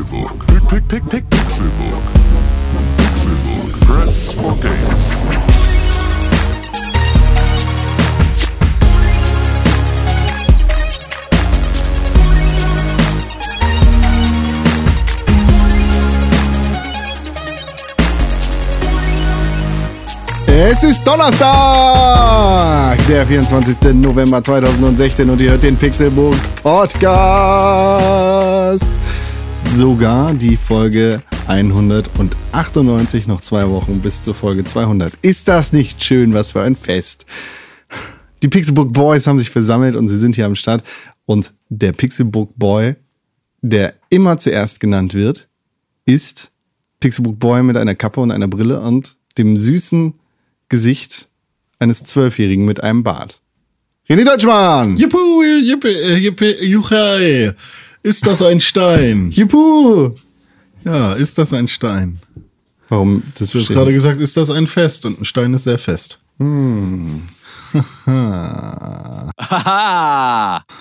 Pixelbook. Pick, pick, pick, Pixelbook. Pixelbook. Press for games. Es ist Donnerstag, der 24. November 2016 und ihr hört den Pixelbook Podcast. Sogar die Folge 198, noch zwei Wochen bis zur Folge 200. Ist das nicht schön, was für ein Fest? Die Pixelbook Boys haben sich versammelt und sie sind hier am Start. Und der Pixelbook Boy, der immer zuerst genannt wird, ist Pixelbook Boy mit einer Kappe und einer Brille und dem süßen Gesicht eines Zwölfjährigen mit einem Bart. René Deutschmann! Juppie, juppie, juppie, juchai. Ist das ein Stein? Juppie! Ja, ist das ein Stein? Warum? Das Du hast gerade gesagt, ist das ein Fest? Und ein Stein ist sehr fest.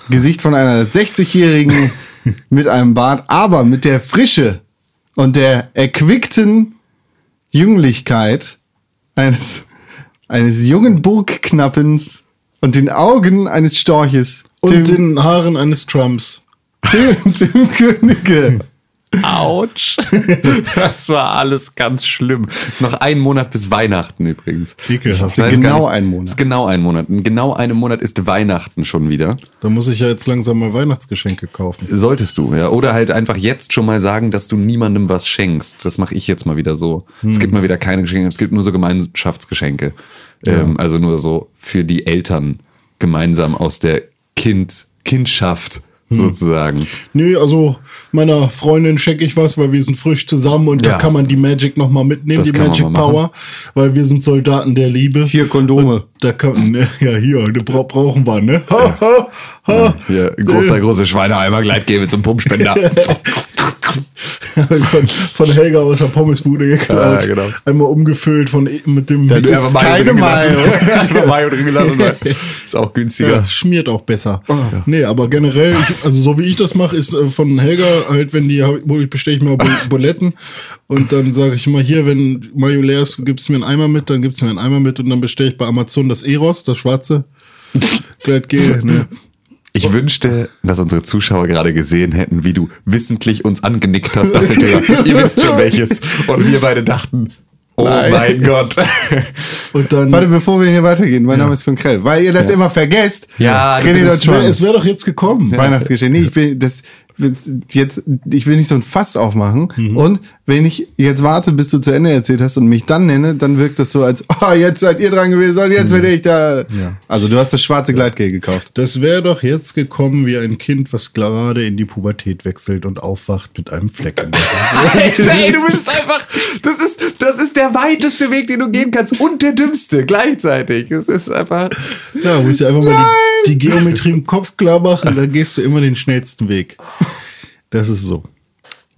Gesicht von einer 60-Jährigen mit einem Bart, aber mit der Frische und der erquickten Jünglichkeit eines, eines jungen Burgknappens und den Augen eines Storches. Und Tim, den Haaren eines Trumps. Tim, Tim Königke. Autsch. Das war alles ganz schlimm. Ist noch ein Monat bis Weihnachten übrigens. Ekelhaft. Genau ein Monat. Ist genau ein Monat. In genau einem Monat ist Weihnachten schon wieder. Da muss ich ja jetzt langsam mal Weihnachtsgeschenke kaufen. Solltest du, ja. Oder halt einfach jetzt schon mal sagen, dass du niemandem was schenkst. Das mache ich jetzt mal wieder so. Es gibt mal wieder keine Geschenke, es gibt nur so Gemeinschaftsgeschenke. Ähm, also nur so für die Eltern gemeinsam aus der Kind, Kindschaft sozusagen. Nee, also meiner Freundin schenke ich was, weil wir sind frisch zusammen und Ja. da kann man die Magic noch mal mitnehmen, Das die Magic. Power, weil wir sind Soldaten der Liebe. Hier Kondome. Da kann, ne, ja, hier, ne, bra brauchen wir, ne? Ha, ha, ha. Hier, ein großer, große Schweineheimer Gleitgel zum Pumpspender. von, von Helga aus der Pommesbude geklaut. Ja, genau. Einmal umgefüllt von mit dem Das ist keine Mayo. Einfach Mayo drin gelassen. Ist auch günstiger. ja, schmiert auch besser. Oh. Nee, aber generell, ich, also so wie ich das mache, ist äh, von Helga halt, wenn die, wo ich bestelle ich mir Bu- Buletten und dann sage ich immer hier, wenn Mayo leer ist, gibst mir einen Eimer mit, dann gibst mir einen Eimer mit und dann bestelle ich bei Amazon das Eros, das schwarze Gleitgel. Ne? Ich wünschte, dass unsere Zuschauer gerade gesehen hätten, wie du wissentlich uns angenickt hast nach der Tür. Ihr wisst schon welches. Und wir beide dachten, oh Nein. mein Gott. Und dann, Warte, bevor wir hier weitergehen, mein Name ist Konkret, weil ihr das immer vergesst. Ja, René das es wäre wär doch jetzt gekommen. Weihnachtsgeschenk. Nee, ich will das jetzt, ich will nicht so ein Fass aufmachen. Mhm. Und wenn ich jetzt warte, bis du zu Ende erzählt hast und mich dann nenne, dann wirkt das so, als, oh, jetzt seid ihr dran gewesen und jetzt bin ich da. Mhm. Ja. Also du hast das schwarze Gleitgel gekauft. Das wäre doch jetzt gekommen wie ein Kind, was gerade in die Pubertät wechselt und aufwacht mit einem Fleck. Alter, ey, du bist einfach, das ist, das ist der weiteste Weg, den du gehen kannst und der dümmste gleichzeitig. Das ist einfach, Ja, musst du einfach mal die, die Geometrie im Kopf klar machen, dann gehst du immer den schnellsten Weg. Das ist so.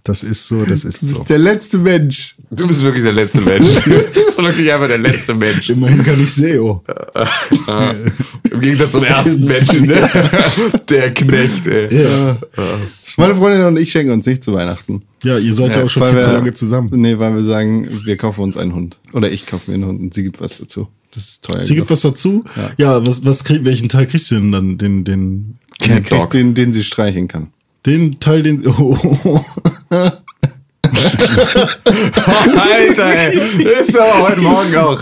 Das ist so, das ist Du so. bist der letzte Mensch. du bist wirklich der letzte Mensch. Du bist wirklich einfach der letzte Mensch. Immerhin kann ich SEO. Im Gegensatz zum ersten Menschen, ne? Der Knecht, ey. Ja. Meine Freundin und ich schenken uns nicht zu Weihnachten. ja, ihr seid ja, auch schon viel wir- zu lange zusammen. Nee, weil wir sagen, wir kaufen uns einen Hund. Oder ich kaufe mir einen Hund und sie gibt was dazu. Das ist teuer. Sie gibt was dazu? Ja, was, was krieg, welchen Teil kriegst du denn dann? Den, den, Sie Cat Dog. den, den sie streicheln kann. Den Teil, den. Oh, Alter, ey. Ist aber heute Morgen auch.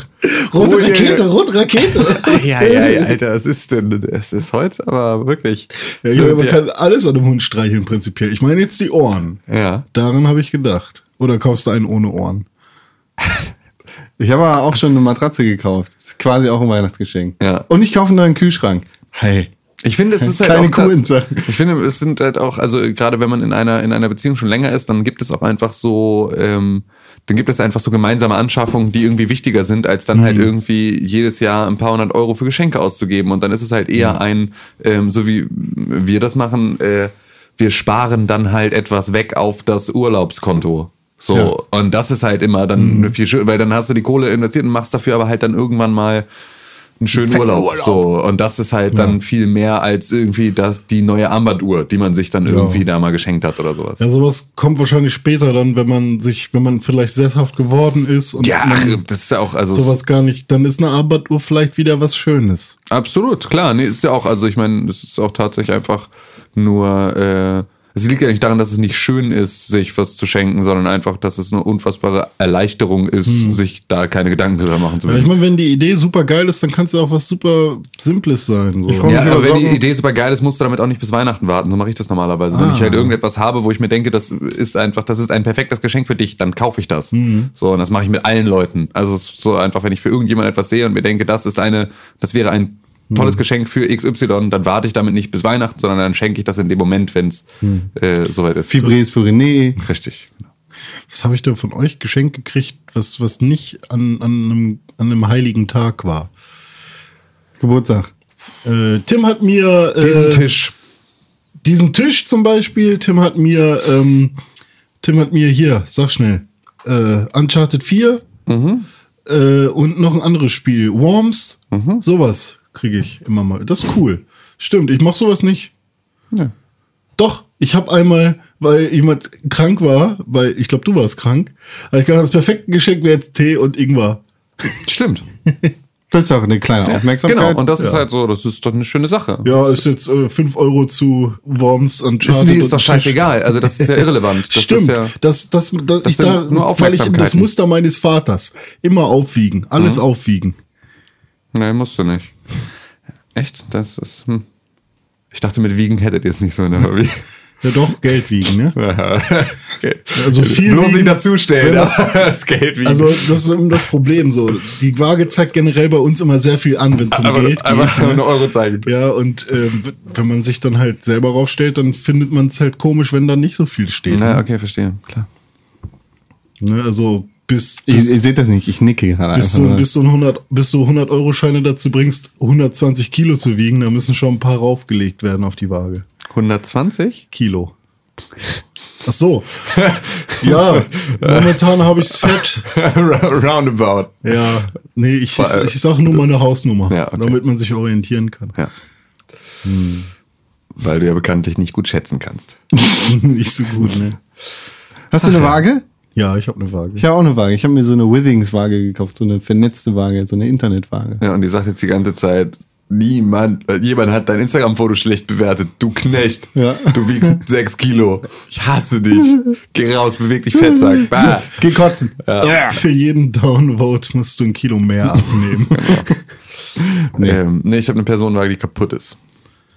rote Oh, ja, Rakete, rote Rakete. Ja, ja, ja, Alter, was ist denn? Es ist heute aber wirklich. Ja, ja, man kann alles an einem Hund streicheln, prinzipiell. Ich meine jetzt die Ohren. Ja. Daran habe ich gedacht. Oder kaufst du einen ohne Ohren? Ich habe auch schon eine Matratze gekauft. Das ist quasi auch ein Weihnachtsgeschenk. Ja. Und ich kaufe einen neuen Kühlschrank. Hey. Ich finde, es ist halt Keine auch tats- Sachen. Ich finde, es sind halt auch, also gerade wenn man in einer in einer Beziehung schon länger ist, dann gibt es auch einfach so, ähm, dann gibt es einfach so gemeinsame Anschaffungen, die irgendwie wichtiger sind, als dann halt irgendwie jedes Jahr ein paar hundert Euro für Geschenke auszugeben. Und dann ist es halt eher ein, ähm, so wie wir das machen, äh, wir sparen dann halt etwas weg auf das Urlaubskonto. So, Ja. und das ist halt immer dann eine viel schön, weil dann hast du die Kohle investiert und machst dafür aber halt dann irgendwann mal einen schönen Urlaub. Urlaub. So. Und das ist halt dann viel mehr als irgendwie das, die neue Armbanduhr, die man sich dann irgendwie da mal geschenkt hat oder sowas. Ja, sowas kommt wahrscheinlich später dann, wenn man sich, wenn man vielleicht sesshaft geworden ist und Ja, das ist ja auch, also sowas gar nicht, dann ist eine Armbanduhr vielleicht wieder was Schönes. Absolut, klar. Nee, ist ja auch, also ich meine, das ist auch tatsächlich einfach nur, äh, es liegt ja nicht daran, dass es nicht schön ist, sich was zu schenken, sondern einfach, dass es eine unfassbare Erleichterung ist, sich da keine Gedanken drüber machen zu Ja, ich müssen. meine, wenn die Idee super geil ist, dann kann es ja auch was super Simples sein. So. Ja, aber wenn die. Idee super geil ist, musst du damit auch nicht bis Weihnachten warten. So mache ich das normalerweise. Wenn Ah. ich halt irgendetwas habe, wo ich mir denke, das ist einfach, das ist ein perfektes Geschenk für dich, dann kaufe ich das. Mhm. So, und das mache ich mit allen Leuten. Also es ist so einfach, wenn ich für irgendjemand etwas sehe und mir denke, das ist eine, das wäre ein tolles Mhm. Geschenk für XY, dann warte ich damit nicht bis Weihnachten, sondern dann schenke ich das in dem Moment, wenn es Mhm. äh, soweit ist. Fibres für René. Richtig. genau. Was habe ich denn von euch geschenkt gekriegt, was, was nicht an, an, einem, an einem heiligen Tag war? Geburtstag. Äh, Tim hat mir äh, Diesen Tisch. diesen Tisch zum Beispiel. Tim hat mir, ähm, Tim hat mir hier, sag schnell, äh, Uncharted 4 äh, und noch ein anderes Spiel, Worms, sowas kriege ich immer mal. Das ist cool. Stimmt, ich mach sowas nicht. Ja. Doch, ich habe einmal, weil jemand krank war, weil ich glaube, du warst krank, aber ich kann das perfekte Geschenk wäre jetzt Tee und Ingwer. Stimmt. Das ist auch eine kleine Aufmerksamkeit. Genau, und das ist halt so, das ist doch eine schöne Sache. Ja, ist jetzt äh, 5 Euro zu Worms Ist, Uncharted. nee, und ist doch scheißegal. Also das ist ja irrelevant. Das Stimmt, Ist ja, das, das, das, ich sind da, nur weil ich das. Muster meines Vaters. Immer aufwiegen, alles Mhm. aufwiegen. Nee, musst du nicht. Echt? Das ist. Hm. Ich dachte, mit Wiegen hättet ihr es nicht so in der Hobby. Ja doch, Geld wiegen, ne? okay. Also viel Bloß wiegen, nicht dazustellen, das- das Geld wiegen. Also das ist eben das Problem so. Die Waage zeigt generell bei uns immer sehr viel an, wenn es um aber, Geld aber geht. Ne? eine Euro zeigen. Ja, und ähm, wenn man sich dann halt selber raufstellt, dann findet man es halt komisch, wenn da nicht so viel steht. Na, okay, verstehe. Klar. Ne? Also bis, bis, ihr seht das nicht, ich nicke gerade bis, du, bis, du 100, bis du 100 Euro Scheine dazu bringst, 120 Kilo zu wiegen, da müssen schon ein paar raufgelegt werden auf die Waage. 120? Kilo. Ach so. ja, momentan habe ich's fett. Roundabout. Ja, nee, ich, ich, ich sage nur meine Hausnummer, Ja, okay. damit man sich orientieren kann. Ja. Weil du ja bekanntlich nicht gut schätzen kannst. Nicht so gut, ne? Hast du eine Waage? Ja, ich habe eine Waage. Ich habe auch eine Waage. Ich habe mir so eine Withings-Waage gekauft, so eine vernetzte Waage, so eine Internetwaage. Ja, und die sagt jetzt die ganze Zeit, niemand, äh, jemand hat dein Instagram-Foto schlecht bewertet. Du Knecht. Ja. Du wiegst sechs Kilo. Ich hasse dich. Geh raus, beweg dich Fettsack. Bah. Geh kotzen. Für jeden Downvote musst du ein Kilo mehr abnehmen. Nee. Ähm, nee, ich habe eine Personenwaage, die kaputt ist.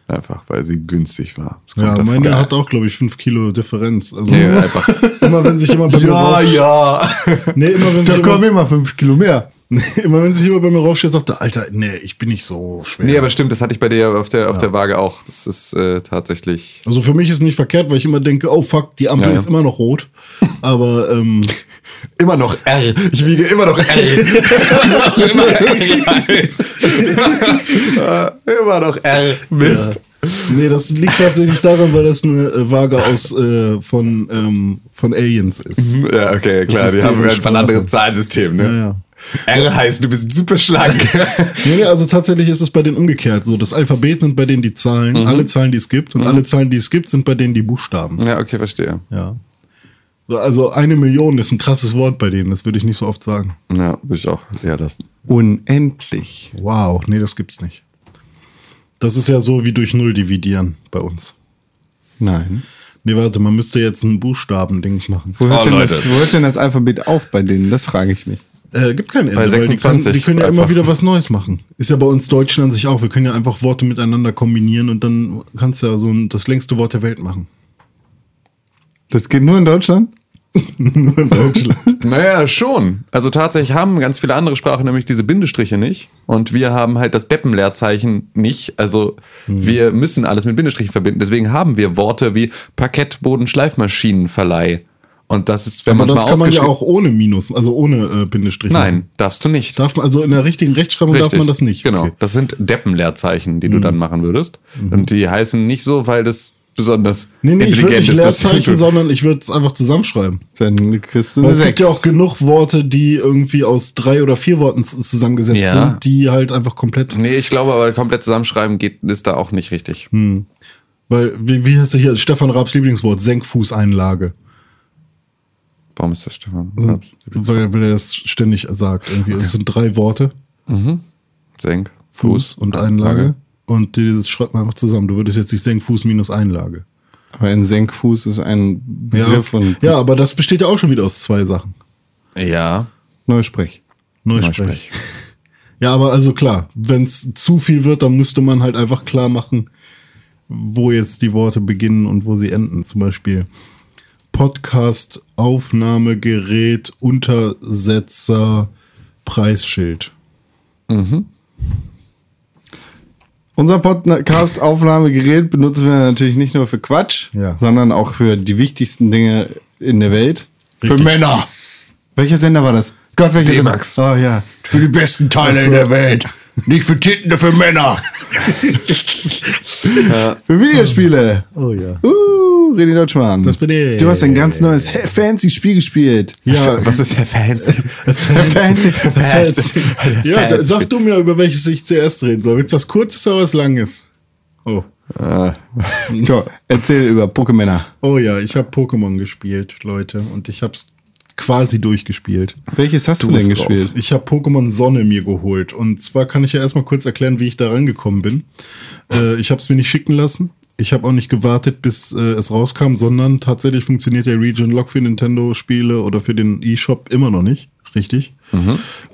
Einfach, weil sie günstig war. Ja, davon. meine hat auch, glaube ich, 5 Kilo Differenz. Also Nee, einfach. immer wenn sich jemand bei mir rauf, ja. nee, immer wenn Da sich kommen immer fünf Kilo mehr. immer wenn sich jemand bei mir raufstellt, sagt er, Alter, nee, ich bin nicht so schwer. Nee, aber stimmt, das hatte ich bei dir auf der, auf der Waage auch. Das ist äh, tatsächlich. also für mich ist es nicht verkehrt, weil ich immer denke, oh fuck, die Ampel Ja, ja. ist immer noch rot. Aber ähm, Immer noch R. Ich wiege immer noch R. Immer R immer noch R. Mist. nee, das liegt tatsächlich daran, weil das eine äh, Waage aus äh, von ähm, von Aliens ist. Ja, okay, klar. Die haben einfach ein anderes Zahlsystem, ne? Ja, ja. R heißt, du bist super schlank. Nee, nee, also tatsächlich ist es bei denen umgekehrt. So, das Alphabet sind bei denen die Zahlen, Mhm. alle Zahlen, die es gibt, und alle Zahlen, die es gibt, sind bei denen die Buchstaben. ja, okay, verstehe. Ja. So, also eine Million ist ein krasses Wort bei denen, das würde ich nicht so oft sagen. Ja, würde ich auch eher lassen. Unendlich. Wow, nee, das gibt's nicht. Das ist ja so wie durch Null dividieren bei uns. Nein. Nee, warte, man müsste jetzt ein Buchstaben-Dings machen. Wo hört, Oh, denn Leute. das, wo hört denn das Alphabet auf bei denen? Das frage ich mich. Äh, gibt kein Ende, Bei weil die, können, 26 die können ja immer wieder was Neues machen. Ist ja bei uns Deutschen an sich auch. Wir können ja einfach Worte miteinander kombinieren und dann kannst du ja so ein, das längste Wort der Welt machen. Das geht nur in Deutschland? Nur in Deutschland. Naja, schon. Also tatsächlich haben ganz viele andere Sprachen nämlich diese Bindestriche nicht. Und wir haben halt das Deppenleerzeichen nicht. Also wir müssen alles mit Bindestrichen verbinden. Deswegen haben wir Worte wie Parkettboden-Schleifmaschinenverleih. Und das ist, wenn man es das mal kann man ja auch ohne Minus, also ohne äh, Bindestrich. Nein, machen. darfst du nicht. Darf man, also in der richtigen Rechtschreibung darf man das nicht. Genau. Okay. Mhm. Das sind Deppenleerzeichen, die du dann machen würdest. Und die heißen nicht so, weil das besonders Nee, nee, ich würde intelligent nicht ist. das Leerzeichen, sondern ich würde es einfach zusammenschreiben. Dann kriegst du eine es gibt 6. ja auch genug Worte, die irgendwie aus drei oder vier Worten zusammengesetzt Ja. sind, die halt einfach komplett. Nee, ich glaube aber komplett zusammenschreiben geht, ist da auch nicht richtig. Weil, wie, wie heißt du hier? Stefan Raabs Lieblingswort, Senkfußeinlage. Warum ist das Stefan? Weil, weil er das ständig sagt. Irgendwie. Es sind drei Worte. Senk, Fuß und Einlage. Und das schreibt man einfach zusammen. Du würdest jetzt nicht Senkfuß minus Einlage. Aber ein Senkfuß ist ein Ja, Begriff und ja, aber das besteht ja auch schon wieder aus zwei Sachen. Ja. Neusprech. Neusprech. Neusprech. Ja, aber also klar, wenn es zu viel wird, dann müsste man halt einfach klar machen, wo jetzt die Worte beginnen und wo sie enden. Zum Beispiel Podcast, Aufnahmegerät, Untersetzer, Preisschild. Unser Podcast-Aufnahmegerät benutzen wir natürlich nicht nur für Quatsch, Ja. sondern auch für die wichtigsten Dinge in der Welt. Richtig. Für Männer. Welcher Sender war das? Gott, welcher. Sender? Oh ja. Für die besten Teile so. in der Welt. Nicht für Titten, für Männer. Für Videospiele. Oh ja. Uh, René Deutschmann. Das bin ich. Du hast ein ganz neues fancy Spiel gespielt. Ja, Was ist der Fancy? fancy. Fans. Ja, da, sag du mir, über welches ich zuerst reden soll. Willst du was Kurzes oder was Langes? Oh. Komm, erzähl über Pokémon. Oh ja, ich habe Pokémon gespielt, Leute. Und ich hab's quasi durchgespielt. Welches hast du, Du denn bist drauf. gespielt? Ich habe Pokémon Sonne mir geholt. Und zwar kann ich ja erstmal kurz erklären, wie ich da rangekommen bin. Äh, ich habe es mir nicht schicken lassen. Ich habe auch nicht gewartet, bis äh, es rauskam, sondern tatsächlich funktioniert der Region Lock für Nintendo-Spiele oder für den eShop immer noch nicht. Richtig.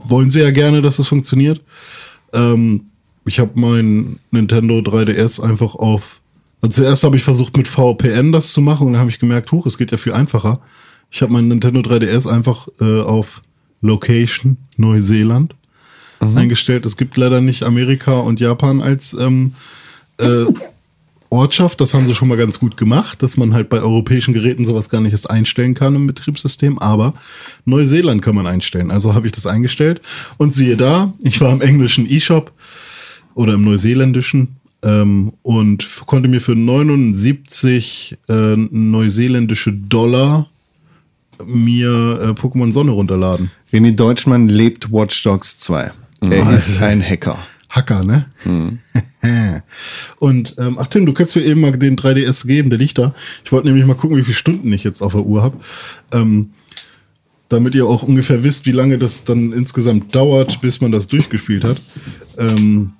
Wollen sie ja gerne, dass es funktioniert. Ähm, ich habe mein Nintendo 3DS einfach auf. Also zuerst habe ich versucht mit VPN das zu machen und dann habe ich gemerkt, huch, es geht ja viel einfacher. Ich habe mein Nintendo 3DS einfach äh, auf Location Neuseeland eingestellt. Es gibt leider nicht Amerika und Japan als ähm, äh, Ortschaft. Das haben sie schon mal ganz gut gemacht, dass man halt bei europäischen Geräten sowas gar nicht erst einstellen kann im Betriebssystem. Aber Neuseeland kann man einstellen. Also habe ich das eingestellt und siehe da, ich war im englischen E-Shop oder im neuseeländischen ähm, und konnte mir für 79 äh, neuseeländische Dollar mir äh, Pokémon Sonne runterladen. René Deutschmann lebt Watch Dogs 2. Er ist ein Hacker. Hacker, ne? Und ähm, ach Tim, du kannst mir eben mal den 3DS geben, der liegt da. Ich wollte nämlich mal gucken, wie viele Stunden ich jetzt auf der Uhr habe. Ähm, damit ihr auch ungefähr wisst, wie lange das dann insgesamt dauert, bis man das durchgespielt hat. Ähm,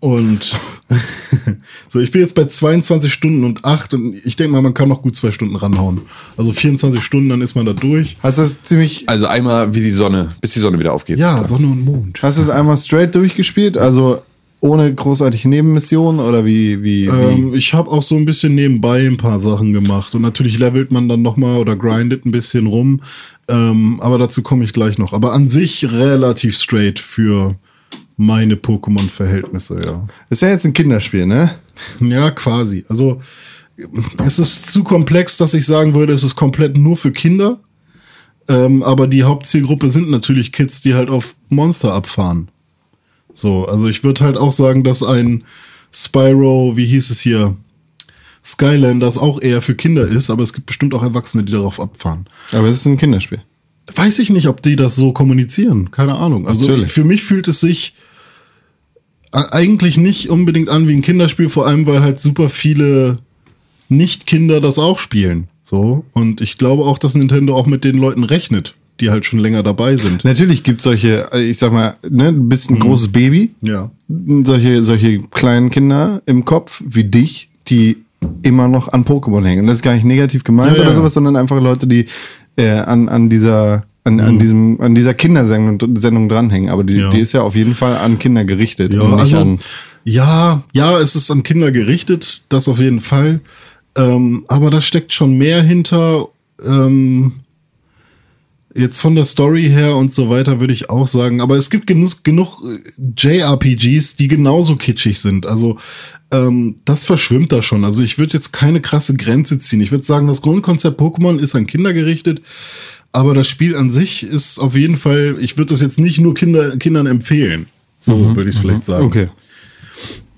und so, ich bin jetzt bei 22 Stunden und 8 und ich denke mal, man kann noch gut zwei Stunden ranhauen. Also 24 Stunden, dann ist man da durch. Hast du es ziemlich, Also einmal wie die Sonne, bis die Sonne wieder aufgeht. Ja, sozusagen. Sonne und Mond. hast du es einmal straight durchgespielt? Also ohne großartige Nebenmissionen oder wie, wie, wie? Ähm, ich habe auch so ein bisschen nebenbei ein paar Sachen gemacht und natürlich levelt man dann noch mal oder grindet ein bisschen rum, ähm, aber dazu komme ich gleich noch. Aber an sich relativ straight für meine Pokémon-Verhältnisse, ja. ist ja jetzt ein Kinderspiel, ne? Ja, quasi. Also es ist zu komplex, dass ich sagen würde, es ist komplett nur für Kinder. Ähm, aber die Hauptzielgruppe sind natürlich Kids, die halt auf Monster abfahren. So, also ich würde halt auch sagen, dass ein Spyro, wie hieß es hier, Skylanders auch eher für Kinder ist, aber es gibt bestimmt auch Erwachsene, die darauf abfahren. Aber es ist ein Kinderspiel. Weiß ich nicht, ob die das so kommunizieren. Keine Ahnung. Also Natürlich. für mich fühlt es sich eigentlich nicht unbedingt an wie ein Kinderspiel, vor allem weil halt super viele Nicht-Kinder das auch spielen. So. Und ich glaube auch, dass Nintendo auch mit den Leuten rechnet, die halt schon länger dabei sind. Natürlich gibt es solche, äh, ich sag mal, ne, du bist ein großes Baby, Ja. solche, solche kleinen Kinder im Kopf wie dich, die immer noch an Pokémon hängen. Und das ist gar nicht negativ gemeint Ja, ja. oder sowas, sondern einfach Leute, die äh, an, an dieser an, an diesem an dieser Kindersendung Sendung dranhängen. Aber die, Mhm. Ja. die ist ja auf jeden Fall an Kinder gerichtet Ja, also, an. ja, ja, es ist an Kinder gerichtet, das auf jeden Fall. Ähm, aber da steckt schon mehr hinter. Ähm, jetzt von der Story her und so weiter würde ich auch sagen. Aber es gibt genug, genug äh, JRPGs, die genauso kitschig sind. Also ähm, das verschwimmt da schon. Also ich würde jetzt keine krasse Grenze ziehen. Ich würde sagen, das Grundkonzept Pokémon ist an Kinder gerichtet. Aber das Spiel an sich ist auf jeden Fall, ich würde das jetzt nicht nur Kinder, Kindern empfehlen. So würde ich es vielleicht sagen. Okay.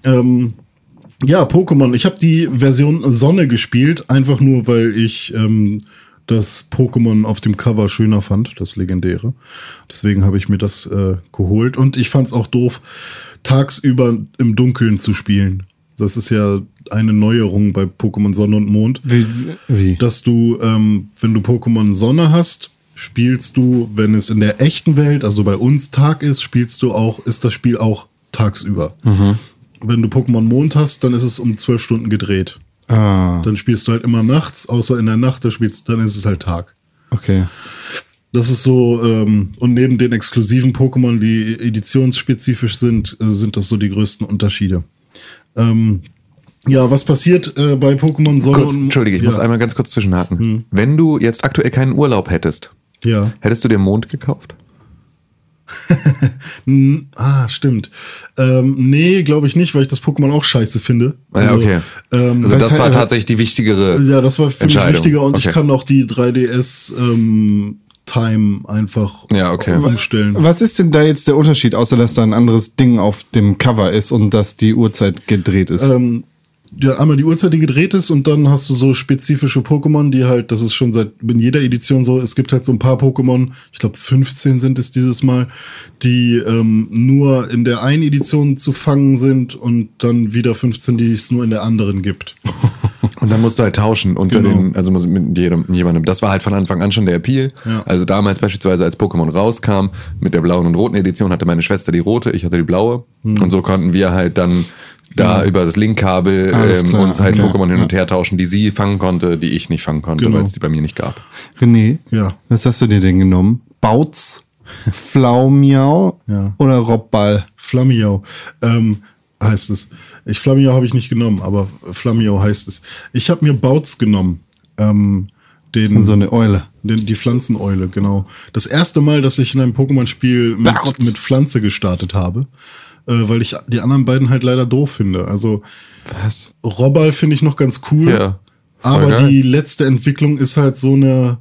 Ähm, Ja, Pokémon. Ich habe die Version Sonne gespielt, einfach nur, weil ich ähm, das Pokémon auf dem Cover schöner fand, das legendäre. Deswegen habe ich mir das äh, geholt. Und ich fand es auch doof, tagsüber im Dunkeln zu spielen. Das ist ja eine Neuerung bei Pokémon Sonne und Mond. Wie? wie? dass du, ähm, wenn du Pokémon Sonne hast, spielst du, wenn es in der echten Welt, also bei uns Tag ist, spielst du auch, ist das Spiel auch tagsüber. Wenn du Pokémon Mond hast, dann ist es um zwölf Stunden gedreht. ah, Dann spielst du halt immer nachts, außer in der Nacht, da spielst, dann ist es halt Tag. okay. Das ist so, ähm, und neben den exklusiven Pokémon, die editionsspezifisch sind, äh, sind das so die größten Unterschiede. Ähm, ja, was passiert äh, bei Pokémon Sonne Kurz, und Entschuldige, ich ja, muss einmal ganz kurz zwischenhaken. Wenn du jetzt aktuell keinen Urlaub hättest, Ja. hättest du dir Mond gekauft? Hm, Ah, stimmt. Ähm, nee, glaube ich nicht, weil ich das Pokémon auch scheiße finde. Ja, okay. ähm, also das war halt- tatsächlich die wichtigere. Ja, das war für mich wichtiger und Okay. ich kann auch die 3DS ähm, Time einfach Ja, okay. umstellen. Was ist denn da jetzt der Unterschied, außer dass da ein anderes Ding auf dem Cover ist und dass die Uhrzeit gedreht ist? Ähm, ja, einmal die Uhrzeit, die gedreht ist und dann hast du so spezifische Pokémon, die halt, das ist schon seit in jeder Edition so, es gibt halt so ein paar Pokémon, ich glaube 15 sind es dieses Mal, die ähm, nur in der einen Edition zu fangen sind und dann wieder 15, die es nur in der anderen gibt. Und dann musst du halt tauschen unter Genau. den, also mit jedem, jemandem. Das war halt von Anfang an schon der Appeal. Ja. Also damals beispielsweise, als Pokémon rauskam, mit der blauen und roten Edition hatte meine Schwester die rote, ich hatte die blaue. Hm. Und so konnten wir halt dann da über das Linkkabel ähm, uns halt okay. Pokémon hin und her tauschen, die sie fangen konnte, die ich nicht fangen konnte, Genau. weil es die bei mir nicht gab. René, Ja. was hast du dir denn genommen? Bautz, Flaumiau Ja. oder Robball? Flammiau ähm, heißt es. Ich Flammiau habe ich nicht genommen, aber Flammiau heißt es. Ich habe mir Bautz genommen. Ähm, den, So eine Eule. den, die Pflanzeneule, genau. Das erste Mal, dass ich in einem Pokémon-Spiel mit, mit Pflanze gestartet habe, äh, weil ich die anderen beiden halt leider doof finde. Also Was? Robbal finde ich noch ganz cool. Ja, aber geil. die letzte Entwicklung ist halt so eine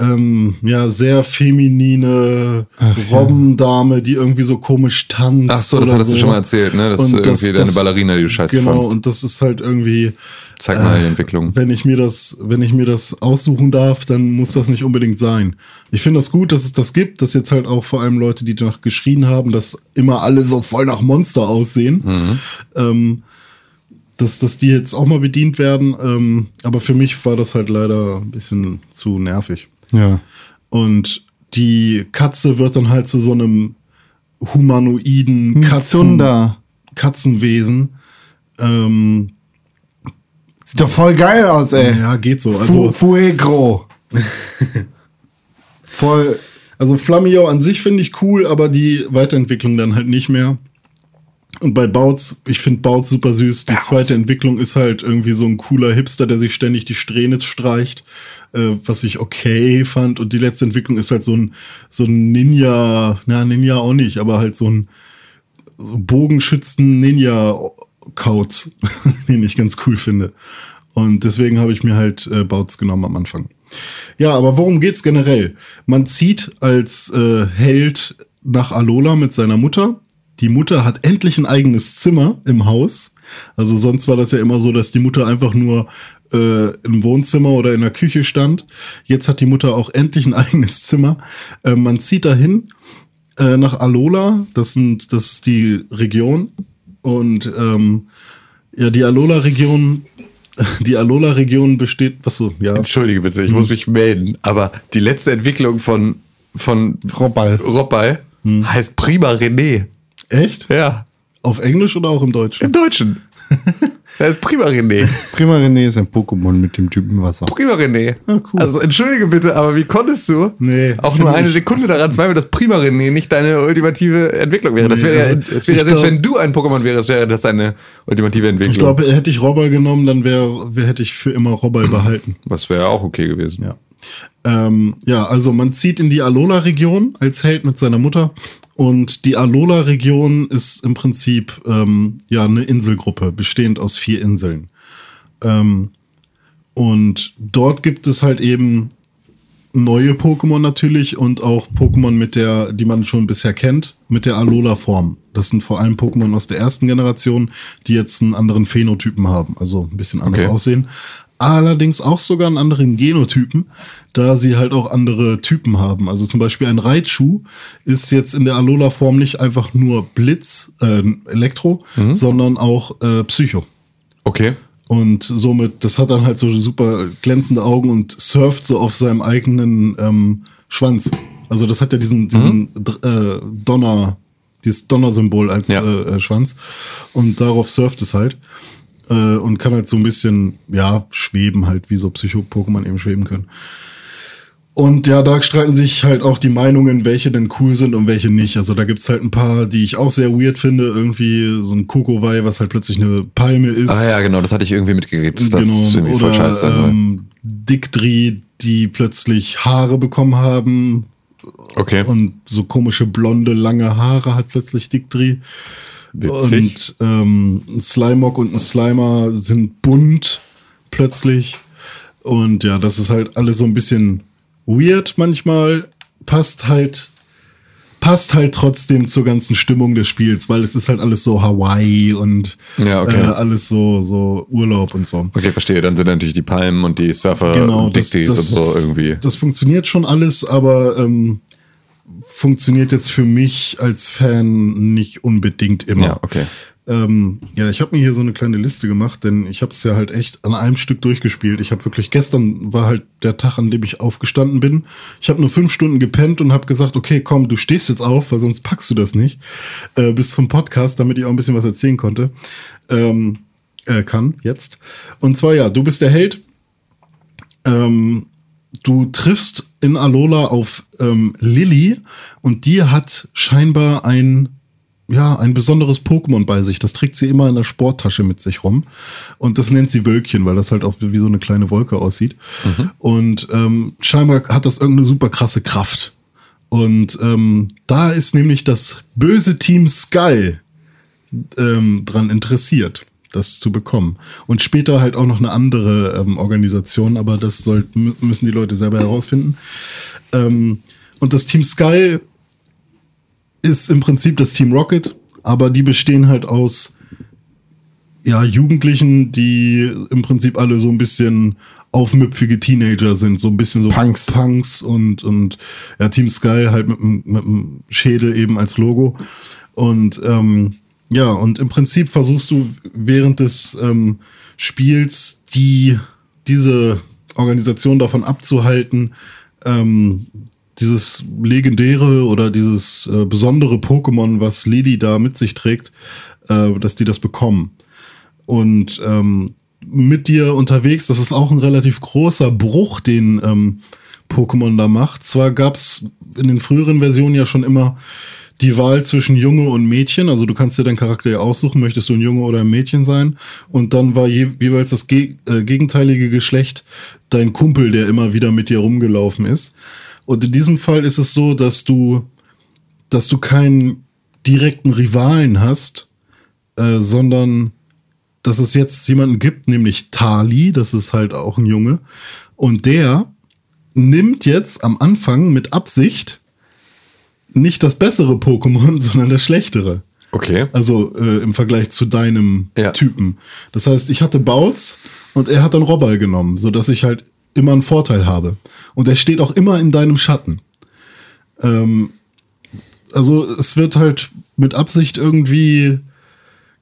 ähm, ja sehr feminine Robbendame, die irgendwie so komisch tanzt. Ach so, das hattest du schon mal erzählt, ne? Das Und ist irgendwie deine Ballerina, die du scheiße Genau, fandst. und das ist halt irgendwie, Zeig mal die Entwicklung. wenn ich mir das, wenn ich mir das aussuchen darf, dann muss das nicht unbedingt sein. Ich finde das gut, dass es das gibt, dass jetzt halt auch vor allem Leute, die danach geschrien haben, dass immer alle so voll nach Monster aussehen. Mhm. Ähm, dass, dass die jetzt auch mal bedient werden. Ähm, aber für mich war das halt leider ein bisschen zu nervig. Ja. Und die Katze wird dann halt zu so einem humanoiden Katzen, Zunder. Katzenwesen. Ähm, Sieht doch voll geil aus, ey. ja, geht so. Fu Also, Fuegro. voll. also Flammio an sich finde ich cool, aber die Weiterentwicklung dann halt nicht mehr. Und bei Bautz, ich finde Bautz super süß. Die zweite Entwicklung ist halt irgendwie so ein cooler Hipster, der sich ständig die Strähne streicht, äh, was ich okay fand. Und die letzte Entwicklung ist halt so ein, so ein Ninja, na, Ninja auch nicht, aber halt so ein so Bogenschützen-Ninja-Kauz, den ich ganz cool finde. Und deswegen habe ich mir halt äh, Bautz genommen am Anfang. Ja, aber worum geht's generell? Man zieht als äh, Held nach Alola mit seiner Mutter. Die Mutter hat endlich ein eigenes Zimmer im Haus. Also sonst war das ja immer so, dass die Mutter einfach nur äh, im Wohnzimmer oder in der Küche stand. Jetzt hat die Mutter auch endlich ein eigenes Zimmer. Äh, man zieht dahin äh, nach Alola. Das sind, das ist die Region. Und ähm, ja, die Alola-Region, die Alola-Region besteht, was so, ja. Entschuldige bitte, ich muss mich melden, aber die letzte Entwicklung von, von Robball. Robbal heißt Prima René. Echt? Ja, Auf Englisch oder auch im Deutschen? im Deutschen. Das ist Prima René. Prima René ist ein Pokémon mit dem Typen Wasser. Prima René. Ah, cool. Also entschuldige bitte, aber wie konntest du Nee, auch nur eine Sekunde daran zweifeln, dass Prima René nicht deine ultimative Entwicklung wäre? Das Nee, wäre ja, also, das wäre ja ich selbst glaub- wenn du ein Pokémon wärst, wäre das deine ultimative Entwicklung. Ich glaube, hätte ich Robbal genommen, dann wäre, wär, hätte ich für immer Robbal behalten. das wäre auch okay gewesen. Ja. Ähm, ja, also man zieht in die Alola-Region als Held mit seiner Mutter. Und die Alola-Region ist im Prinzip ähm, ja eine Inselgruppe, bestehend aus vier Inseln. Ähm, und dort gibt es halt eben neue Pokémon natürlich und auch Pokémon mit der, die man schon bisher kennt, mit der Alola-Form. Das sind vor allem Pokémon aus der ersten Generation, die jetzt einen anderen Phänotypen haben, also ein bisschen anders Okay. aussehen. Allerdings auch sogar einen anderen Genotypen, da sie halt auch andere Typen haben. Also zum Beispiel ein Raichu ist jetzt in der Alola-Form nicht einfach nur Blitz, äh, Elektro, sondern auch äh, Psycho. Okay. Und somit, das hat dann halt so super glänzende Augen und surft so auf seinem eigenen ähm, Schwanz. Also das hat ja diesen, diesen Dr- äh, Donner, dieses Donner-Symbol als Ja. äh, äh, Schwanz. Und darauf surft es halt. Äh, und kann halt so ein bisschen, ja, schweben halt, wie so Psycho-Pokémon eben schweben können. Und ja, da streiten sich halt auch die Meinungen, welche denn cool sind und welche nicht. Also da gibt's halt ein paar, die ich auch sehr weird finde. Irgendwie so ein Kokowai, was halt plötzlich eine Palme ist. Ah ja, genau, das hatte ich irgendwie mitgekriegt. dass Das genau. irgendwie voll Oder scheiße sein soll. ähm, Dickdri, die plötzlich Haare bekommen haben. Okay. Und so komische blonde, lange Haare hat plötzlich Dickdri. Witzig. Und ähm, ein Slimog und ein Slimer sind bunt plötzlich. Und ja, das ist halt alles so ein bisschen weird manchmal. Passt halt, passt halt trotzdem zur ganzen Stimmung des Spiels, weil es ist halt alles so Hawaii und Ja, okay. äh, alles so, so Urlaub und so. Okay, verstehe. Dann sind natürlich die Palmen und die Surfer Genau, und das- das- und so irgendwie. Das funktioniert schon alles, aber ähm, funktioniert jetzt für mich als Fan nicht unbedingt immer. Ja, okay. Ähm, ja, ich habe mir hier so eine kleine Liste gemacht, denn ich habe es ja halt echt an einem Stück durchgespielt. Ich habe wirklich gestern war halt der Tag, an dem ich aufgestanden bin. Ich habe nur fünf Stunden gepennt und habe gesagt, okay, komm, du stehst jetzt auf, weil sonst packst du das nicht äh, bis zum Podcast, damit ich auch ein bisschen was erzählen konnte. Ähm, äh, kann jetzt. Und zwar ja, du bist der Held. Ähm, du triffst in Alola auf ähm, Lilly und die hat scheinbar ein ja, ein besonderes Pokémon bei sich. Das trägt sie immer in der Sporttasche mit sich rum. Und das nennt sie Wölkchen, weil das halt auch wie so eine kleine Wolke aussieht. Und ähm, scheinbar hat das irgendeine super krasse Kraft. Und ähm, da ist nämlich das böse Team Skull ähm, dran interessiert, das zu bekommen. Und später halt auch noch eine andere ähm, Organisation, aber das soll, mü- müssen die Leute selber herausfinden. Ähm, und das Team Skull ist im Prinzip das Team Rocket, aber die bestehen halt aus ja, Jugendlichen, die im Prinzip alle so ein bisschen aufmüpfige Teenager sind, so ein bisschen so Punks. Punks und, und ja, Team Sky halt mit, mit dem Schädel eben als Logo. Und ähm, ja, und im Prinzip versuchst du während des ähm, Spiels die diese Organisation davon abzuhalten, ähm, dieses legendäre oder dieses äh, besondere Pokémon, was Lily da mit sich trägt, äh, dass die das bekommen. Und ähm, mit dir unterwegs, das ist auch ein relativ großer Bruch, den ähm, Pokémon da macht. Zwar gab's in den früheren Versionen ja schon immer die Wahl zwischen Junge und Mädchen, also du kannst dir deinen Charakter ja aussuchen, möchtest du ein Junge oder ein Mädchen sein. Und dann war je, jeweils das ge äh, gegenteilige Geschlecht dein Kumpel, der immer wieder mit dir rumgelaufen ist. Und in diesem Fall ist es so, dass du, dass du keinen direkten Rivalen hast, äh, sondern dass es jetzt jemanden gibt, nämlich Tali, das ist halt auch ein Junge, und der nimmt jetzt am Anfang mit Absicht nicht das bessere Pokémon, sondern das schlechtere. Okay. Also äh, im Vergleich zu deinem Ja. Typen. Das heißt, ich hatte Bautz und er hat dann Robbal genommen, so dass ich halt immer einen Vorteil habe. Und er steht auch immer in deinem Schatten. Ähm, also es wird halt mit Absicht irgendwie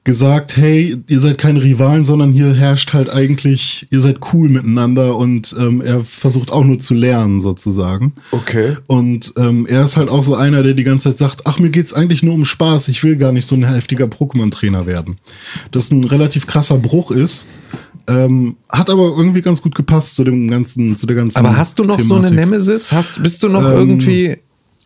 gesagt, hey, ihr seid keine Rivalen, sondern hier herrscht halt eigentlich, ihr seid cool miteinander und ähm, er versucht auch nur zu lernen sozusagen. Okay. Und ähm, er ist halt auch so einer, der die ganze Zeit sagt, ach, mir geht's eigentlich nur um Spaß, ich will gar nicht so ein heftiger Pokémon-Trainer werden. Das ein relativ krasser Bruch ist. Ähm, hat aber irgendwie ganz gut gepasst zu dem ganzen, zu der ganzen. Aber hast du noch so eine Thematik. Nemesis? Hast, bist du noch Ähm, irgendwie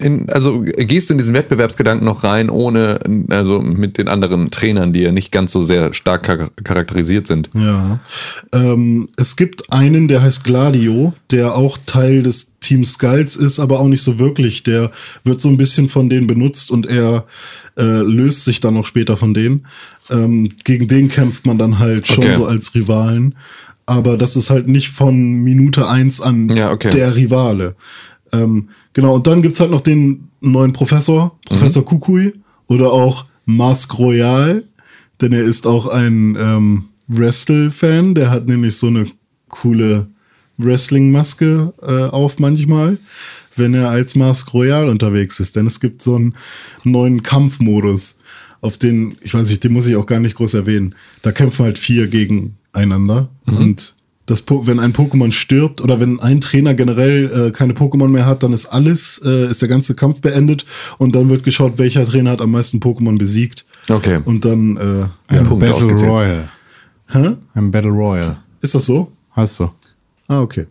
in, also gehst du in diesen Wettbewerbsgedanken noch rein, ohne, also mit den anderen Trainern, die ja nicht ganz so sehr stark char charakterisiert sind? Ja. Ähm, es gibt einen, der heißt Gladio, der auch Teil des Team Skulls ist, aber auch nicht so wirklich. Der wird so ein bisschen von denen benutzt und er äh, löst sich dann noch später von denen. Ähm, gegen den kämpft man dann halt schon Okay. so als Rivalen. aber das ist halt nicht von Minute eins an Ja, okay. der Rivale. Ähm, genau, und dann gibt's halt noch den neuen Professor, Professor Kukui, oder auch Mask Royal, denn er ist auch ein ähm, Wrestle-Fan, der hat nämlich so eine coole Wrestling-Maske äh, auf manchmal, wenn er als Mask Royal unterwegs ist. Denn es gibt so einen neuen Kampfmodus, auf den, ich weiß nicht, den muss ich auch gar nicht groß erwähnen. Da kämpfen halt vier gegeneinander. Und das, Po- wenn ein Pokémon stirbt oder wenn ein Trainer generell äh, keine Pokémon mehr hat, dann ist alles, äh, ist der ganze Kampf beendet und dann wird geschaut, welcher Trainer hat am meisten Pokémon besiegt. Okay. Und dann, äh, Ja, Ein Punkte Battle ausgezählt. Royal. hä? Ein Battle Royal. Ist das so? Hast du? Ah, okay.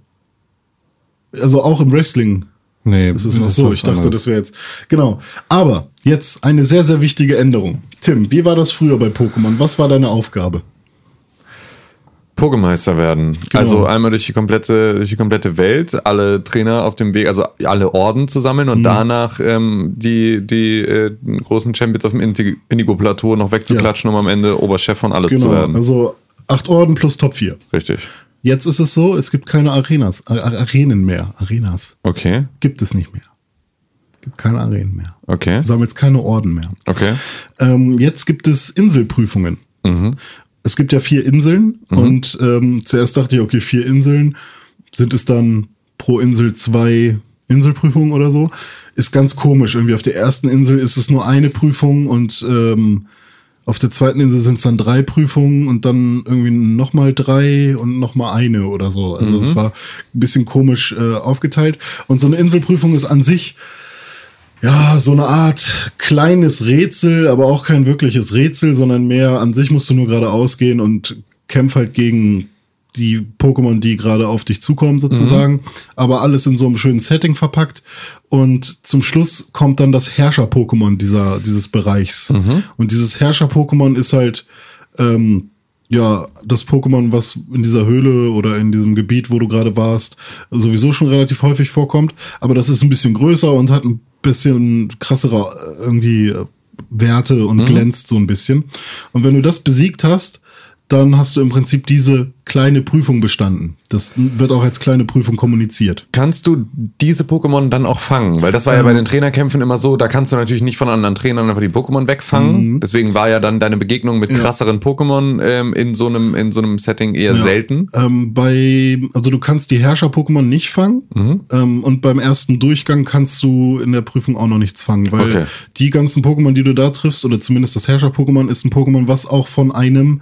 Also auch im Wrestling Nee, Das ist noch so. Ich dachte, anderes. das wäre jetzt. Genau. Aber jetzt eine sehr, sehr wichtige Änderung. Tim, wie war das früher bei Pokémon? Was war deine Aufgabe? Pokémeister werden. Genau. Also einmal durch die komplette, durch die komplette Welt, alle Trainer auf dem Weg, also alle Orden zu sammeln Mhm. und danach ähm, die, die äh, großen Champions auf dem Indi- Indigo-Plateau noch wegzuklatschen, um am Ende Oberchef von alles zu Genau. werden. Also acht Orden plus Top 4. Richtig. Jetzt ist es so, es gibt keine Arenas, Ar Arenen mehr. Arenas. Okay. Gibt es nicht mehr. Gibt keine Arenen mehr. Okay. Du sammelst keine Orden mehr. Okay. Ähm, jetzt gibt es Inselprüfungen. Es gibt ja vier Inseln und ähm, zuerst dachte ich, okay, vier Inseln, sind es dann pro Insel zwei Inselprüfungen oder so? Ist ganz komisch. Irgendwie auf der ersten Insel ist es nur eine Prüfung und ähm, auf der zweiten Insel sind es dann drei Prüfungen und dann irgendwie nochmal drei und nochmal eine oder so. Also es war ein bisschen komisch äh, aufgeteilt. Und so eine Inselprüfung ist an sich ja, so eine Art kleines Rätsel, aber auch kein wirkliches Rätsel, sondern mehr an sich musst du nur geradeaus gehen und kämpf halt gegen die Pokémon, die gerade auf dich zukommen sozusagen, aber alles in so einem schönen Setting verpackt. Und zum Schluss kommt dann das Herrscher-Pokémon dieser dieses Bereichs. Und dieses Herrscher-Pokémon ist halt ähm, ja, das Pokémon, was in dieser Höhle oder in diesem Gebiet, wo du gerade warst, sowieso schon relativ häufig vorkommt. Aber das ist ein bisschen größer und hat ein bisschen krassere äh, irgendwie äh, Werte und glänzt so ein bisschen. Und wenn du das besiegt hast, dann hast du im Prinzip diese kleine Prüfung bestanden. Das wird auch als kleine Prüfung kommuniziert. Kannst du diese Pokémon dann auch fangen? Weil das war ja bei den Trainerkämpfen immer so, da kannst du natürlich nicht von anderen Trainern einfach die Pokémon wegfangen. Deswegen war ja dann deine Begegnung mit krasseren Pokémon ähm, in so einem in so einem Setting eher selten. Ähm, bei, also du kannst die Herrscher-Pokémon nicht fangen ähm, und beim ersten Durchgang kannst du in der Prüfung auch noch nichts fangen, weil Okay. die ganzen Pokémon, die du da triffst, oder zumindest das Herrscher-Pokémon, ist ein Pokémon, was auch von einem,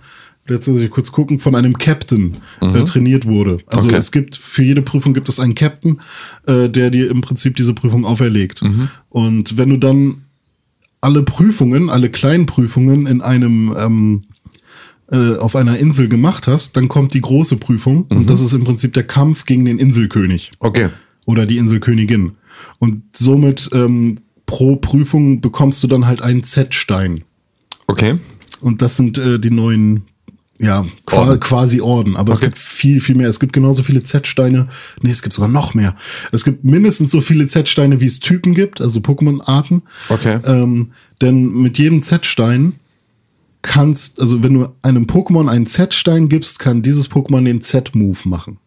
jetzt muss ich kurz gucken, von einem Captain äh, trainiert wurde. Also Okay. es gibt, für jede Prüfung gibt es einen Captain, äh, der dir im Prinzip diese Prüfung auferlegt. Und wenn du dann alle Prüfungen, alle kleinen Prüfungen in einem ähm, äh, auf einer Insel gemacht hast, dann kommt die große Prüfung und das ist im Prinzip der Kampf gegen den Inselkönig Okay. oder die Inselkönigin. Und somit ähm, pro Prüfung bekommst du dann halt einen Z-Stein. Okay. Und das sind äh, die neuen, ja, Orden. quasi Orden. Aber es Okay. gibt viel, viel mehr. Es gibt genauso viele Z-Steine. Nee, es gibt sogar noch mehr. Es gibt mindestens so viele Z-Steine, wie es Typen gibt, also Pokémon-Arten. Okay. Ähm, denn mit jedem Z-Stein kannst, also wenn du einem Pokémon einen Z-Stein gibst, kann dieses Pokémon den Z-Move machen.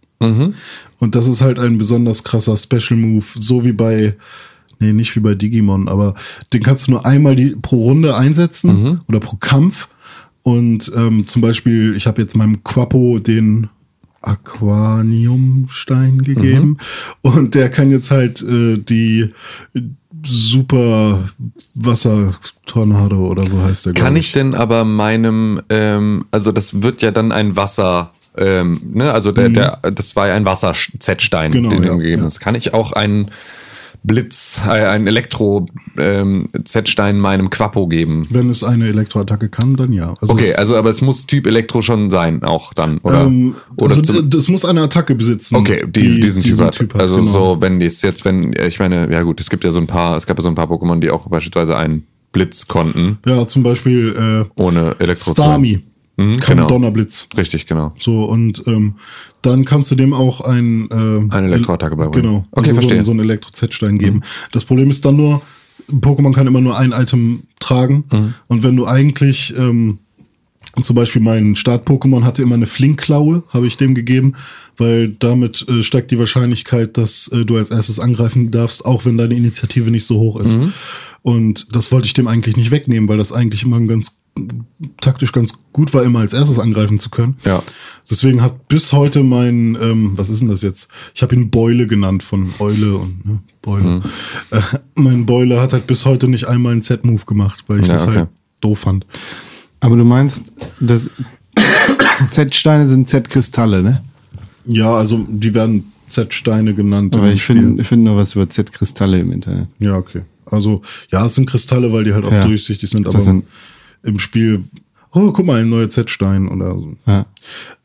Und das ist halt ein besonders krasser Special-Move, so wie bei, nee, nicht wie bei Digimon, aber den kannst du nur einmal die, pro Runde einsetzen oder pro Kampf. Und ähm, zum Beispiel, ich habe jetzt meinem Quappo den Aquaniumstein gegeben und der kann jetzt halt äh, die super Wassertornado oder so heißt der. Kann glaub ich denn aber meinem, ähm, also das wird ja dann ein Wasser, ähm, ne, also der, der, das war ja ein Wasser-Z-Stein, Genau, den du ja, ihm gegeben ja. hast. Kann ich auch einen Blitz, äh, einen Elektro-Z-Stein meinem Quappo geben? Wenn es eine Elektroattacke kann, dann ja. Also Okay, also aber es muss Typ Elektro schon sein, auch dann, oder? ähm, oder also das muss eine Attacke besitzen. Okay, die, die diesen, Typ, hat. Also genau. so, wenn die es jetzt, wenn, ich meine, ja gut, es gibt ja so ein paar, es gab ja so ein paar Pokémon, die auch beispielsweise einen Blitz konnten, Ja, zum Beispiel äh, ohne Elektro Starmie Mhm, kann genau. Donnerblitz. Richtig, genau. So, und ähm, dann kannst du dem auch ein, äh, Eine Elektroattacke beibringen. Genau. Okay, also so, verstehe. Mhm. ein- so einen Elektro-Z-Stein geben. Das Problem ist dann nur, ein Pokémon kann immer nur ein Item tragen. Mhm. Und wenn du eigentlich ähm, zum Beispiel mein Start-Pokémon hatte immer eine Flinkklaue, habe ich dem gegeben, weil damit äh, steigt die Wahrscheinlichkeit, dass äh, du als erstes angreifen darfst, auch wenn deine Initiative nicht so hoch ist. Und das wollte ich dem eigentlich nicht wegnehmen, weil das eigentlich immer ein ganz taktisch ganz gut war, immer als erstes angreifen zu können. Ja. Deswegen hat bis heute mein, ähm, was ist denn das jetzt? Ich habe ihn Beule genannt von Eule und ne, Beule. Äh, mein Beule hat halt bis heute nicht einmal einen Z-Move gemacht, weil ich Ja, das okay. halt doof fand. Aber du meinst, dass Z-Steine sind Z-Kristalle, ne? Ja, also die werden Z-Steine genannt. Aber ich finde ich find nur was über Z-Kristalle im Internet. Ja, okay. Also, ja, es sind Kristalle, weil die halt auch Ja. durchsichtig sind, aber sind- im Spiel, oh, guck mal, ein neuer Z-Stein oder so. Ja.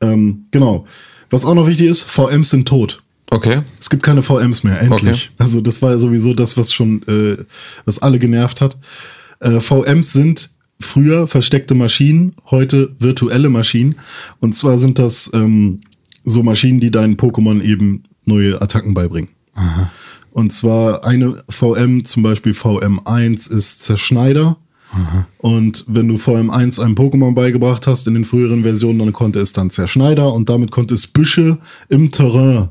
Ähm, genau. Was auch noch wichtig ist, VMs sind tot. Okay. Es gibt keine VMs mehr, endlich. Okay. Also das war ja sowieso das, was schon, äh, was alle genervt hat. Äh, VMs sind früher versteckte Maschinen, heute virtuelle Maschinen. Und zwar sind das ähm, so Maschinen, die deinen Pokémon eben neue Attacken beibringen. Und zwar eine VM, zum Beispiel VM1 ist Zerschneider. Und wenn du VM1 einem Pokémon beigebracht hast in den früheren Versionen, dann konnte es dann Zerschneider und damit konnte es Büsche im Terrain,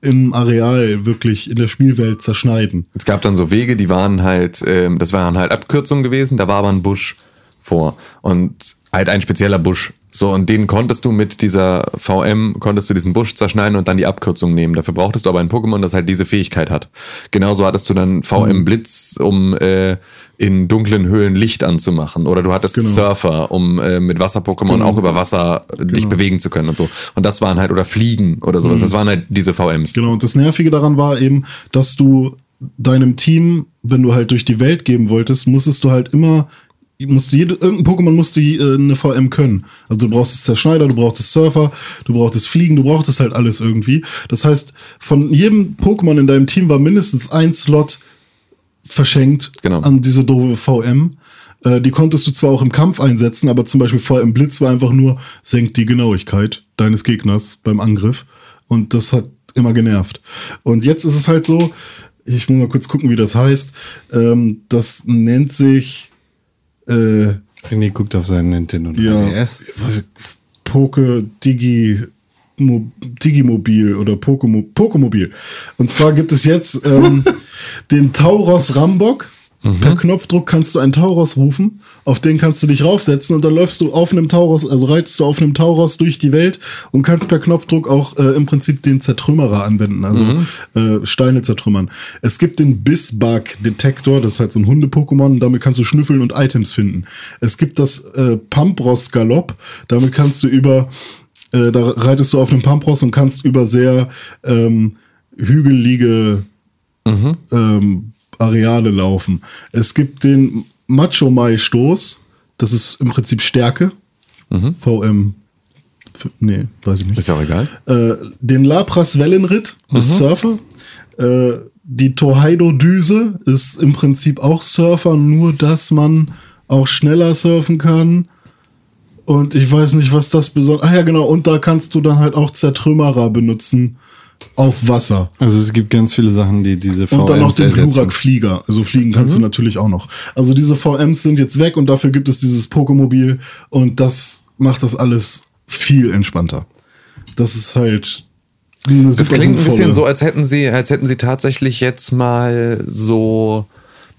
im Areal wirklich in der Spielwelt zerschneiden. Es gab dann so Wege, die waren halt, ähm, das waren halt Abkürzungen gewesen, da war aber ein Busch vor und halt ein spezieller Busch. So, und den konntest du mit dieser VM, konntest du diesen Busch zerschneiden und dann die Abkürzung nehmen. Dafür brauchtest du aber ein Pokémon, das halt diese Fähigkeit hat. Genauso hattest du dann VM Blitz, um äh, in dunklen Höhlen Licht anzumachen. Oder du hattest Genau. Surfer, um äh, mit Wasser-Pokémon auch über Wasser äh, dich bewegen zu können und so. Und das waren halt, oder Fliegen oder sowas. Das waren halt diese VMs. Genau, und das Nervige daran war eben, dass du deinem Team, wenn du halt durch die Welt geben wolltest, musstest du halt immer, musste jede, irgendein Pokémon musste äh, eine VM können. Also du brauchst Zerschneider, du brauchtest Surfer, du brauchtest Fliegen, du brauchtest halt alles irgendwie. Das heißt, von jedem Pokémon in deinem Team war mindestens ein Slot verschenkt Genau. an diese doofe VM. Äh, die konntest du zwar auch im Kampf einsetzen, aber zum Beispiel VM Blitz war einfach nur, senkt die Genauigkeit deines Gegners beim Angriff. Und das hat immer genervt. Und jetzt ist es halt so, ich muss mal kurz gucken, wie das heißt. Ähm, das nennt sich äh, René guckt auf seinen Nintendo ja, DS. was, Poke Digi Mo, Digimobil oder Pokémo, Pokémobil. Und zwar gibt es jetzt ähm, den Tauros Rambock. Per Knopfdruck kannst du einen Tauros rufen, auf den kannst du dich raufsetzen und dann läufst du auf einem Tauros, also reitest du auf einem Tauros durch die Welt und kannst per Knopfdruck auch äh, im Prinzip den Zertrümmerer anwenden, also äh, Steine zertrümmern. Es gibt den Bisbug-Detektor, das ist halt so ein Hunde-Pokémon, damit kannst du schnüffeln und Items finden. Es gibt das äh, Pampros-Galopp, damit kannst du über äh, da reitest du auf einem Pampros und kannst über sehr ähm, hügelige ähm, Areale laufen. Es gibt den Macho Mai Stoß, das ist im Prinzip Stärke. VM. F- Nee, weiß ich nicht. Ist ja auch egal. Äh, den Lapras Wellenritt ist Surfer. Äh, die Torheido-Düse ist im Prinzip auch Surfer, nur dass man auch schneller surfen kann. Und ich weiß nicht, was das besonders. Ah ja, genau. Und da kannst du dann halt auch Zertrümmerer benutzen auf Wasser. Also es gibt ganz viele Sachen, die diese VMs Und dann noch den ersetzen. Glurak-Flieger. Also fliegen kannst du natürlich auch noch. Also diese VMs sind jetzt weg und dafür gibt es dieses Pokemobil und das macht das alles viel entspannter. Das ist halt eine Das super klingt ein bisschen so, als hätten sie, als hätten sie tatsächlich jetzt mal so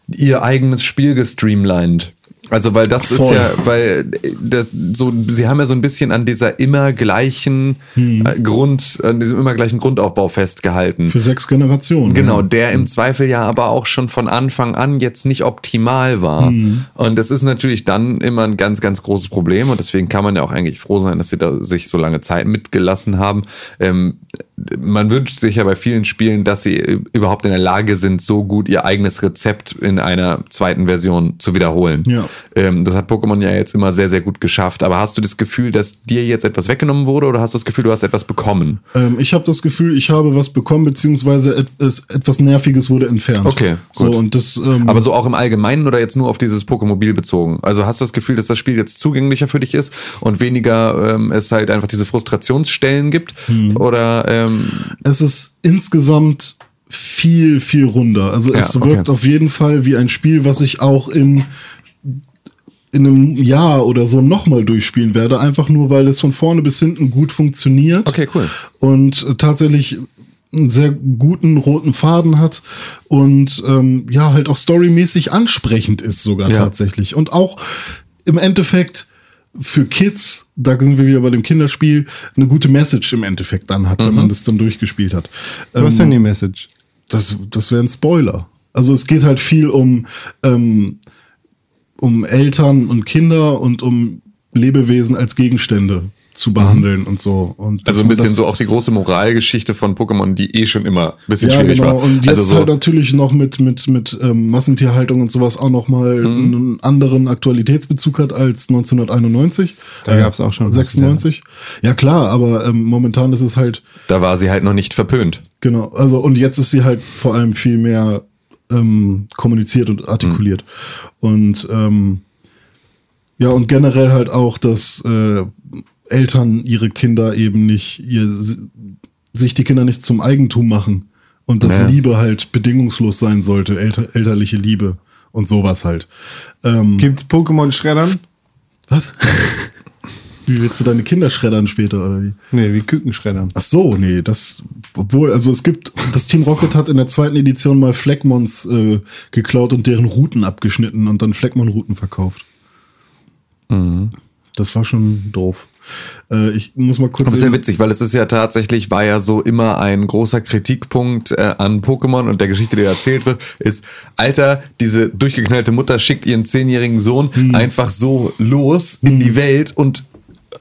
ihr eigenes Spiel gestreamlined. Also weil das Voll. ist ja, weil äh, das, so sie haben ja so ein bisschen an dieser immer gleichen Hm. äh, Grund, an diesem immer gleichen Grundaufbau festgehalten. für sechs Generationen. Genau, Ja. der im Zweifel ja aber auch schon von Anfang an jetzt nicht optimal war. Mhm. Und das ist natürlich dann immer ein ganz, ganz großes Problem. Und deswegen kann man ja auch eigentlich froh sein, dass sie da sich so lange Zeit mitgelassen haben. Ähm, man wünscht sich ja bei vielen Spielen, dass sie überhaupt in der Lage sind, so gut ihr eigenes Rezept in einer zweiten Version zu wiederholen. Ja. Ähm, das hat Pokémon ja jetzt immer sehr, sehr gut geschafft. Aber hast du das Gefühl, dass dir jetzt etwas weggenommen wurde oder hast du das Gefühl, du hast etwas bekommen? Ähm, ich habe das Gefühl, ich habe was bekommen, beziehungsweise etwas, etwas Nerviges wurde entfernt. Okay, So, gut. und das, ähm, Aber so auch im Allgemeinen oder jetzt nur auf dieses Pokémobil bezogen? Also hast du das Gefühl, dass das Spiel jetzt zugänglicher für dich ist und weniger ähm, es halt einfach diese Frustrationsstellen gibt? Hm. Oder ähm, es ist insgesamt viel, viel runder. Also es Ja, okay. wirkt auf jeden Fall wie ein Spiel, was ich auch in in einem Jahr oder so nochmal durchspielen werde, einfach nur, weil es von vorne bis hinten gut funktioniert. Okay, cool. Und tatsächlich einen sehr guten roten Faden hat und ähm, ja, halt auch storymäßig ansprechend ist sogar Ja. tatsächlich. Und auch im Endeffekt für Kids, da sind wir wieder bei dem Kinderspiel, eine gute Message im Endeffekt dann hat, wenn man das dann durchgespielt hat. Was ist denn die Message? Das, das wäre ein Spoiler. Also es geht halt viel um, ähm, um Eltern und Kinder und um Lebewesen als Gegenstände zu behandeln und so. Und Also ein bisschen das- so auch die große Moralgeschichte von Pokémon, die eh schon immer ein bisschen ja, schwierig genau. war. Und jetzt also so, halt natürlich noch mit, mit, mit ähm, Massentierhaltung und sowas auch noch mal Mhm. einen anderen Aktualitätsbezug hat als 1991. Da gab's auch schon 96. Ja klar, aber ähm, momentan ist es halt da war sie halt noch nicht verpönt. Genau, also und jetzt ist sie halt vor allem viel mehr ähm, kommuniziert und artikuliert. Und ähm, ja, und generell halt auch, dass äh, Eltern ihre Kinder eben nicht, ihr, sich die Kinder nicht zum Eigentum machen. Und dass Naja. Liebe halt bedingungslos sein sollte, elter, elterliche Liebe und sowas halt. Ähm, Gibt's Pokémon-Schreddern? was? wie willst du deine Kinder schreddern später, oder wie? Nee, wie Kükenschreddern. Ach so, nee, das, obwohl, also es gibt, das Team Rocket hat in der zweiten Edition mal Fleckmons äh, geklaut und deren Routen abgeschnitten und dann Fleckmon-Routen verkauft. Das war schon doof. Äh, ich muss mal kurz. Aber sehr eben- witzig, weil es ist ja tatsächlich, war ja so immer ein großer Kritikpunkt äh, an Pokémon und der Geschichte, die erzählt wird, ist, Alter, diese durchgeknallte Mutter schickt ihren zehnjährigen Sohn Hm. einfach so los in die Welt und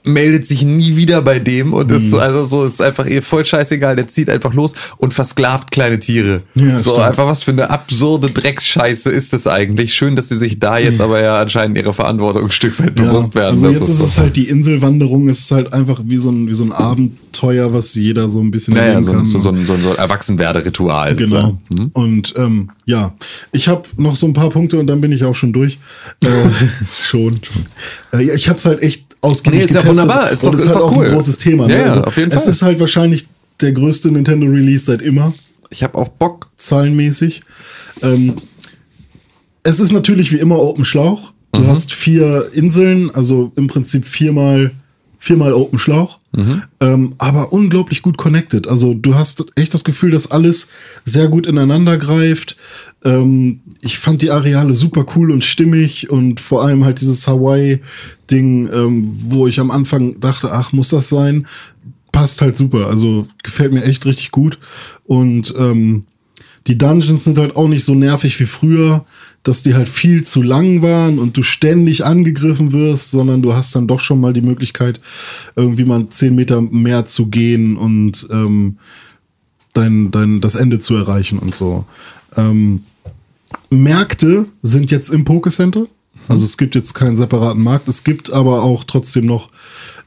meldet sich nie wieder bei dem und ist Hm. so, also so ist einfach ihr voll scheißegal, der zieht einfach los und versklavt kleine Tiere. Ja, so stimmt. einfach was für eine absurde Drecksscheiße ist das eigentlich. Schön, dass sie sich da jetzt aber ja anscheinend ihrer Verantwortung ein Stück weit bewusst werden. Also jetzt ist es halt die Inselwanderung, es ist halt einfach wie so ein, wie so ein Abenteuer, was jeder so ein bisschen naja, so, kann. ein- so, so, so so ein Erwachsenwerderitual. Genau. sozusagen. Und ähm, ja, ich habe noch so ein paar Punkte und dann bin ich auch schon durch. Äh, schon. Äh, ja, ich habe es halt echt ausgiebig Nee, ist ja getestet. wunderbar. Ist doch- es ist ist halt doch auch cool. ein großes Thema. Ja, ne? ja, also, auf jeden es Fall. ist halt wahrscheinlich der größte Nintendo Release seit immer, Ich habe auch Bock. zahlenmäßig. Ähm, es ist natürlich wie immer Open Schlauch. Du hast vier Inseln, also im Prinzip viermal, viermal Open Schlauch, ähm, aber unglaublich gut connected. Also du hast echt das Gefühl, dass alles sehr gut ineinander greift. Ähm, ich fand die Areale super cool und stimmig und vor allem halt dieses Hawaii-Ding, ähm, wo ich am Anfang dachte, ach, muss das sein? Passt halt super. Also gefällt mir echt richtig gut. Und ähm, die Dungeons sind halt auch nicht so nervig wie früher, dass die halt viel zu lang waren und du ständig angegriffen wirst, sondern du hast dann doch schon mal die Möglichkeit, irgendwie mal 10 Meter mehr zu gehen und ähm, dein, dein, das Ende zu erreichen und so. Ähm, Märkte sind jetzt im Pokécenter. Also es gibt jetzt keinen separaten Markt. Es gibt aber auch trotzdem noch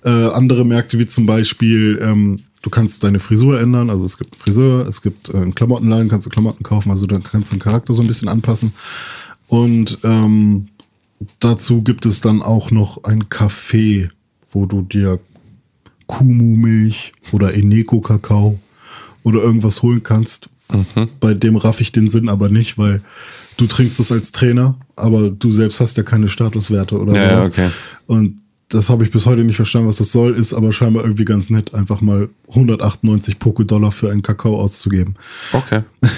äh, andere Märkte, wie zum Beispiel, ähm, du kannst deine Frisur ändern. Also es gibt einen Friseur, es gibt äh, einen Klamottenladen, kannst du Klamotten kaufen. Also dann kannst du den Charakter so ein bisschen anpassen. Und ähm, dazu gibt es dann auch noch ein Café, wo du dir Kumu-Milch oder Eneco-Kakao oder irgendwas holen kannst. Bei dem raff ich den Sinn aber nicht, weil du trinkst es als Trainer, aber du selbst hast ja keine Statuswerte oder ja, sowas. okay. Und das habe ich bis heute nicht verstanden, was das soll, ist aber scheinbar irgendwie ganz nett, einfach mal 198 Poké-Dollar für einen Kakao auszugeben. Okay.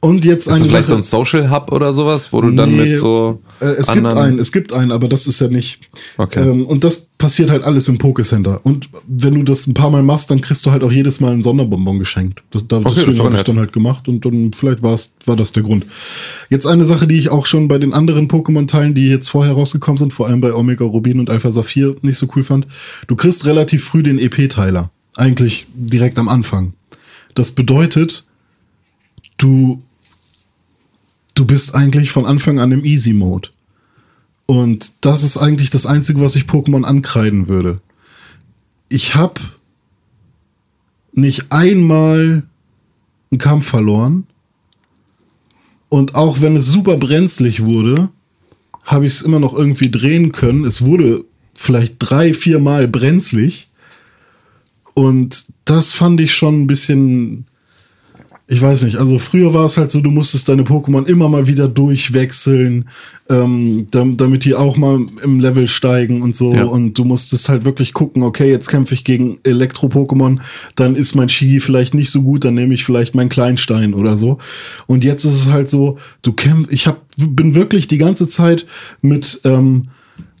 Und jetzt Ist eine das vielleicht so Sache. ein Social Hub oder sowas, wo du dann Nee, mit so äh, es gibt einen, es gibt einen, aber das ist ja nicht. Okay. Ähm, und das passiert halt alles im Pokécenter. Und wenn du das ein paar Mal machst, dann kriegst du halt auch jedes Mal einen Sonderbonbon geschenkt. Das, da, Okay, das deswegen habe ich dann halt gemacht und dann vielleicht war's, war das der Grund. Jetzt eine Sache, die ich auch schon bei den anderen Pokémon-Teilen, die jetzt vorher rausgekommen sind, vor allem bei Omega Rubin und Alpha Saphir, nicht so cool fand. Du kriegst relativ früh den EP-Teiler. Eigentlich direkt am Anfang. Das bedeutet, du du bist eigentlich von Anfang an im Easy Mode. Und das ist eigentlich das Einzige, was ich Pokémon ankreiden würde. Ich habe nicht einmal einen Kampf verloren. Und auch wenn es super brenzlig wurde, habe ich es immer noch irgendwie drehen können. Es wurde vielleicht drei, vier Mal brenzlig. Und das fand ich schon ein bisschen ich weiß nicht, also früher war es halt so, du musstest deine Pokémon immer mal wieder durchwechseln, ähm, dam- damit die auch mal im Level steigen und so. Ja. Und du musstest halt wirklich gucken, okay, jetzt kämpfe ich gegen Elektro-Pokémon, dann ist mein Shigi vielleicht nicht so gut, dann nehme ich vielleicht meinen Kleinstein oder so. Und jetzt ist es halt so, du kämpfst, ich hab, bin wirklich die ganze Zeit mit ähm,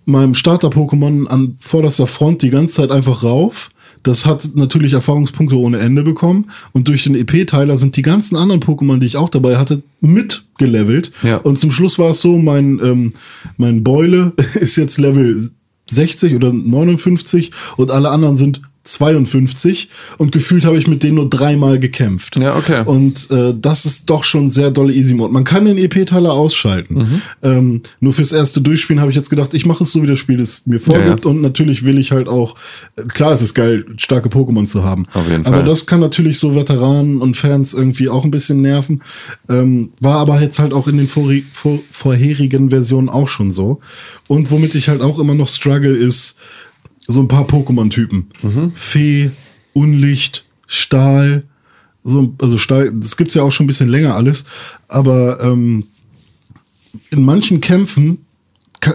meinem Starter-Pokémon an vorderster Front die ganze Zeit einfach rauf. Das hat natürlich Erfahrungspunkte ohne Ende bekommen. Und durch den EP-Teiler sind die ganzen anderen Pokémon, die ich auch dabei hatte, mitgelevelt. Ja. Und zum Schluss war es so, mein, ähm, mein Beule ist jetzt Level 60 oder 59 und alle anderen sind 52 und gefühlt habe ich mit denen nur dreimal gekämpft. Ja, okay. Und äh, das ist doch schon sehr dolle Easy Mode. Man kann den EP-Teiler ausschalten. Mhm. Ähm, nur fürs erste Durchspielen habe ich jetzt gedacht, ich mache es so, wie das Spiel es mir vorgibt. Ja, Und natürlich will ich halt auch, äh, klar, es ist geil, starke Pokémon zu haben. Auf jeden aber Fall. das kann natürlich so Veteranen und Fans irgendwie auch ein bisschen nerven. Ähm, war aber jetzt halt auch in den vori vor vorherigen Versionen auch schon so. Und womit ich halt auch immer noch struggle, ist so ein paar Pokémon-Typen. Mhm. Fee, Unlicht, Stahl, so, also Stahl, das gibt's ja auch schon ein bisschen länger alles, aber ähm, in manchen Kämpfen,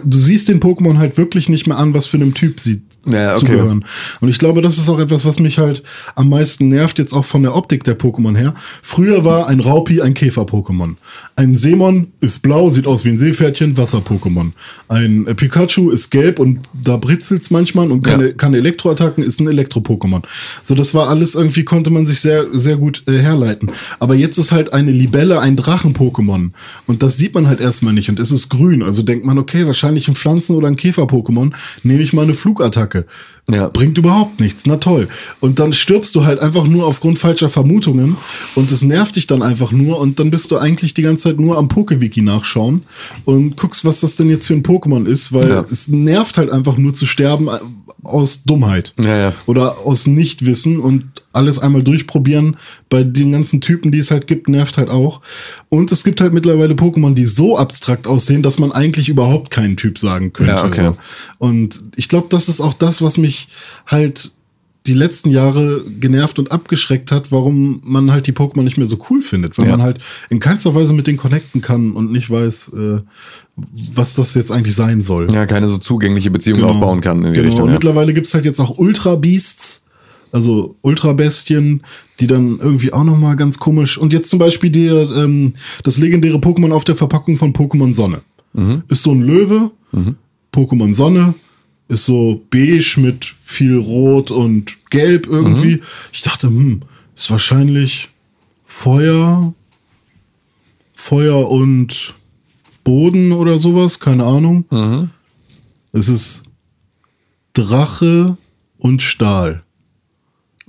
du siehst den Pokémon halt wirklich nicht mehr an, was für einem Typ sie Ja, okay. zugehören. Und ich glaube, das ist auch etwas, was mich halt am meisten nervt, jetzt auch von der Optik der Pokémon her. Früher war ein Raupi ein Käfer-Pokémon. Ein Seemon ist blau, sieht aus wie ein Seepferdchen, Wasser-Pokémon. Ein Pikachu ist gelb und da britzelt's manchmal und kann, Ja. kann Elektroattacken, ist ein Elektro-Pokémon. So, das war alles irgendwie, konnte man sich sehr, sehr gut äh, herleiten. Aber jetzt ist halt eine Libelle ein Drachen-Pokémon. Und das sieht man halt erstmal nicht. Und es ist grün. Also denkt man, okay, wahrscheinlich ein Pflanzen- oder ein Käfer-Pokémon. Nehme ich mal eine Flugattacke. 个 Ja. Bringt überhaupt nichts. Na toll. Und dann stirbst du halt einfach nur aufgrund falscher Vermutungen. Und es nervt dich dann einfach nur. Und dann bist du eigentlich die ganze Zeit nur am Pokewiki nachschauen und guckst, was das denn jetzt für ein Pokémon ist. Weil Ja. es nervt halt einfach nur zu sterben aus Dummheit Ja, ja. oder aus Nichtwissen und alles einmal durchprobieren bei den ganzen Typen, die es halt gibt, nervt halt auch. Und es gibt halt mittlerweile Pokémon, die so abstrakt aussehen, dass man eigentlich überhaupt keinen Typ sagen könnte. Ja, okay. Und ich glaube, das ist auch das, was mich halt die letzten Jahre genervt und abgeschreckt hat, warum man halt die Pokémon nicht mehr so cool findet, weil Ja. man halt in keinster Weise mit denen connecten kann und nicht weiß, äh, was das jetzt eigentlich sein soll. Ja, keine so zugängliche Beziehung Genau. aufbauen kann in die genau. Richtung. Und Ja. mittlerweile gibt's halt jetzt auch Ultra-Beasts, also Ultra-Bestien, die dann irgendwie auch nochmal ganz komisch. Und jetzt zum Beispiel die, ähm, das legendäre Pokémon auf der Verpackung von Pokémon Sonne. Ist so ein Löwe, Pokémon Sonne, ist so beige mit viel Rot und Gelb irgendwie. Ich dachte, hm, ist wahrscheinlich Feuer, Feuer und Boden oder sowas, keine Ahnung. Es ist Drache und Stahl.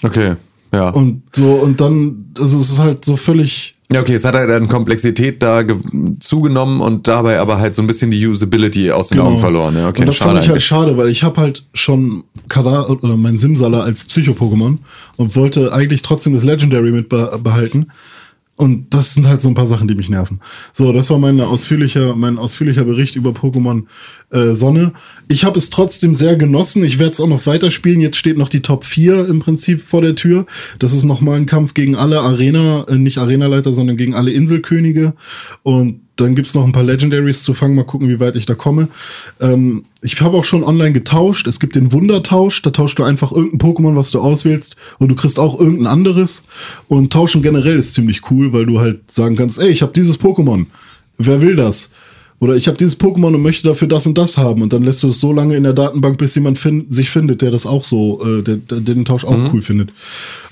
Okay, ja. Und so, und dann, also es ist halt so völlig, Ja, okay, es hat halt an Komplexität da ge- zugenommen und dabei aber halt so ein bisschen die Usability aus den Augen verloren. Ja, okay, Genau. und das schade fand ich halt schade, weil ich habe halt schon Kadar oder mein Simsala als Psycho-Pokémon und wollte eigentlich trotzdem das Legendary mit be behalten. Und das sind halt so ein paar Sachen, die mich nerven. So, das war meine ausführlicher, mein ausführlicher Bericht über Pokémon äh, Sonne. Ich habe es trotzdem sehr genossen. Ich werde es auch noch weiterspielen. Jetzt steht noch die Top 4 im Prinzip vor der Tür. Das ist nochmal ein Kampf gegen alle Arena, äh, nicht Arenaleiter, sondern gegen alle Inselkönige. Und dann gibt's noch ein paar Legendaries zu fangen. Mal gucken, wie weit ich da komme. Ähm, ich habe auch schon online getauscht. Es gibt den Wundertausch. Da tauschst du einfach irgendein Pokémon, was du auswählst. Und du kriegst auch irgendein anderes. Und tauschen generell ist ziemlich cool, weil du halt sagen kannst, ey, ich habe dieses Pokémon. Wer will das? Oder ich habe dieses Pokémon und möchte dafür das und das haben. Und dann lässt du es so lange in der Datenbank, bis jemand fin sich findet, der das auch so, äh, der, der den Tausch auch cool findet.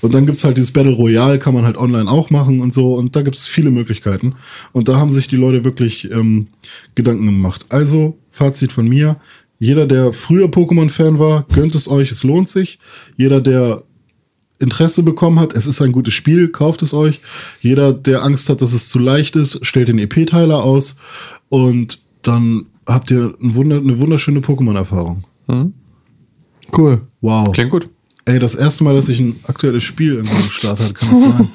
Und dann gibt's halt dieses Battle Royale, kann man halt online auch machen und so. Und da gibt's viele Möglichkeiten. Und da haben sich die Leute wirklich ähm, Gedanken gemacht. Also, Fazit von mir. Jeder, der früher Pokémon-Fan war, gönnt es euch, es lohnt sich. Jeder, der Interesse bekommen hat, es ist ein gutes Spiel, kauft es euch. Jeder, der Angst hat, dass es zu leicht ist, stellt den EP-Teiler aus und dann habt ihr ein Wunder, eine wunderschöne Pokémon-Erfahrung. Cool. Wow. Klingt gut. Ey, das erste Mal, dass ich ein aktuelles Spiel irgendwo am Start hatte, kann das sein?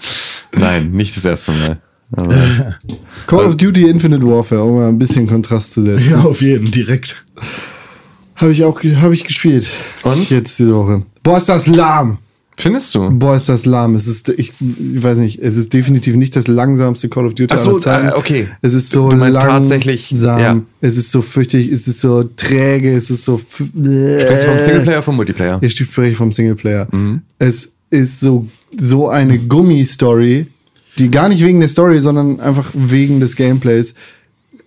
Nein, nicht das erste Mal. Call of Duty Infinite Warfare, um mal ein bisschen Kontrast zu setzen. ja, auf jeden, direkt. Habe ich auch hab ich gespielt. Und? Jetzt diese Woche. Boah, ist das lahm. Findest du? Boah, ist das lahm. Es ist, ich, ich weiß nicht, es ist definitiv nicht das langsamste Call of Duty Ach so, aller Zeiten. äh, okay. Es ist so Du meinst langsam, tatsächlich, ja. es ist so fürchtig, es ist so träge, es ist so... Sprichst du vom Singleplayer oder vom Multiplayer? Ich spreche vom Singleplayer. Mhm. Es ist so, so eine Gummi-Story, die gar nicht wegen der Story, sondern einfach wegen des Gameplays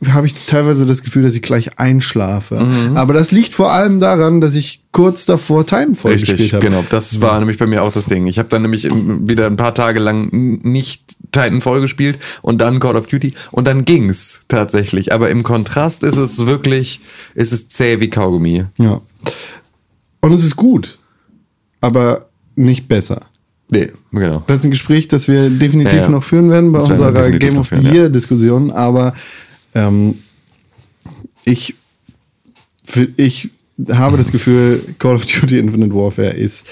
habe ich teilweise das Gefühl, dass ich gleich einschlafe. Mhm. Aber das liegt vor allem daran, dass ich kurz davor Titanfall gespielt Richtig, habe. genau. Das war nämlich bei mir auch das Ding. Ich habe dann nämlich wieder ein paar Tage lang nicht Titanfall gespielt und dann Call of Duty und dann ging's tatsächlich. Aber im Kontrast ist es wirklich, ist es zäh wie Kaugummi. Ja. Und es ist gut, aber nicht besser. Nee, genau. Das ist ein Gespräch, das wir definitiv Ja, ja. noch führen werden bei Das wir unserer Game of the ja. Year Diskussion. Aber ähm, ich, ich habe das Gefühl, Call of Duty Infinite Warfare ist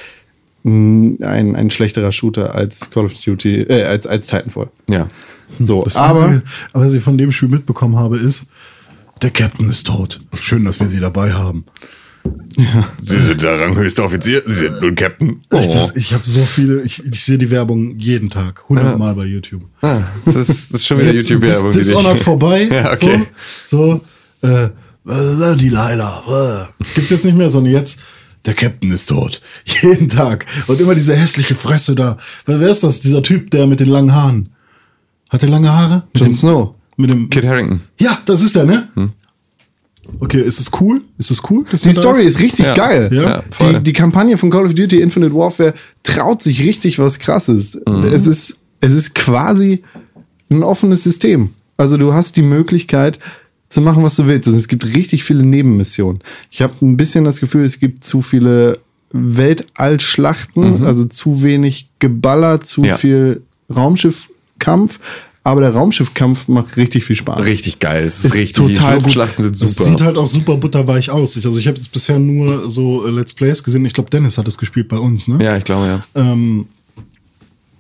mh, ein, ein schlechterer Shooter als Call of Duty, äh, als, als Titanfall. Ja. So, Das aber Einzige, was ich von dem Spiel mitbekommen habe, ist, der Captain ist tot. Schön, dass wir sie dabei haben. Sie sind der ranghöchste Offizier, Sie sind nun Captain. Ich, das- ich habe so viele, ich, ich sehe die Werbung jeden Tag, hundertmal bei YouTube. Ah, das, ist, das ist schon wieder YouTube-Werbung. Dis- Dishonored vorbei. Ja, okay. So, so äh, äh, die Laila. Äh. Gibt's jetzt nicht mehr, sondern jetzt, der Captain ist tot. Jeden Tag. Und immer diese hässliche Fresse da. Wer, wer ist das? Dieser Typ, der mit den langen Haaren. Hat der lange Haare? Mit Jon dem, Snow. mit dem, Kit Harrington. ja, das ist er, ne? Okay, ist es cool? Ist es cool? dass Die Story ist richtig Ja. geil. Ja, ja, die, die Kampagne von Call of Duty Infinite Warfare traut sich richtig was krasses. Mhm. Es ist, es ist quasi ein offenes System. Also du hast die Möglichkeit zu machen, was du willst. Und es gibt richtig viele Nebenmissionen. Ich habe ein bisschen das Gefühl, es gibt zu viele Weltallschlachten, also zu wenig Geballer, zu Mhm. Ja. viel Raumschiffkampf. Aber der Raumschiffkampf macht richtig viel Spaß. Richtig geil. Es ist, Ist richtig. total die. Schlachten sind super. sieht halt auch super butterweich aus. Ich, also ich habe jetzt bisher nur so äh, Let's Plays gesehen. Ich glaube, Dennis hat das gespielt bei uns, ne? ja, ich glaube, ja. Ähm,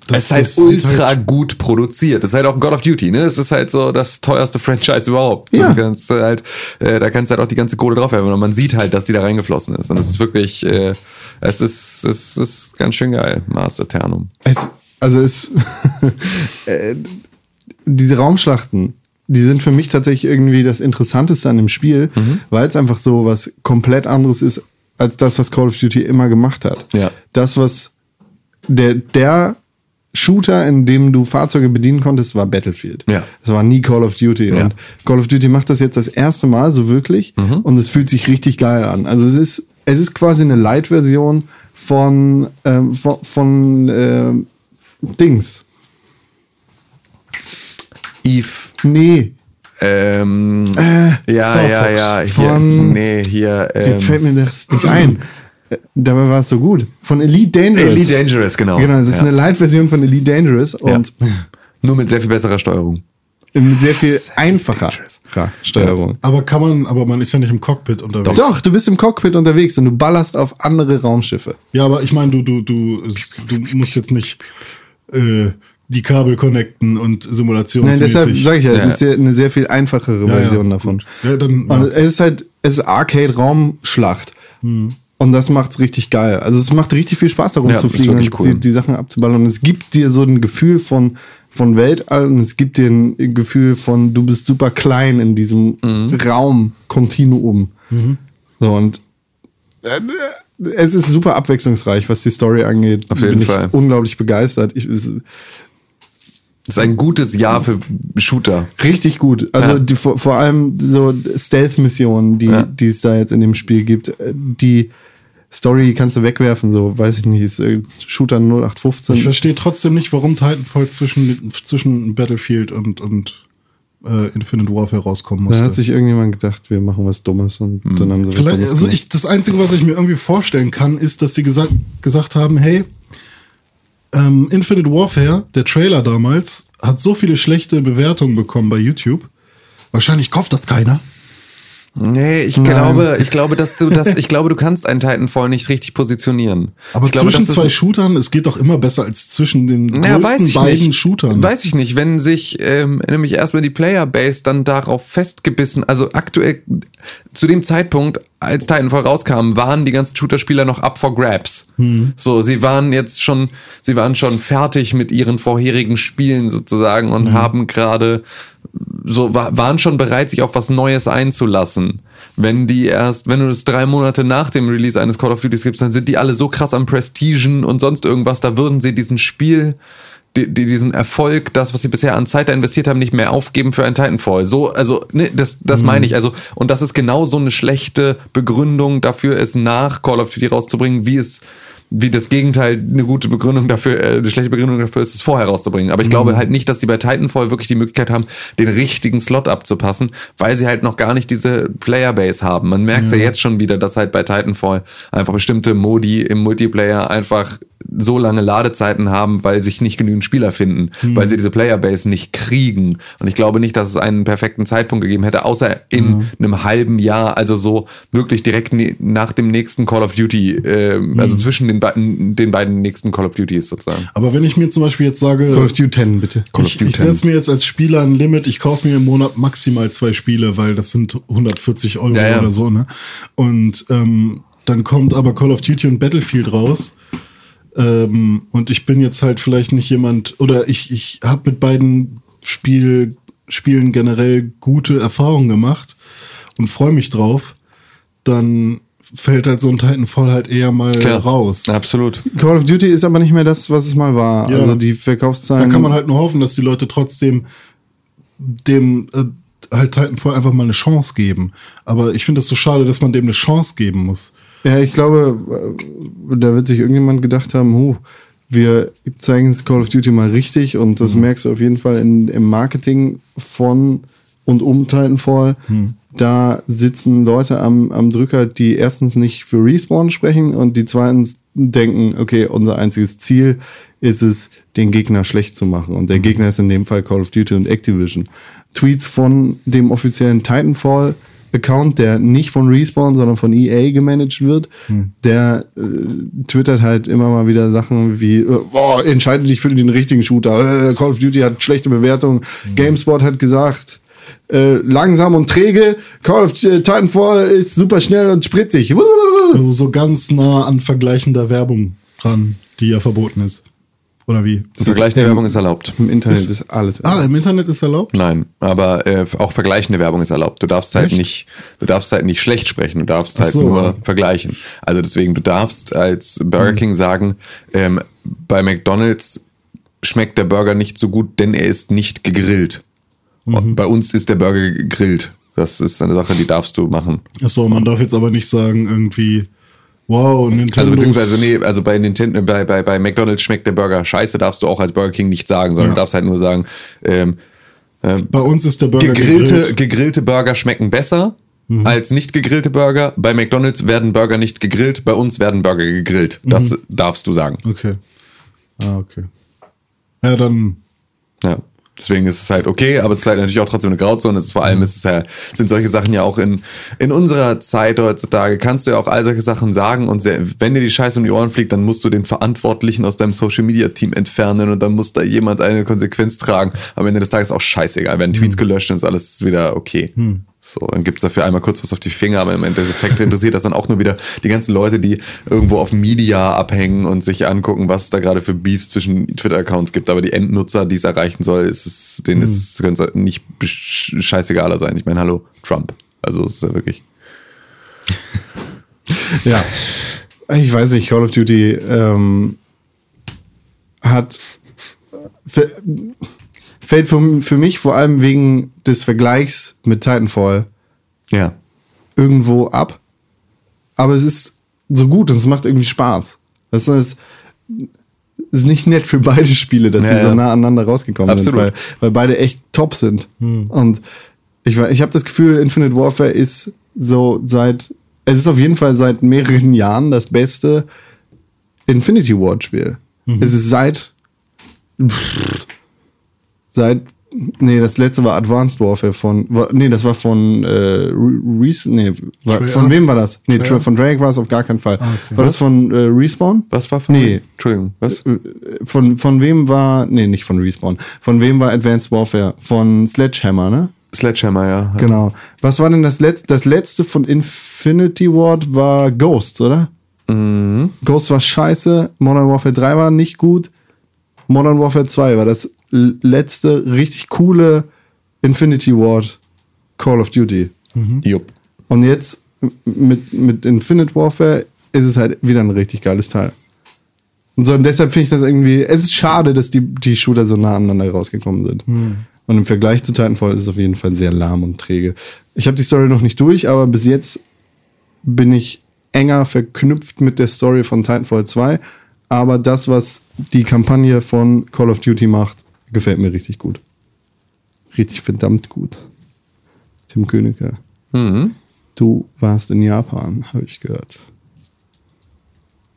das, es ist halt das sieht ultra halt- gut produziert. Das ist halt auch ein God of Duty, ne? Es ist halt so das teuerste Franchise überhaupt. Ja. Das kannst halt, äh, da kannst du halt auch die ganze Kohle drauf werfen und man sieht halt, dass die da reingeflossen ist. Und es ist wirklich, äh, es ist, es ist ganz schön geil. Mars Eternum. Es, also es, äh, diese Raumschlachten, die sind für mich tatsächlich irgendwie das Interessanteste an dem Spiel, Mhm. weil es einfach so was komplett anderes ist als das, was Call of Duty immer gemacht hat. Ja. Das, was der, der Shooter, in dem du Fahrzeuge bedienen konntest, war Battlefield. Ja. Das war nie Call of Duty. Ja. Und Call of Duty macht das jetzt das erste Mal so wirklich Mhm. und es fühlt sich richtig geil an. Also es ist, es ist quasi eine Light-Version von, ähm, von, von ähm, Dings. Eve. Nee, Ähm, ja, ja, Star ja. Fox Hier, von- nee, hier. Ähm, jetzt fällt mir das nicht ein. Äh, Dabei war es so gut. Von Elite Dangerous. Elite Dangerous, genau. Genau, es ist ja. eine Light-Version von Elite Dangerous und Nur mit sehr viel besserer Steuerung. mit sehr viel einfacher Steuerung. Aber kann man, aber man ist ja nicht im Cockpit unterwegs. Doch, du bist im Cockpit unterwegs und du ballerst auf andere Raumschiffe. Ja, aber ich meine, du, du, du, du musst jetzt nicht äh, die Kabel connecten und Nein, simulationsmäßig. deshalb sage ich ja, es Ja. ist sehr, eine sehr viel einfachere Ja, Version ja, davon. Ja, dann, Und ja. es ist halt, es ist Arcade-Raumschlacht. Und das macht's richtig geil. Also es macht richtig viel Spaß darum Ja, zu fliegen und cool. die, die Sachen abzuballern. Und es gibt dir so ein Gefühl von, von Weltall und es gibt dir ein Gefühl von, du bist super klein in diesem Mhm. Raum-Kontinuum. So und äh, es ist super abwechslungsreich, was die Story angeht. Auf jeden Bin Fall. Ich unglaublich begeistert. Ich, es, Das ist ein gutes Jahr für Shooter. Richtig gut. Also Ja. die, vor, vor allem so Stealth-Missionen, die, Ja. die es da jetzt in dem Spiel gibt, äh, die Story kannst du wegwerfen, so weiß ich nicht, ist äh, Shooter 0815. Ich verstehe trotzdem nicht, warum Titanfall zwischen, zwischen Battlefield und, und äh, Infinite Warfare rauskommen musste. da hat sich irgendjemand gedacht, wir machen was Dummes und dann haben sie was Vielleicht, Dummes also ich, das Einzige, was ich mir irgendwie vorstellen kann, ist, dass sie gesagt, gesagt haben, hey, ähm, Infinite Warfare, der Trailer damals, hat so viele schlechte Bewertungen bekommen bei YouTube. Wahrscheinlich kauft das keiner. Nee, ich glaube, ich glaube, dass du das, ich glaube, du kannst einen Titanfall nicht richtig positionieren. Aber ich glaube, zwischen ist- zwei Shootern, es geht doch immer besser als zwischen den Naja, größten beiden nicht. Shootern. Weiß ich nicht, wenn sich ähm, nämlich erstmal die Playerbase dann darauf festgebissen, also aktuell zu dem Zeitpunkt, als Titanfall rauskam, waren die ganzen Shooter-Spieler noch up for grabs. So, sie waren jetzt schon, sie waren schon fertig mit ihren vorherigen Spielen sozusagen und haben gerade so wa- waren schon bereit, sich auf was Neues einzulassen. Wenn die erst, wenn du das drei Monate nach dem Release eines Call of Duty gibst, dann sind die alle so krass am Prestigen und sonst irgendwas, da würden sie diesen Spiel, die, die, diesen Erfolg, das, was sie bisher an Zeit da investiert haben, nicht mehr aufgeben für ein Titanfall. So, also, ne, das, das meine ich. Also, und das ist genau so eine schlechte Begründung dafür, es nach Call of Duty rauszubringen, wie es wie das Gegenteil eine gute Begründung dafür, äh, eine schlechte Begründung dafür ist, es vorher rauszubringen. Aber ich glaube halt nicht, dass die bei Titanfall wirklich die Möglichkeit haben, den richtigen Slot abzupassen, weil sie halt noch gar nicht diese Playerbase haben. Man merkt ja. ja jetzt schon wieder, dass halt bei Titanfall einfach bestimmte Modi im Multiplayer einfach so lange Ladezeiten haben, weil sich nicht genügend Spieler finden, Mhm. weil sie diese Playerbase nicht kriegen. Und ich glaube nicht, dass es einen perfekten Zeitpunkt gegeben hätte, außer in Mhm. einem halben Jahr, also so wirklich direkt ne nach dem nächsten Call of Duty, äh, also Mhm. zwischen den, beiden den beiden nächsten Call of Duties sozusagen. Aber wenn ich mir zum Beispiel jetzt sage, Call of Duty 10, bitte. Call of ich, ich setze mir jetzt als Spieler ein Limit, ich kaufe mir im Monat maximal zwei Spiele, weil das sind 140 Euro Ja, ja. oder so, ne? Und ähm, dann kommt aber Call of Duty und Battlefield raus. Ähm, und ich bin jetzt halt vielleicht nicht jemand, oder ich, ich habe mit beiden Spiel, Spielen generell gute Erfahrungen gemacht und freue mich drauf, dann fällt halt so ein Titanfall halt eher mal raus. Absolut. Call of Duty ist aber nicht mehr das, was es mal war. Ja. Also die Verkaufszahlen. Da kann man halt nur hoffen, dass die Leute trotzdem dem äh, halt Titanfall einfach mal eine Chance geben. Aber ich finde es so schade, dass man dem eine Chance geben muss. Ja, ich glaube, äh, da wird sich irgendjemand gedacht haben, huh, wir zeigen es Call of Duty mal richtig und das merkst du auf jeden Fall in, im Marketing von und um Titanfall. Da sitzen Leute am, am Drücker, die erstens nicht für Respawn sprechen und die zweitens denken, okay, unser einziges Ziel ist es, den Gegner schlecht zu machen. Und der Gegner ist in dem Fall Call of Duty und Activision. Tweets von dem offiziellen Titanfall Account, der nicht von Respawn, sondern von EA gemanagt wird, der äh, twittert halt immer mal wieder Sachen wie, äh, boah, entscheide dich für den richtigen Shooter. Äh, Call of Duty hat schlechte Bewertungen. GameSpot hat gesagt, äh, langsam und träge. Call of Duty Titanfall ist super schnell und spritzig. Also so ganz nah an vergleichender Werbung ran, die ja verboten ist. Oder wie? Vergleichende Werbung ist erlaubt. Im Internet ist, alles. Ah, im Internet ist erlaubt? Nein, aber äh, auch vergleichende Werbung ist erlaubt. Du darfst halt nicht, du darfst halt nicht schlecht sprechen, du darfst Ach halt so, nur ja. vergleichen. Also deswegen, du darfst als Burger King sagen, ähm, bei McDonald's schmeckt der Burger nicht so gut, denn er ist nicht gegrillt. Und Bei uns ist der Burger gegrillt. Das ist eine Sache, die darfst du machen. Achso, man darf jetzt aber nicht sagen, irgendwie, wow, Nintendo. Also beziehungsweise, nee, also bei Nintendo, bei, bei, bei McDonalds schmeckt der Burger scheiße, darfst du auch als Burger King nicht sagen, sondern Ja. darfst halt nur sagen, ähm, Bei uns ist der Burger gegrillte, gegrillt. gegrillte Burger schmecken besser als nicht gegrillte Burger. Bei McDonalds werden Burger nicht gegrillt, bei uns werden Burger gegrillt. Das darfst du sagen. Okay. Ah, okay. Ja, dann. Ja. Deswegen ist es halt okay, aber es ist halt natürlich auch trotzdem eine Grauzone. Es ist vor allem ist es ja, sind solche Sachen ja auch in, in unserer Zeit heutzutage, kannst du ja auch all solche Sachen sagen und sehr, wenn dir die Scheiße um die Ohren fliegt, dann musst du den Verantwortlichen aus deinem Social Media Team entfernen und dann muss da jemand eine Konsequenz tragen. Am Ende des Tages auch scheißegal. Werden Tweets gelöscht, dann ist alles wieder okay. So, dann gibt's dafür einmal kurz was auf die Finger, aber im Endeffekt interessiert das dann auch nur wieder die ganzen Leute, die irgendwo auf Media abhängen und sich angucken, was es da gerade für Beefs zwischen Twitter-Accounts gibt. Aber die Endnutzer, die es erreichen soll, ist es, denen ist es nicht scheißegaler sein. Ich meine, hallo, Trump. Also es ist ja wirklich. Ja. Ich weiß nicht, Call of Duty ähm, hat für, fällt für, für mich vor allem wegen des Vergleichs mit Titanfall Ja. irgendwo ab. Aber es ist so gut und es macht irgendwie Spaß. Das ist, ist nicht nett für beide Spiele, dass Ja, sie so nah aneinander rausgekommen Absolut. sind, weil, weil beide echt top sind. Und ich, ich habe das Gefühl, Infinite Warfare ist so seit, es ist auf jeden Fall seit mehreren Jahren das beste Infinity Ward Spiel. Es ist seit, seit Nee, das letzte war Advanced Warfare von. War, nee, das war von äh, Re nee, war, von wem war das? Nee, Treyarch? Von Drake war es auf gar keinen Fall. okay. War das von äh, Respawn? Was war von Nee. Entschuldigung, was? Äh, Von, von wem war. Nee, nicht von Respawn. Von wem war Advanced Warfare? Von Sledgehammer, ne? Sledgehammer, ja. Genau. Was war denn das letzte? Das letzte von Infinity Ward war Ghosts, oder? Mhm. Ghosts war scheiße. Modern Warfare 3 war nicht gut. Modern Warfare 2 war das letzte richtig coole Infinity Ward Call of Duty. Jupp. Und jetzt mit, mit Infinite Warfare ist es halt wieder ein richtig geiles Teil. Und so, und deshalb finde ich das irgendwie, es ist schade, dass die, die Shooter so nah aneinander rausgekommen sind. Und im Vergleich zu Titanfall ist es auf jeden Fall sehr lahm und träge. Ich habe die Story noch nicht durch, aber bis jetzt bin ich enger verknüpft mit der Story von Titanfall 2. Aber das, was die Kampagne von Call of Duty macht, gefällt mir richtig gut. Richtig verdammt gut. Tim Königke. Mhm. Du warst in Japan, habe ich gehört.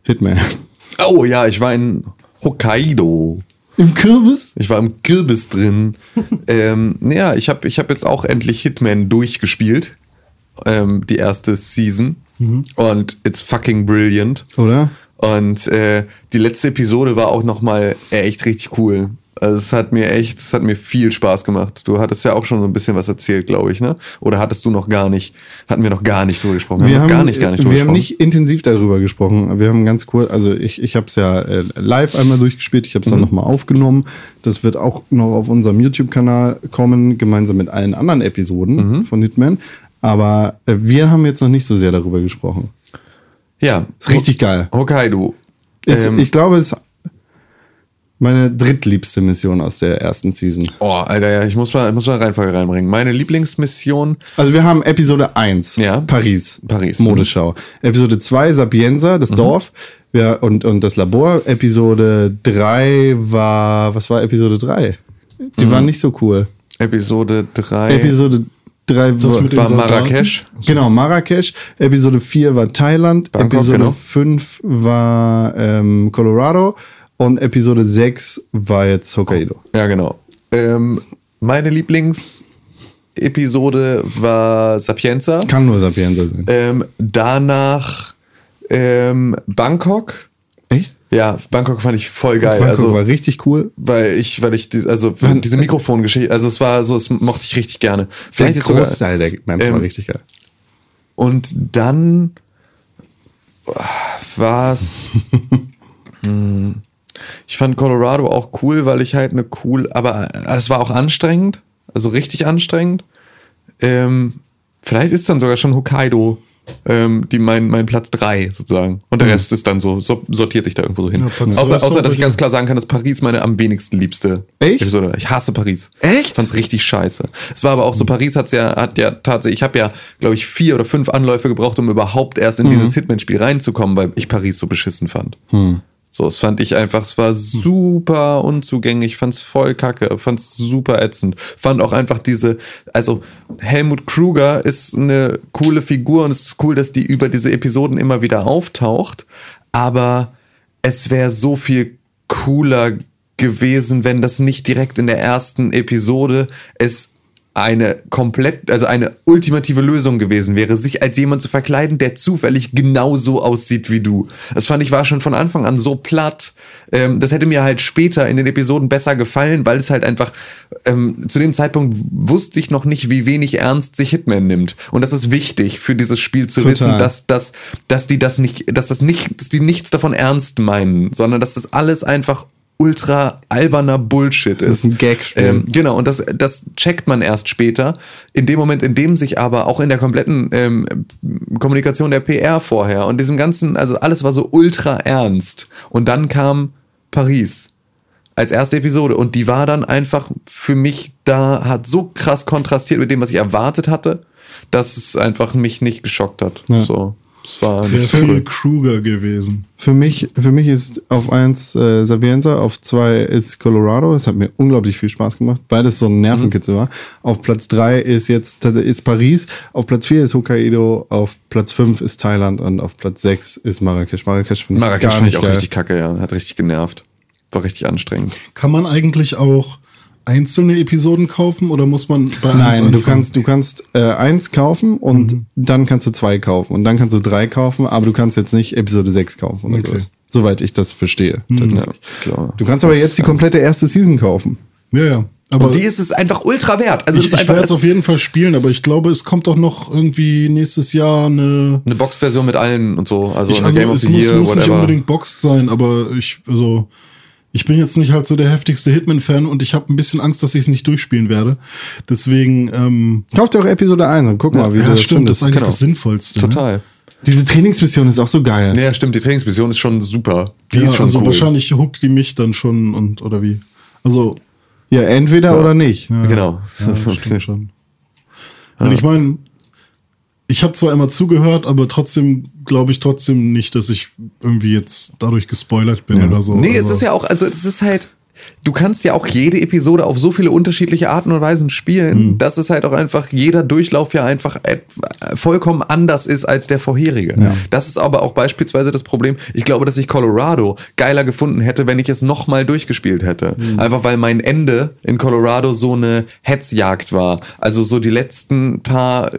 Hitman. Oh ja, ich war in Hokkaido. Im Kürbis? Ich war im Kürbis drin. ähm, ja, ich habe ich hab jetzt auch endlich Hitman durchgespielt. Ähm, die erste Season. Und it's fucking brilliant. Oder? Und äh, die letzte Episode war auch nochmal echt richtig cool. Also es hat mir echt, es hat mir viel Spaß gemacht. Du hattest ja auch schon so ein bisschen was erzählt, glaube ich, ne? Oder hattest du noch gar nicht? Hatten wir noch gar nicht drüber gesprochen? Wir noch haben, gar nicht, gar nicht drüber wir haben gesprochen. nicht intensiv darüber gesprochen. Wir haben ganz kurz, also ich, ich habe es ja äh, live einmal durchgespielt, ich habe es dann nochmal aufgenommen. Das wird auch noch auf unserem YouTube-Kanal kommen, gemeinsam mit allen anderen Episoden von Hitman. Aber äh, wir haben jetzt noch nicht so sehr darüber gesprochen. Ja, Ist richtig geil. Hokkaido. Ist, Ähm, ich glaube, es meine drittliebste Mission aus der ersten Season. oh, Alter, ja, ich muss mal, ich muss mal Reihenfolge reinbringen. Meine Lieblingsmission, Also wir haben Episode 1, Ja. Paris, Paris, mhm. Modeschau. Episode 2, Sapienza, das Dorf ja, und, und das Labor. Episode 3 war, was war Episode 3? Die Mhm. war nicht so cool. Episode 3 Episode 3 Das war, war? Marrakesch. genau, Marrakesch. Episode 4 war Thailand. Bangkok, Episode genau. 5 war ähm, Colorado. Und Episode 6 war jetzt Hokkaido. Ja, genau. Ähm, meine Lieblingsepisode war Sapienza. Kann nur Sapienza sein. Ähm, danach ähm, Bangkok. Echt? Ja, Bangkok fand ich voll geil. Bangkok also, war richtig cool. weil ich, weil ich, also Wann- diese Mikrofongeschichte, also es war so, es mochte ich richtig gerne. Der Vielleicht sogar, Großteil der Maps war ähm, richtig geil. und dann war es. ich fand Colorado auch cool, weil ich halt eine cool, aber es war auch anstrengend, also richtig anstrengend. Ähm, vielleicht ist dann sogar schon Hokkaido ähm, die mein, mein Platz drei sozusagen. Und der Rest ist dann so, so sortiert sich da irgendwo so hin. Ja, außer, außer doch dass ich ganz klar sagen kann, dass Paris meine am wenigsten liebste Echt? Episode. Ich hasse Paris. Echt? Fand's richtig scheiße. Es war aber auch so, Paris hat's ja, hat ja tatsächlich, ich habe ja, glaube ich, vier oder fünf Anläufe gebraucht, um überhaupt erst in dieses Hitman-Spiel reinzukommen, weil ich Paris so beschissen fand. So, das fand ich einfach, es war super unzugänglich, fand's voll kacke, fand's super ätzend. Fand auch einfach diese, also Helmut Kruger ist eine coole Figur und es ist cool, dass die über diese Episoden immer wieder auftaucht, aber es wäre so viel cooler gewesen, wenn das nicht direkt in der ersten Episode es eine komplett, also eine ultimative Lösung gewesen wäre, sich als jemand zu verkleiden, der zufällig genauso aussieht wie du. Das fand ich war schon von Anfang an so platt. Ähm, das hätte mir halt später in den Episoden besser gefallen, weil es halt einfach ähm, zu dem Zeitpunkt wusste ich noch nicht, wie wenig ernst sich Hitman nimmt. Und das ist wichtig für dieses Spiel zu Total. wissen, dass, dass, dass die das nicht, dass das nicht, dass die nichts davon ernst meinen, sondern dass das alles einfach ultra alberner Bullshit ist. ist ein Gagspiel. Ähm, genau, und das, das checkt man erst später. In dem Moment, in dem sich aber auch in der kompletten ähm, Kommunikation der PR vorher und diesem ganzen, also alles war so ultra ernst. Und dann kam Paris als erste Episode und die war dann einfach für mich da, hat so krass kontrastiert mit dem, was ich erwartet hatte, dass es einfach mich nicht geschockt hat. So, es war Wäre nicht viel cool. Kruger gewesen. Für mich, für mich ist auf eins äh, Sapienza, auf zwei ist Colorado. Es hat mir unglaublich viel Spaß gemacht, weil es so ein Nervenkitzel war. Auf Platz drei ist jetzt ist Paris, auf Platz vier ist Hokkaido, auf Platz fünf ist Thailand und auf Platz sechs ist Marrakesch. Marrakesch finde ich Marrakesch gar fand nicht ich auch geil. richtig kacke, ja. Hat richtig genervt. War richtig anstrengend. Kann man eigentlich auch einzelne Episoden kaufen oder muss man bei eins Nein, du kannst, du kannst äh, eins kaufen und Mhm. dann kannst du zwei kaufen und dann kannst du drei kaufen, aber du kannst jetzt nicht Episode 6 kaufen oder Okay. Mhm. sowas. Soweit ich das verstehe. tatsächlich. Ja, klar. Du kannst aber jetzt die komplette erste Season kaufen. Ja, ja. Aber Und die ist es einfach ultra wert. Also ich, ich werde es auf jeden Fall spielen, aber ich glaube, es kommt doch noch irgendwie nächstes Jahr eine. eine Boxversion mit allen und so. Also, ich, eine also Game of es the muss, Year, muss nicht whatever. unbedingt boxed sein, aber ich, also, ich bin jetzt nicht halt so der heftigste Hitman-Fan und ich habe ein bisschen Angst, dass ich es nicht durchspielen werde. Deswegen, ähm, Kauf dir auch Episode 1 und guck mal, wie du ja, das stimmt, das ist eigentlich Genau. das Sinnvollste. Ne? Total. Diese Trainingsmission ist auch so geil. Ja, stimmt. Die Trainingsmission ist schon super. Die ja, ist schon also cool. wahrscheinlich hookt die mich dann schon und oder wie. Also, Ja, entweder oder nicht. Genau. ja, stimmt schon. Und ich meine, ich habe zwar immer zugehört, aber trotzdem glaube ich trotzdem nicht, dass ich irgendwie jetzt dadurch gespoilert bin oder so. Nee, es ist ja auch, also es ist halt, du kannst ja auch jede Episode auf so viele unterschiedliche Arten und Weisen spielen, Mhm. dass es halt auch einfach jeder Durchlauf ja einfach vollkommen anders ist als der vorherige. Das ist aber auch beispielsweise das Problem. Ich glaube, dass ich Colorado geiler gefunden hätte, wenn ich es nochmal durchgespielt hätte. Mhm. Einfach weil mein Ende in Colorado so eine Hetzjagd war. Also so die letzten paar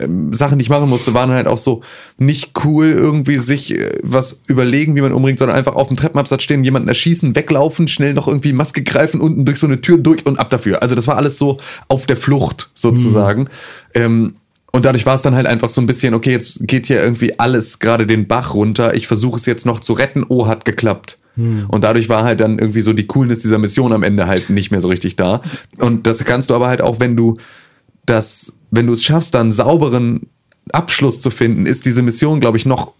ähm, Sachen, die ich machen musste, waren halt auch so nicht cool, irgendwie sich äh, was überlegen, wie man umbringt, sondern einfach auf dem Treppenabsatz stehen, jemanden erschießen, weglaufen, schnell noch irgendwie Maske greifen, unten durch so eine Tür durch und ab dafür. Also das war alles so auf der Flucht sozusagen. Ähm, und dadurch war es dann halt einfach so ein bisschen, okay, jetzt geht hier irgendwie alles gerade den Bach runter. Ich versuche es jetzt noch zu retten. Oh, hat geklappt. Und dadurch war halt dann irgendwie so die Coolness dieser Mission am Ende halt nicht mehr so richtig da. Und das kannst du aber halt auch, wenn du das, wenn du es schaffst, dann einen sauberen Abschluss zu finden, ist diese Mission, glaube ich, noch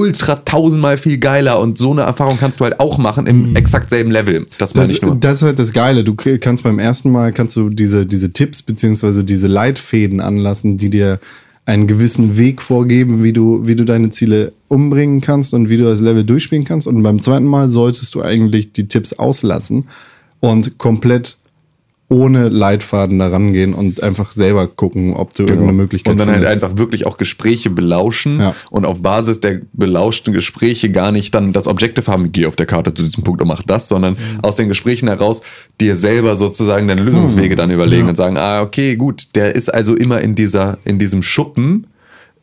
ultra tausendmal viel geiler und so eine Erfahrung kannst du halt auch machen im exakt selben Level. Das meine Das, ich nur. das ist halt das Geile. Du kannst beim ersten Mal kannst du diese, diese Tipps beziehungsweise diese Leitfäden anlassen, die dir einen gewissen Weg vorgeben, wie du, wie du deine Ziele umbringen kannst und wie du das Level durchspielen kannst. Und beim zweiten Mal solltest du eigentlich die Tipps auslassen und komplett ohne Leitfaden da rangehen und einfach selber gucken, ob du irgendeine Möglichkeit Genau. Und dann halt findest. einfach wirklich auch Gespräche belauschen Ja. und auf Basis der belauschten Gespräche gar nicht dann das Objective haben, geh auf der Karte zu diesem Punkt und mach das, sondern Mhm. aus den Gesprächen heraus dir selber sozusagen deine Lösungswege dann überlegen und sagen, ah, okay, gut, der ist also immer in dieser, in diesem Schuppen,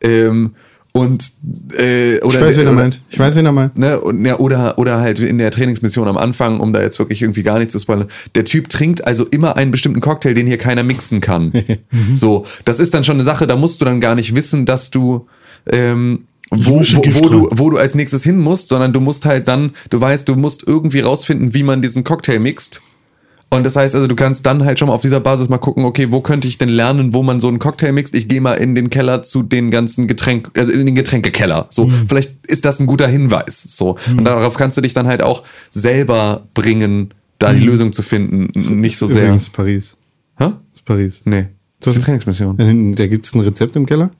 ähm, und, äh, oder, ich weiß, wen er meint. Ich weiß, wen er meint. Ne, und, ja, oder, oder halt in der Trainingsmission am Anfang, um da jetzt wirklich irgendwie gar nicht zu spoilern. Der Typ trinkt also immer einen bestimmten Cocktail, den hier keiner mixen kann. so, das ist dann schon eine Sache, da musst du dann gar nicht wissen, dass du, ähm, wo, wo, wo, du, wo du als nächstes hin musst, sondern du musst halt dann, du weißt, du musst irgendwie rausfinden, wie man diesen Cocktail mixt. Und das heißt also, du kannst dann halt schon mal auf dieser Basis mal gucken, okay, wo könnte ich denn lernen, wo man so einen Cocktail mixt? Ich gehe mal in den Keller zu den ganzen Getränk, also in den Getränkekeller. So, Mhm. vielleicht ist das ein guter Hinweis. So. Und darauf kannst du dich dann halt auch selber bringen, da die Lösung zu finden. N- Nicht so sehr. Mhm. Übrigens ist Paris. Hä? Ist Paris. Nee. Das ist die Trainingsmission. Da gibt es ein Rezept im Keller.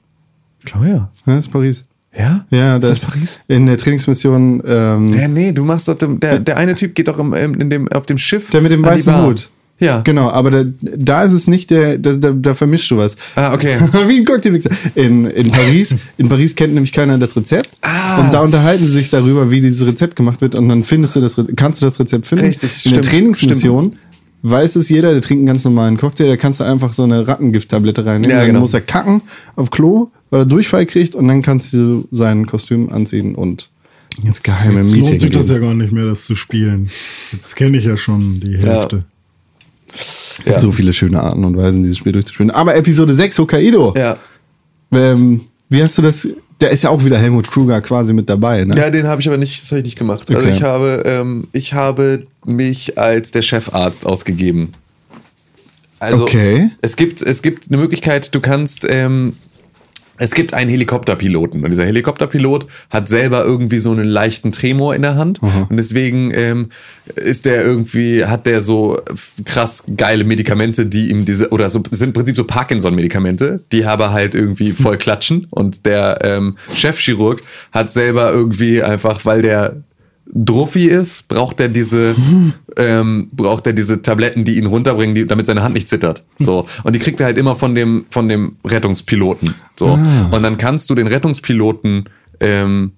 Ich glaube ja. Ja, ist Paris. Ja? Ja, ist das das Paris? In der Trainingsmission, ähm, Ja, nee, du machst doch, der, der eine Typ geht doch im, in dem, auf dem Schiff. der mit dem weißen. Hut. Ja. Genau, aber da, da ist es nicht der, da, da, da vermischst du was. Ah, okay. Wie ein Cocktailmixer. In, in Paris, in Paris kennt nämlich keiner das Rezept. Ah. Und da unterhalten sie sich darüber, wie dieses Rezept gemacht wird. Und dann findest du das, kannst du das Rezept finden. Richtig, in der stimmt, Trainingsmission weiß es jeder, der trinkt einen ganz normalen Cocktail, da kannst du einfach so eine Rattengift-Tablette reinnehmen. Ja, dann genau. muss er kacken auf Klo, weil er Durchfall kriegt und dann kannst du sein Kostüm anziehen und ins geheime Jetzt Meeting lohnt sich das ja gar nicht mehr, das zu spielen. Jetzt kenne ich ja schon die Hälfte. Es gibt so viele schöne Arten und Weisen, dieses Spiel durchzuspielen. Aber Episode 6, Hokkaido. Ja. Ähm, wie hast du das? Da ist ja auch wieder Helmut Kruger quasi mit dabei, ne? Ja, den habe ich aber nicht, das habe ich nicht gemacht. Also Okay. ich habe, ähm, ich habe mich als der Chefarzt ausgegeben. Also Okay. es gibt, es gibt eine Möglichkeit, du kannst, ähm, es gibt einen Helikopterpiloten und dieser Helikopterpilot hat selber irgendwie so einen leichten Tremor in der Hand und deswegen ähm, ist der irgendwie, hat der so krass geile Medikamente, die ihm diese, oder so, sind im Prinzip so Parkinson-Medikamente, die aber halt irgendwie voll klatschen und der ähm, Chefchirurg hat selber irgendwie einfach, weil der Druffi ist, braucht er diese, ähm, braucht er diese Tabletten, die ihn runterbringen, die, damit seine Hand nicht zittert. So. Und die kriegt er halt immer von dem, von dem Rettungspiloten. So. Und dann kannst du den Rettungspiloten, ähm,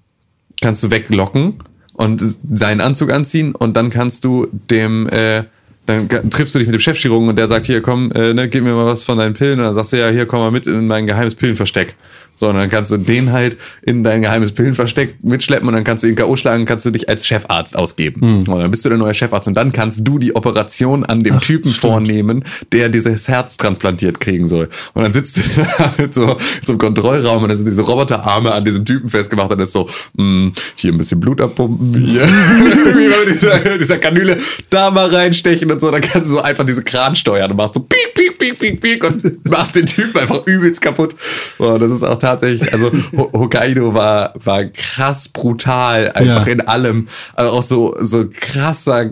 kannst du weglocken und seinen Anzug anziehen und dann kannst du dem, äh, dann triffst du dich mit dem Chefchirurgen und der sagt, hier komm, äh, ne, gib mir mal was von deinen Pillen. Und dann sagst du, ja, hier komm mal mit in mein geheimes Pillenversteck. So, und dann kannst du den halt in dein geheimes Pillenversteck mitschleppen und dann kannst du ihn K.O. schlagen und kannst du dich als Chefarzt ausgeben. Und dann bist du der neue Chefarzt und dann kannst du die Operation an dem Typen vornehmen, der dieses Herz transplantiert kriegen soll. Und dann sitzt du da mit so, einem Kontrollraum und dann sind diese Roboterarme an diesem Typen festgemacht und ist so, mh, hier ein bisschen Blut abpumpen, hier mit dieser, dieser Kanüle da mal reinstechen und so. Dann kannst du so einfach diese Kran steuern und machst so piek, piek, piek, piek, piek und machst den Typen einfach übelst kaputt. So, das ist auch tatsächlich, also Ho- Hokkaido war, war krass brutal, einfach Ja. in allem. Also auch so, so krasser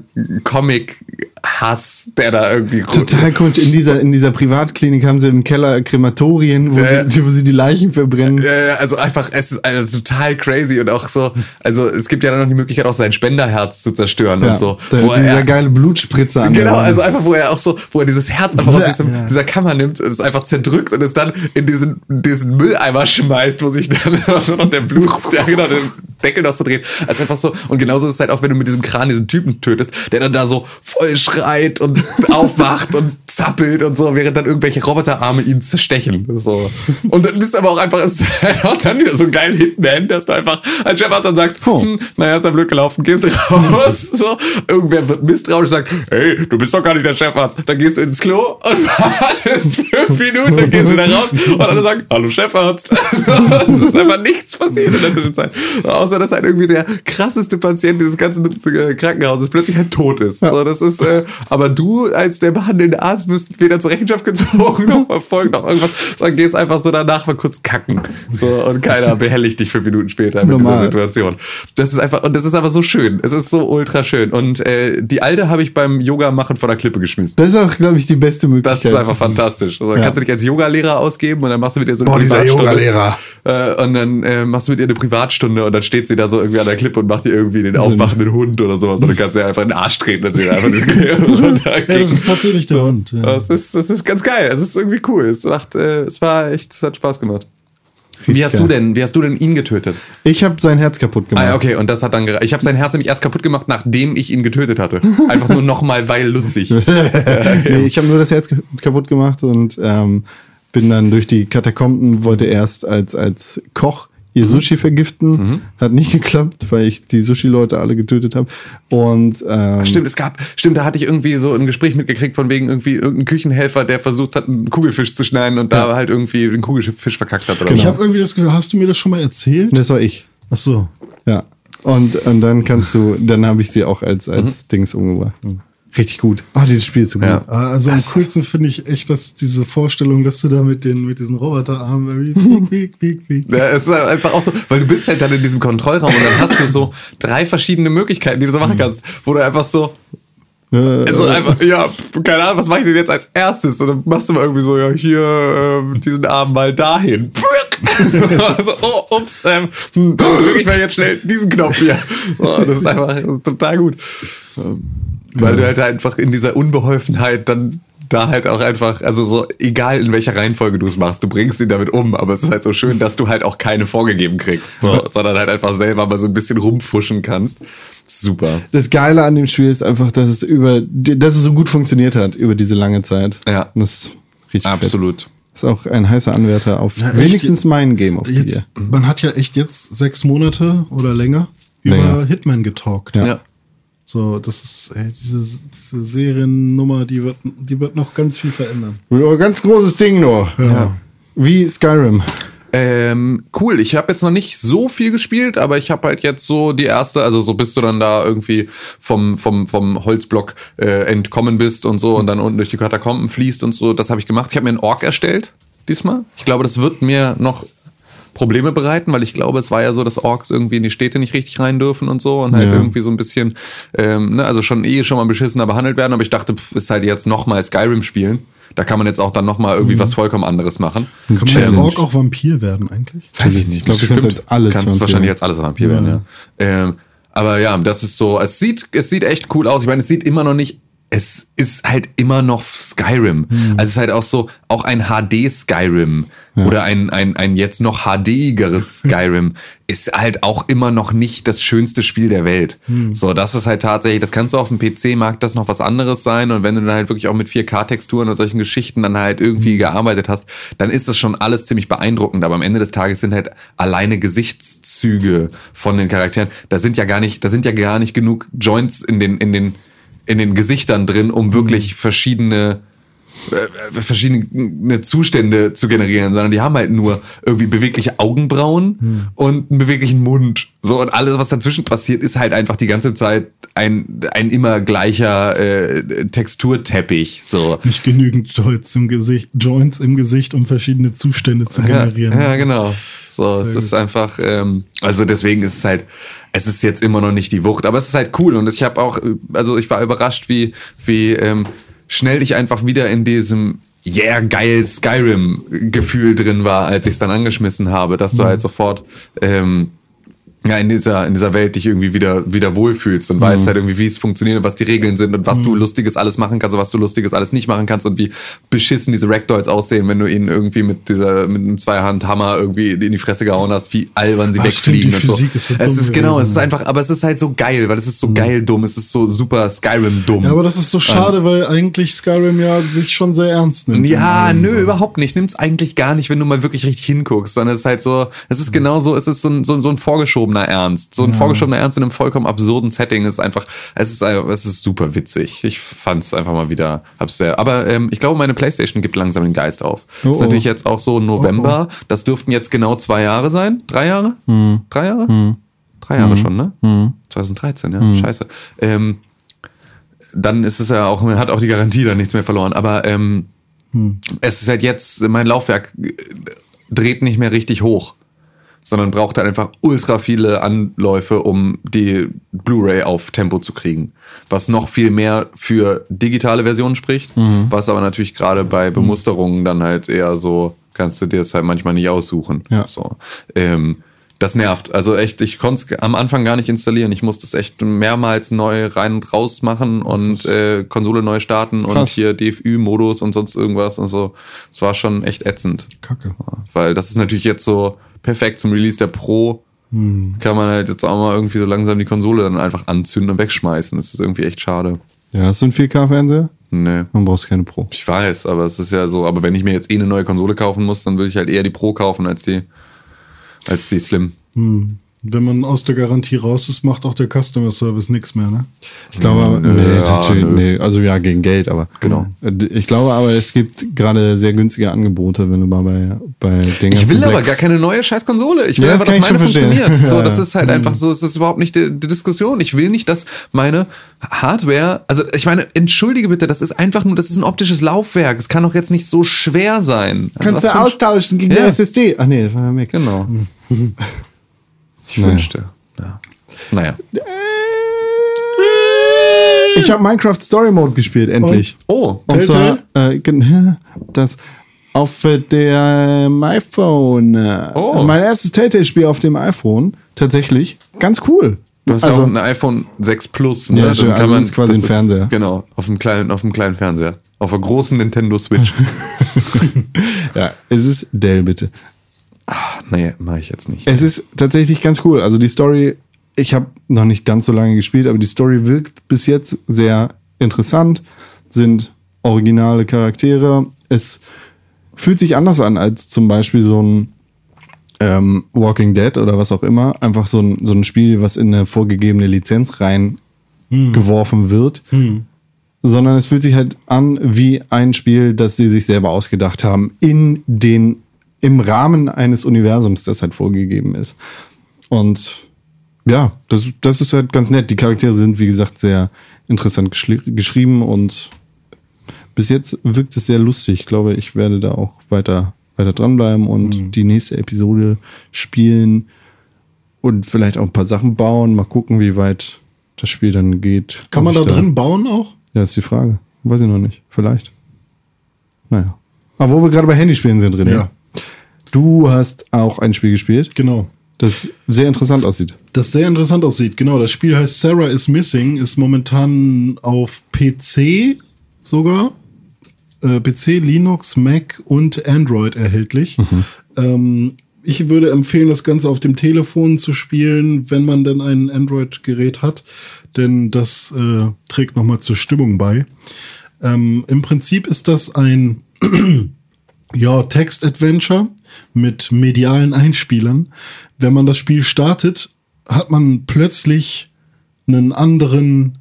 Comic-Hass, der da irgendwie Total cool. In dieser, in dieser Privatklinik haben sie im Keller Krematorien, wo, Ja. sie, wo sie die Leichen verbrennen. Ja, ja, also einfach, es ist also total crazy und auch so, also es gibt ja dann noch die Möglichkeit, auch sein Spenderherz zu zerstören Ja, und so. der, Wo dieser er- geile Blutspritzer an Genau, also einfach, wo er auch so, wo er dieses Herz einfach aus diesem, Ja. dieser Kammer nimmt es einfach zerdrückt und es dann in diesen, diesen Mülleimer schmeißt, wo sich dann noch der Blut, ja genau, der Deckel noch so dreht. Also einfach so, und genauso ist es halt auch, wenn du mit diesem Kran diesen Typen tötest, der dann da so voll schreit und aufwacht und zappelt und so, während dann irgendwelche Roboterarme ihn zerstechen. So. Und dann bist du aber auch einfach, es ist halt auch dann wieder so ein geil Hitman, dass du einfach als Chefarzt dann sagst, Oh. hm, naja, ist ja blöd gelaufen, gehst raus. So, irgendwer wird misstrauisch und sagt, hey, du bist doch gar nicht der Chefarzt. Dann gehst du ins Klo und wartest fünf Minuten, dann gehst du wieder raus und alle sagen, hallo Chefarzt. es ist einfach nichts passiert in der Zwischenzeit. Außer, dass halt irgendwie der krasseste Patient dieses ganzen äh, Krankenhauses plötzlich halt tot ist. So, das ist, äh, aber du als der behandelnde Arzt bist weder zur Rechenschaft gezogen noch verfolgt noch irgendwas, sondern gehst einfach so danach mal kurz kacken. So, und keiner behelligt dich fünf Minuten später mit Normal. dieser Situation. Das ist einfach, und das ist aber so schön. Es ist so ultra schön. Und äh, die alte habe ich beim Yoga machen von der Klippe geschmissen. Das ist auch, glaube ich, die beste Möglichkeit. Das ist einfach fantastisch. Also, dann Ja. kannst du dich als Yogalehrer ausgeben und dann machst du mit ihr so eine Boah, dieser. Yogalehrer. Äh, und dann äh, machst du mit ihr eine Privatstunde und dann steht sie da so irgendwie an der Klippe und macht dir irgendwie den aufwachenden Hund oder sowas. Und dann kannst du ihr einfach in den Arsch treten und sie einfach diesen Ja, das ist tatsächlich der Hund. Ja. das ist, das ist ganz geil. Es ist irgendwie cool. Es macht, äh, es war echt, es hat Spaß gemacht. Wie hast geil. du denn, wie hast du denn ihn getötet? Ich habe sein Herz kaputt gemacht. Ah, okay, und das hat dann gereicht. Ich habe sein Herz nämlich erst kaputt gemacht, nachdem ich ihn getötet hatte. Einfach nur nochmal, weil lustig. Nee, ich habe nur das Herz kaputt gemacht und ähm, bin dann durch die Katakomben, wollte erst als, als Koch ihr Sushi vergiften. Hat nicht geklappt, weil ich die Sushi-Leute alle getötet habe. Und ähm, Stimmt, es gab, stimmt, da hatte ich irgendwie so ein Gespräch mitgekriegt von wegen irgendwie irgendein Küchenhelfer, der versucht hat, einen Kugelfisch zu schneiden und da halt irgendwie den Kugelfisch verkackt hat oder Ich so. habe irgendwie das Gefühl, hast du mir das schon mal erzählt? das war ich. Ach so. Ja. Und, und dann kannst du, dann habe ich sie auch als, als Dings umgebracht. Richtig gut. Ah, dieses Spiel ist so gut. Ja. Ah, Also am coolsten finde ich echt, dass diese Vorstellung, dass du da mit den mit diesen Roboterarmen irgendwie piek, piek, piek, piek. Ja, es ist halt einfach auch so, weil du bist halt dann in diesem Kontrollraum und dann hast du so drei verschiedene Möglichkeiten, die du so machen kannst, wo du einfach so, Äh, also einfach, ja, keine Ahnung, was mache ich denn jetzt als erstes? Und dann machst du mal irgendwie so, ja, hier, ähm, diesen Arm mal dahin. also, oh, ups, ähm, hm, drücke ich mal jetzt schnell diesen Knopf hier. Oh, das ist einfach das ist total gut. Weil du halt einfach in dieser Unbeholfenheit dann da halt auch einfach, also so, egal in welcher Reihenfolge du es machst, du bringst ihn damit um, aber es ist halt so schön, dass du halt auch keine vorgegeben kriegst, so, sondern halt einfach selber mal so ein bisschen rumfuschen kannst. Super. das Geile an dem Spiel ist einfach, dass es über, dass es so gut funktioniert hat über diese lange Zeit. Ja. Und das ist richtig fett. Absolut. Ist auch ein heißer Anwärter auf echt? wenigstens mein Game of the Year. Jetzt, man hat ja echt jetzt sechs Monate oder länger über Länger. Hitman getalkt. Ja. Ja. So, das ist ey, diese, diese Seriennummer, die wird, die wird noch ganz viel verändern. Ein ganz großes Ding nur. Ja. Wie Skyrim. Ähm, cool, ich habe jetzt noch nicht so viel gespielt, aber ich habe halt jetzt so die erste, also so bis du dann da irgendwie vom, vom, vom Holzblock äh, entkommen bist und so und dann unten durch die Katakomben fließt und so, das habe ich gemacht. Ich habe mir einen Ork erstellt diesmal. Ich glaube, das wird mir noch Probleme bereiten, weil ich glaube, es war ja so, dass Orks irgendwie in die Städte nicht richtig rein dürfen und so und halt Ja. irgendwie so ein bisschen, ähm, ne, also schon eh schon mal beschissener behandelt werden, aber ich dachte, pff, ist halt jetzt nochmal Skyrim spielen. Da kann man jetzt auch dann nochmal irgendwie was vollkommen anderes machen. Kann man als Challenge. Ork auch Vampir werden eigentlich? Weiß ich nicht. Ich glaube, du kannst jetzt alles kannst Vampir wahrscheinlich jetzt alles Vampir werden, ja. Ähm, aber ja, das ist so, es sieht, es sieht echt cool aus. Ich meine, es sieht immer noch nicht es ist halt immer noch Skyrim. Also es ist halt auch so, auch ein HD Skyrim oder ein, ein, ein jetzt noch HD-igeres Skyrim ist halt auch immer noch nicht das schönste Spiel der Welt. So, das ist halt tatsächlich, das kannst du auf dem PC, mag das noch was anderes sein und wenn du dann halt wirklich auch mit 4K-Texturen und solchen Geschichten dann halt irgendwie gearbeitet hast, dann ist das schon alles ziemlich beeindruckend, aber am Ende des Tages sind halt alleine Gesichtszüge von den Charakteren, da sind ja gar nicht, da sind ja gar nicht genug Joints in den, in den, in den Gesichtern drin, um wirklich verschiedene äh, verschiedene Zustände zu generieren, sondern die haben halt nur irgendwie bewegliche Augenbrauen und einen beweglichen Mund. So und alles, was dazwischen passiert, ist halt einfach die ganze Zeit ein, ein immer gleicher äh, Texturteppich. So. Nicht genügend Joints im Gesicht, Joints im Gesicht, um verschiedene Zustände zu generieren. Ja, ja genau. So, es ist einfach, ähm, also deswegen ist es halt, es ist jetzt immer noch nicht die Wucht, aber es ist halt cool und ich habe auch, äh, also ich war überrascht, wie, wie ähm, schnell ich einfach wieder in diesem yeah, geil Skyrim-Gefühl drin war, als ich es dann angeschmissen habe, dass du halt sofort ähm, ja, in dieser, in dieser Welt dich irgendwie wieder, wieder wohlfühlst und weißt halt irgendwie, wie es funktioniert und was die Regeln sind und was du Lustiges alles machen kannst und was du Lustiges alles nicht machen kannst und wie beschissen diese Ragdolls aussehen, wenn du ihnen irgendwie mit dieser, mit einem Zweihandhammer irgendwie in die Fresse gehauen hast, wie albern sie Ah, wegfliegen stimmt, und so. Physik ist so es ist genau, gewesen. es ist einfach, aber es ist halt so geil, weil es ist so geil dumm, es ist so super Skyrim dumm. Ja, aber das ist so schade, weil eigentlich Skyrim ja sich schon sehr ernst nimmt. Ja, nö, so. überhaupt nicht. Nimm's eigentlich gar nicht, wenn du mal wirklich richtig hinguckst, sondern es ist halt so, es ist genau so, es ist so ein, so, so ein vorgeschobener Ernst. So ein vorgeschobener Ernst in einem vollkommen absurden Setting ist einfach, es ist, es ist super witzig. Ich fand's einfach mal wieder, hab's sehr, aber ähm, ich glaube, meine Playstation gibt langsam den Geist auf. Oh, ist oh. natürlich jetzt auch so November, das dürften jetzt genau zwei Jahre sein. Drei Jahre? Drei Jahre? Drei Jahre schon, ne? 2013, ja, scheiße. Ähm, dann ist es ja auch, man hat auch die Garantie dann nichts mehr verloren. Aber ähm, es ist halt jetzt, mein Laufwerk dreht nicht mehr richtig hoch, sondern braucht halt einfach ultra viele Anläufe, um die Blu-ray auf Tempo zu kriegen. Was noch viel mehr für digitale Versionen spricht, was aber natürlich gerade bei Bemusterungen dann halt eher so, kannst du dir das halt manchmal nicht aussuchen. Ja. So. Ähm, das nervt. Also echt, ich konnte es am Anfang gar nicht installieren. Ich musste es echt mehrmals neu rein und raus machen und äh, Konsole neu starten und Krass. hier DFÜ-Modus und sonst irgendwas. Also es war schon echt ätzend. Kacke. Weil das ist natürlich jetzt so perfekt zum Release der Pro. Kann man halt jetzt auch mal irgendwie so langsam die Konsole dann einfach anzünden und wegschmeißen. Das ist irgendwie echt schade. Ja, hast du einen 4K-Fernseher? Nee. Dann brauchst du keine Pro. Ich weiß, aber es ist ja so, aber wenn ich mir jetzt eh eine neue Konsole kaufen muss, dann würde ich halt eher die Pro kaufen als die, als die Slim. Wenn man aus der Garantie raus ist, macht auch der Customer Service nichts mehr, ne? Ich glaube, aber, Nö, nee, ja, natürlich, nö. nee, also ja, gegen Geld, aber. Genau. Äh, Ich glaube aber, es gibt gerade sehr günstige Angebote, wenn du mal bei, bei den Ich will aber Black- gar keine neue scheiß Konsole. Ich will Ja, das einfach, dass kann ich meine schon verstehen. funktioniert. So, das ist halt einfach so, es ist überhaupt nicht die, die Diskussion. Ich will nicht, dass meine Hardware, also ich meine, entschuldige bitte, das ist einfach nur, das ist ein optisches Laufwerk. Es kann doch jetzt nicht so schwer sein. Also Kannst du austauschen gegen Ja. die SSD. Ach nee, das war ja Mac. Genau. Ich Naja. wünschte. Ja. Naja. Ich habe Minecraft Story Mode gespielt, endlich. Oh, Und zwar, äh, das auf dem iPhone. äh, Oh. Mein erstes Telltale-Spiel auf dem iPhone. Tatsächlich. Ganz cool. Du hast also, ja auch ein iPhone 6 Plus. Ne? Ja, kann Also man- das ist quasi ein Fernseher. Genau, auf dem kleinen, auf dem kleinen Fernseher. Auf der großen Nintendo Switch. ja, es ist Dell, bitte. Nee, mache ich jetzt nicht. Es ist tatsächlich ganz cool. Also die Story, ich habe noch nicht ganz so lange gespielt, aber die Story wirkt bis jetzt sehr interessant, sind originale Charaktere. Es fühlt sich anders an als zum Beispiel so ein ähm, Walking Dead oder was auch immer. Einfach so ein, so ein Spiel, was in eine vorgegebene Lizenz reingeworfen wird. Sondern es fühlt sich halt an wie ein Spiel, das sie sich selber ausgedacht haben, in den, im Rahmen eines Universums, das halt vorgegeben ist. Und ja, das, das ist halt ganz nett. Die Charaktere sind, wie gesagt, sehr interessant geschrieben und bis jetzt wirkt es sehr lustig. Ich glaube, ich werde da auch weiter, weiter dranbleiben und die nächste Episode spielen und vielleicht auch ein paar Sachen bauen. Mal gucken, wie weit das Spiel dann geht. Kann man da ich drin bauen auch? Ja, ist die Frage. Weiß ich noch nicht. Vielleicht. Naja. Aber wo wir gerade bei Handyspielen sind, René. Ja. Du hast auch ein Spiel gespielt. Genau. Das sehr interessant aussieht. Das sehr interessant aussieht. Genau, das Spiel heißt Sarah is Missing, ist momentan auf PC sogar. Äh, PC, Linux, Mac und Android erhältlich. Ähm, ich würde empfehlen, das Ganze auf dem Telefon zu spielen, wenn man denn ein Android-Gerät hat, denn das äh, trägt nochmal zur Stimmung bei. Ähm, Im Prinzip ist das ein ja, Text-Adventure mit medialen Einspielern. Wenn man das Spiel startet, hat man plötzlich einen anderen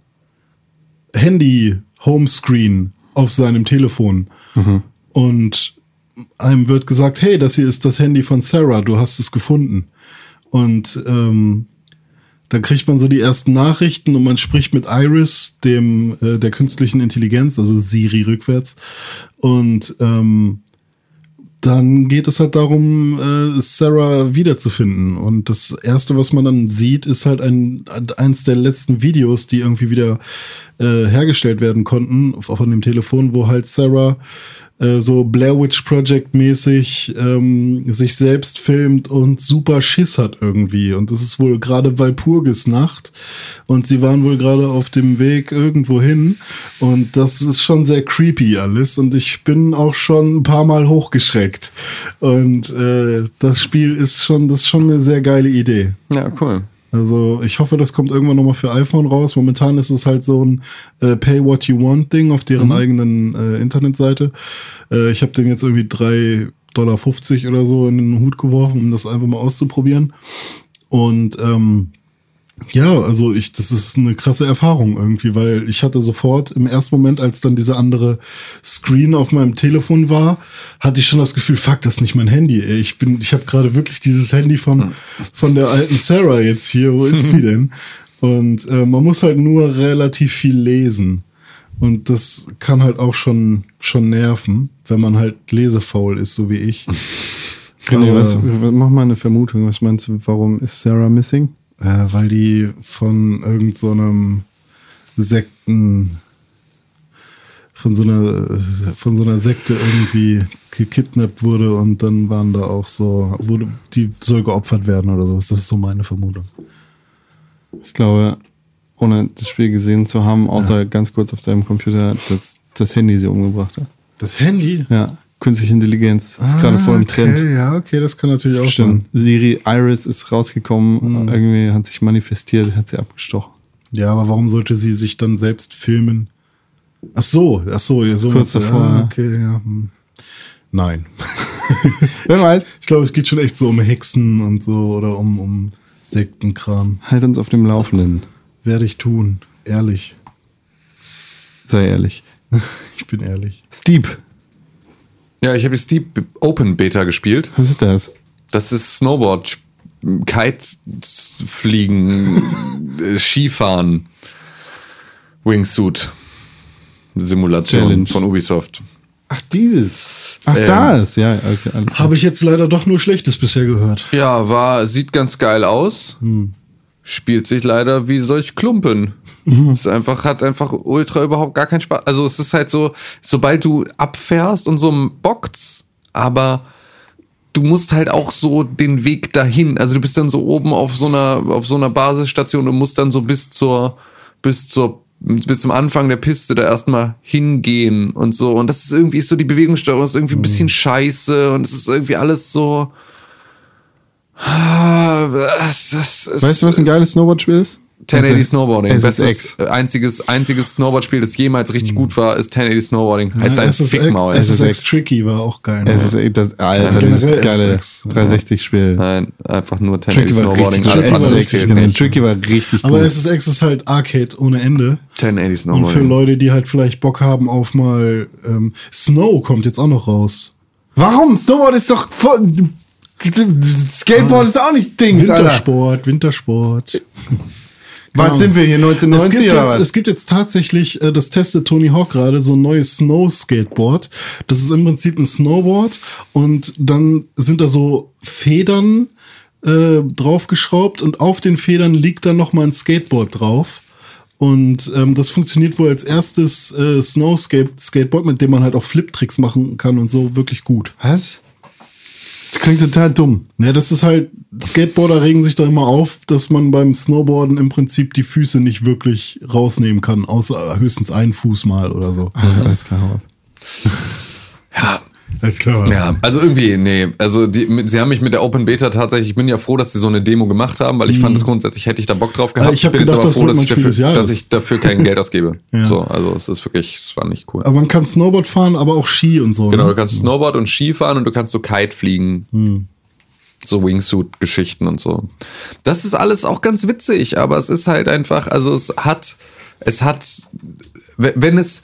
Handy-Homescreen auf seinem Telefon. Und einem wird gesagt, hey, das hier ist das Handy von Sarah, du hast es gefunden. Und ähm, dann kriegt man so die ersten Nachrichten und man spricht mit Iris, dem äh, der künstlichen Intelligenz, also Siri rückwärts. Und ähm, dann geht es halt darum, äh, Sarah wiederzufinden. Und das erste, was man dann sieht, ist halt ein, eins der letzten Videos, die irgendwie wieder äh, hergestellt werden konnten, auf, von dem Telefon, wo halt Sarah äh, so Blair Witch Project mäßig ähm, sich selbst filmt und super Schiss hat irgendwie. Und das ist wohl gerade Walpurgis Nacht. Und sie waren wohl gerade auf dem Weg irgendwo hin. Und das ist schon sehr creepy alles. Und ich bin auch schon ein paar Mal hochgeschreckt. Und äh, das Spiel ist schon, das ist schon eine sehr geile Idee. Ja, cool. Also ich hoffe, das kommt irgendwann nochmal für iPhone raus. Momentan ist es halt so ein äh, Pay What You Want Ding auf deren eigenen äh, Internetseite. Äh, ich habe den jetzt irgendwie 3,50 Dollar oder so in den Hut geworfen, um das einfach mal auszuprobieren. Und ähm, ja, also ich, das ist eine krasse Erfahrung irgendwie, weil ich hatte sofort im ersten Moment, als dann dieser andere Screen auf meinem Telefon war, hatte ich schon das Gefühl, fuck, das ist nicht mein Handy. Ey. Ich bin, ich habe gerade wirklich dieses Handy von von der alten Sarah jetzt hier. Wo ist sie denn? Und äh, man muss halt nur relativ viel lesen. Und das kann halt auch schon schon nerven, wenn man halt lesefaul ist, so wie ich. René, Aber- was, mach mal eine Vermutung. Was meinst du, warum ist Sarah missing? Äh, weil die von irgend so einem Sekten, von so einer, von so einer Sekte irgendwie gekidnappt wurde und dann waren da auch so, wurde, die soll geopfert werden oder sowas. Das ist so meine Vermutung. Ich glaube, ohne das Spiel gesehen zu haben, außer ganz kurz auf deinem Computer, dass das Handy sie umgebracht hat. Das Handy? Ja, künstliche Intelligenz ist gerade voll im Trend. Okay, ja, okay, das kann natürlich auch Stimmt. sein. Siri Iris ist rausgekommen, irgendwie hat sich manifestiert, hat sie abgestochen. Ja, aber warum sollte sie sich dann selbst filmen? Ach so, ach so, ja, so Kurz davor, Ah, ja. okay, ja. hm. Nein. Wer weiß? Ich glaube, es geht schon echt so um Hexen und so oder um, um Sektenkram. Halt uns auf dem Laufenden. Werde ich tun. Ehrlich. Sei ehrlich. Ich bin ehrlich. Steep, Ja, ich habe die Steep Open Beta gespielt. was ist das? Das ist Snowboard, Kite fliegen, Skifahren, Wingsuit Simulation Challenge. von Ubisoft. Ach, dieses. Ach, Ähm. das. Ja, okay, alles. Habe ich jetzt leider doch nur Schlechtes bisher gehört. Ja, war sieht ganz geil aus. Spielt sich leider wie solch Klumpen. Ist einfach hat einfach ultra überhaupt gar keinen Spaß. Also es ist halt so, sobald du abfährst und so bockt's, aber du musst halt auch so den Weg dahin. Also du bist dann so oben auf so einer auf so einer Basisstation und musst dann so bis zur bis zur bis zum Anfang der Piste da erstmal hingehen und so. Und das ist irgendwie ist so die Bewegungssteuerung ist irgendwie ein bisschen scheiße und es ist irgendwie alles so. Ah, das- das- es- Weißt du, was ein geiles Snowboard-Spiel ist? 1080 Snowboarding. SSX. Bestes, einziges, einziges Snowboard-Spiel, das jemals richtig gut war, ist 1080 Snowboarding. Halt dein SSX, Fickmaul. ey. SSX Tricky war auch geil. Es ist echt das, Alter, Generell geile SSX. 360-Spiel. Nein, einfach nur 1080 Tricky war Snowboarding. richtig. Alles SSX, genau. Tricky war richtig Aber gut. SSX ist halt Arcade ohne Ende. 1080 Und für Snowboarding. Leute, die halt vielleicht Bock haben auf mal ähm, Snow kommt jetzt auch noch raus. Warum? Snowboard ist doch voll. Skateboard ist auch nicht Dings, Alter. Wintersport, Wintersport. Was sind wir hier, Es 1990 gibt, oder jetzt, es gibt jetzt tatsächlich, äh, das testet Tony Hawk gerade, so ein neues Snow-Skateboard. Das ist im Prinzip ein Snowboard und dann sind da so Federn äh, draufgeschraubt und auf den Federn liegt dann noch mal ein Skateboard drauf. Und ähm, das funktioniert wohl als erstes äh, Snow-Skateboard, mit dem man halt auch Flip-Tricks machen kann und so wirklich gut. Was? Das klingt total dumm. Ne, das ist halt, Skateboarder regen sich doch immer auf, dass man beim Snowboarden im Prinzip die Füße nicht wirklich rausnehmen kann, außer höchstens einen Fuß mal oder so. Alles klar. Alles klar. Ja, also irgendwie, nee. Also die, sie haben mich mit der Open Beta tatsächlich, ich bin ja froh, dass sie so eine Demo gemacht haben, weil ich fand es grundsätzlich, hätte ich da Bock drauf gehabt. Ah, ich hab bin gedacht, jetzt aber froh, dass ich, dafür, dass ich dafür kein Geld ausgebe. Ja. So, also es ist wirklich, es war nicht cool. Aber man kann Snowboard fahren, aber auch Ski und so. Genau, ne? du kannst Snowboard und Ski fahren und du kannst so Kite fliegen. Hm. So Wingsuit-Geschichten und so. Das ist alles auch ganz witzig, aber es ist halt einfach, also es hat, es hat, wenn es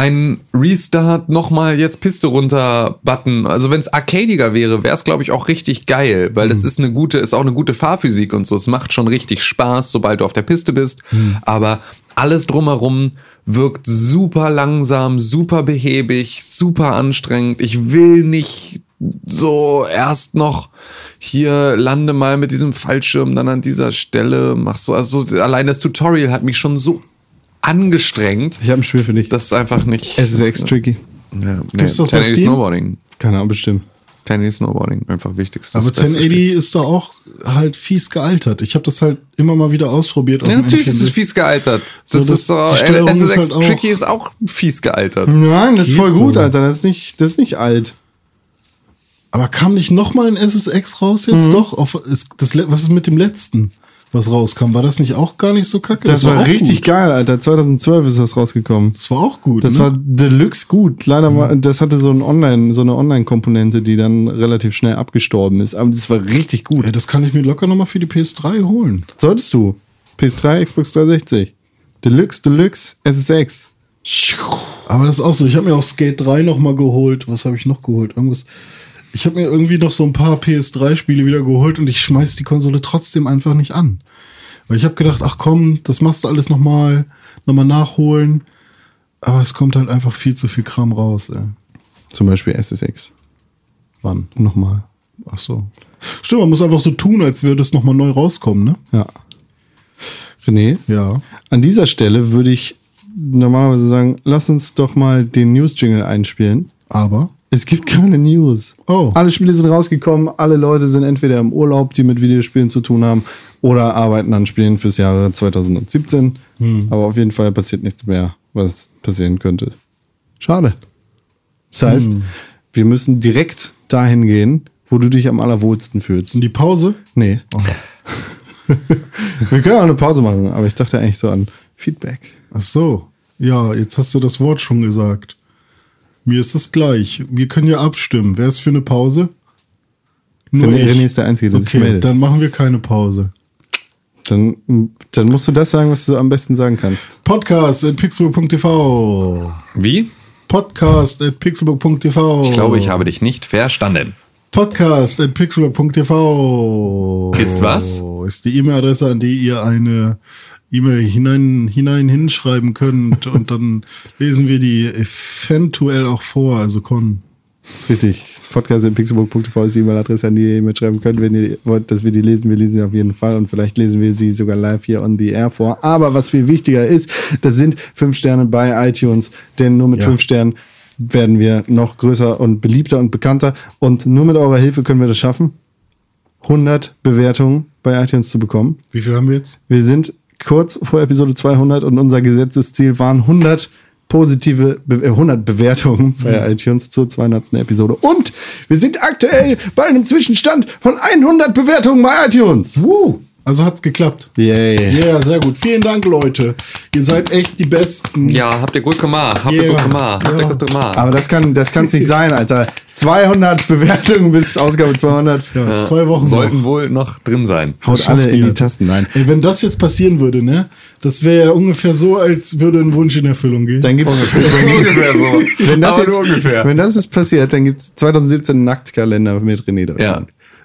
ein Restart nochmal jetzt Piste runter Button, also wenn es arcadiger wäre, wäre es glaube ich auch richtig geil, weil Hm. das ist eine gute, ist auch eine gute Fahrphysik und so. Es macht schon richtig Spaß, sobald du auf der Piste bist, Hm. aber alles drumherum wirkt super langsam, super behäbig, super anstrengend. Ich will nicht so erst noch hier lande mal mit diesem Fallschirm dann an dieser Stelle, mach so, also allein das Tutorial hat mich schon so angestrengt. Ich habe ein Spiel für dich. Das ist einfach nicht. es ist extra tricky. Ja, nee, Gibt's das bei 1080 Steam? Snowboarding. Keine Ahnung, bestimmt. 1080 Snowboarding, einfach wichtigstes. Aber beste 1080 ist da auch halt fies gealtert. Ich habe das halt immer mal wieder ausprobiert. Ja, natürlich ist es N64. fies gealtert. So, Das, das- ist doch, Steuerung ist SSX halt auch- Tricky ist auch fies gealtert. Nein, das ist Geht voll gut, so. Alter. Das ist nicht, das ist nicht alt. Aber kam nicht noch mal ein SSX raus jetzt Mhm. doch? Auf, ist das, was ist mit dem letzten, was rauskam? War das nicht auch gar nicht so kacke? Das, war, auch richtig gut. geil, Alter. 2012 ist das rausgekommen. Das war auch gut. Das ne? war Deluxe gut. Leider war, das hatte so ein Online, so eine Online-Komponente, die dann relativ schnell abgestorben ist. Aber das war richtig gut. Ey, das kann ich mir locker noch mal für die PS3 holen. Solltest du. PS3, Xbox 360. Deluxe, Deluxe, SSX. Aber das ist auch so. Ich habe mir auch Skate 3 noch mal geholt. Was habe ich noch geholt? Irgendwas. Ich habe mir irgendwie noch so ein paar PS3-Spiele wieder geholt und ich schmeiß die Konsole trotzdem einfach nicht an. Weil ich habe gedacht, ach komm, das machst du alles noch mal, noch mal nachholen. Aber es kommt halt einfach viel zu viel Kram raus. Ey. Zum Beispiel SSX. Wann? Nochmal. Ach so. Stimmt, man muss einfach so tun, als würde es noch mal neu rauskommen, ne? Ja. René, Ja. an dieser Stelle würde ich normalerweise sagen, lass uns doch mal den News-Jingle einspielen. Aber Es gibt keine News. Oh. Alle Spiele sind rausgekommen, alle Leute sind entweder im Urlaub, die mit Videospielen zu tun haben, oder arbeiten an Spielen fürs Jahre 2017. Aber auf jeden Fall passiert nichts mehr, was passieren könnte. Schade. Das heißt, wir müssen direkt dahin gehen, wo du dich am allerwohlsten fühlst. in die Pause? Nee. wir können auch eine Pause machen, aber ich dachte eigentlich so an Feedback. Ach so. Ja, jetzt hast du das Wort schon gesagt. Mir ist es gleich. Wir können ja abstimmen. Wer ist für eine Pause? René- René ist der Einzige, der sich okay, meldet. dann machen wir keine Pause. Dann, dann musst du das sagen, was du am besten sagen kannst. Podcast at pixelbook.tv. Wie? Podcast at pixelbook.tv. Ich glaube, ich habe dich nicht verstanden. Podcast at pixelbook.tv. Ist was? Ist die E-Mail-Adresse, an die ihr eine E-Mail hinein, hinein hinschreiben könnt und dann lesen wir die eventuell auch vor, also Con. Das ist richtig. Podcast.pixelbook.tv ist die E-Mail-Adresse, an die ihr mitschreiben könnt, wenn ihr wollt, dass wir die lesen. Wir lesen sie auf jeden Fall und vielleicht lesen wir sie sogar live hier on the air vor. Aber was viel wichtiger ist, das sind fünf Sterne bei iTunes, denn nur mit Ja. fünf Sternen werden wir noch größer und beliebter und bekannter und nur mit eurer Hilfe können wir das schaffen, 100 Bewertungen bei iTunes zu bekommen. Wie viel haben wir jetzt? Wir sind kurz vor Episode 200 und unser Gesetzesziel waren 100 positive, Be äh, 100 Bewertungen bei iTunes zur 200. Episode. Und wir sind aktuell bei einem Zwischenstand von 100 Bewertungen bei iTunes. Woo! Also hat's geklappt. Yay. Ja, sehr gut. Vielen Dank, Leute. Ihr seid echt die Besten. Ja, habt ihr gut gemacht. Habt ihr Yeah. gut gemacht. Habt ihr Ja. gut gemacht. Aber das kann das kann's nicht sein, Alter. 200 Bewertungen bis Ausgabe 200. Ja, zwei Wochen Sollten noch. wohl noch drin sein. Haut alle in ihr. die Tasten. Nein. Ey, wenn das jetzt passieren würde, ne? Das wäre ja ungefähr so, als würde ein Wunsch in Erfüllung gehen. Dann gibt's ungefähr so. wenn das Aber jetzt, nur ungefähr. wenn das jetzt passiert, dann gibt's 2017 einen Nacktkalender mit René ja.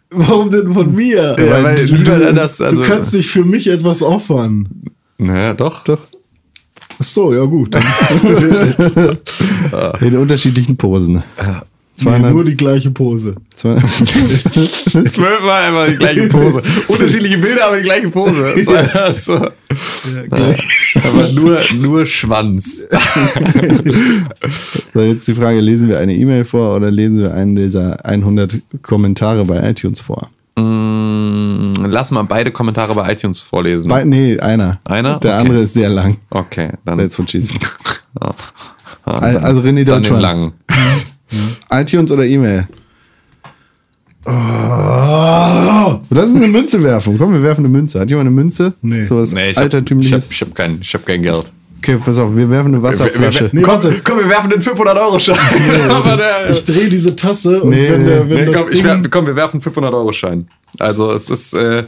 Warum denn von mir? Ja, weil du, lieber dann das, also- du kannst dich für mich etwas opfern. Naja, doch. Doch. Ach so, ja gut. In unterschiedlichen Posen. Nee, 200, nur die gleiche Pose. 200 Zwölfmal einfach die gleiche Pose. Unterschiedliche Bilder, aber die gleiche Pose. Einfach so. Aber nur, nur Schwanz. So, jetzt die Frage, lesen wir eine E-Mail vor oder lesen wir einen dieser 100 Kommentare bei iTunes vor? Mm, Lass mal beide Kommentare bei iTunes vorlesen. Bei, nee, einer. Einer? Der Okay. andere ist sehr lang. okay, dann. That's what she said. Ja. Ja, Al- dann- also René dann den Langen. iTunes oder E-Mail? Ah! Lass uns eine Münze werfen. Komm, wir werfen eine Münze. Hat jemand eine Münze? Nee. So was Nee, ich hab, ich altertümliches. hab, ich hab kein, ich hab kein Geld. Okay, pass auf, wir werfen eine Wasserflasche. Nee, komm, komm, wir werfen den 500-Euro-Schein. Aber der- Ich drehe diese Tasse und Nee, wenn, der, wenn Nee, das komm, ich Ding... wer, komm, wir werfen 500-Euro-Schein. Also es ist äh,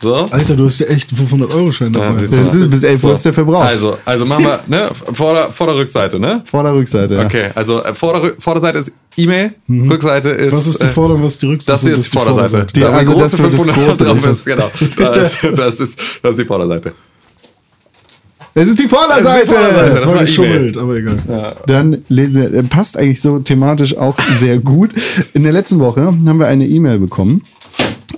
so. Alter, du hast ja echt einen 500-Euro-Schein dabei. Ja. Das ist bis 11 Uhr ist der Verbrauch. Also, also machen wir, ne, Vorder-, Vorder-Rückseite, ne? Vor der Rückseite. Ja. Okay, also äh, Vorder Vorderseite ist E-Mail, Rückseite ist. was ist die äh, Vorder- was ist die Rückseite? Das hier ist die Vorderseite. Die- Da, also große das wird das 500 große, drauf ist, genau. Das, das, ist, das ist die Vorderseite. Es ist die Vorderseite. Vorderseite. Das, Das war geschummelt, aber egal. Dann lesen wir, äh, passt eigentlich so thematisch auch sehr gut. In der letzten Woche haben wir eine E-Mail bekommen.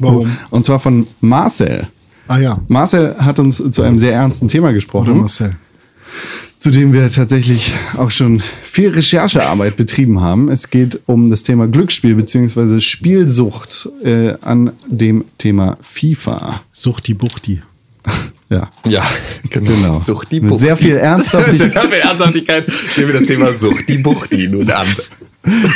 Warum? Und zwar von Marcel. Ah ja. Marcel hat uns zu einem sehr ernsten Thema gesprochen. Oder Marcel. zu dem wir tatsächlich auch schon viel Recherchearbeit betrieben haben. Es geht um das Thema Glücksspiel bzw. Spielsucht äh, an dem Thema FIFA. Suchti Buchti. Ja, Ja, genau. Sucht die Mit Buchti. sehr viel Ernsthaftigkeit. Sehr viel Ernsthaftigkeit nehmen wir das Thema Sucht die Buchti nun an.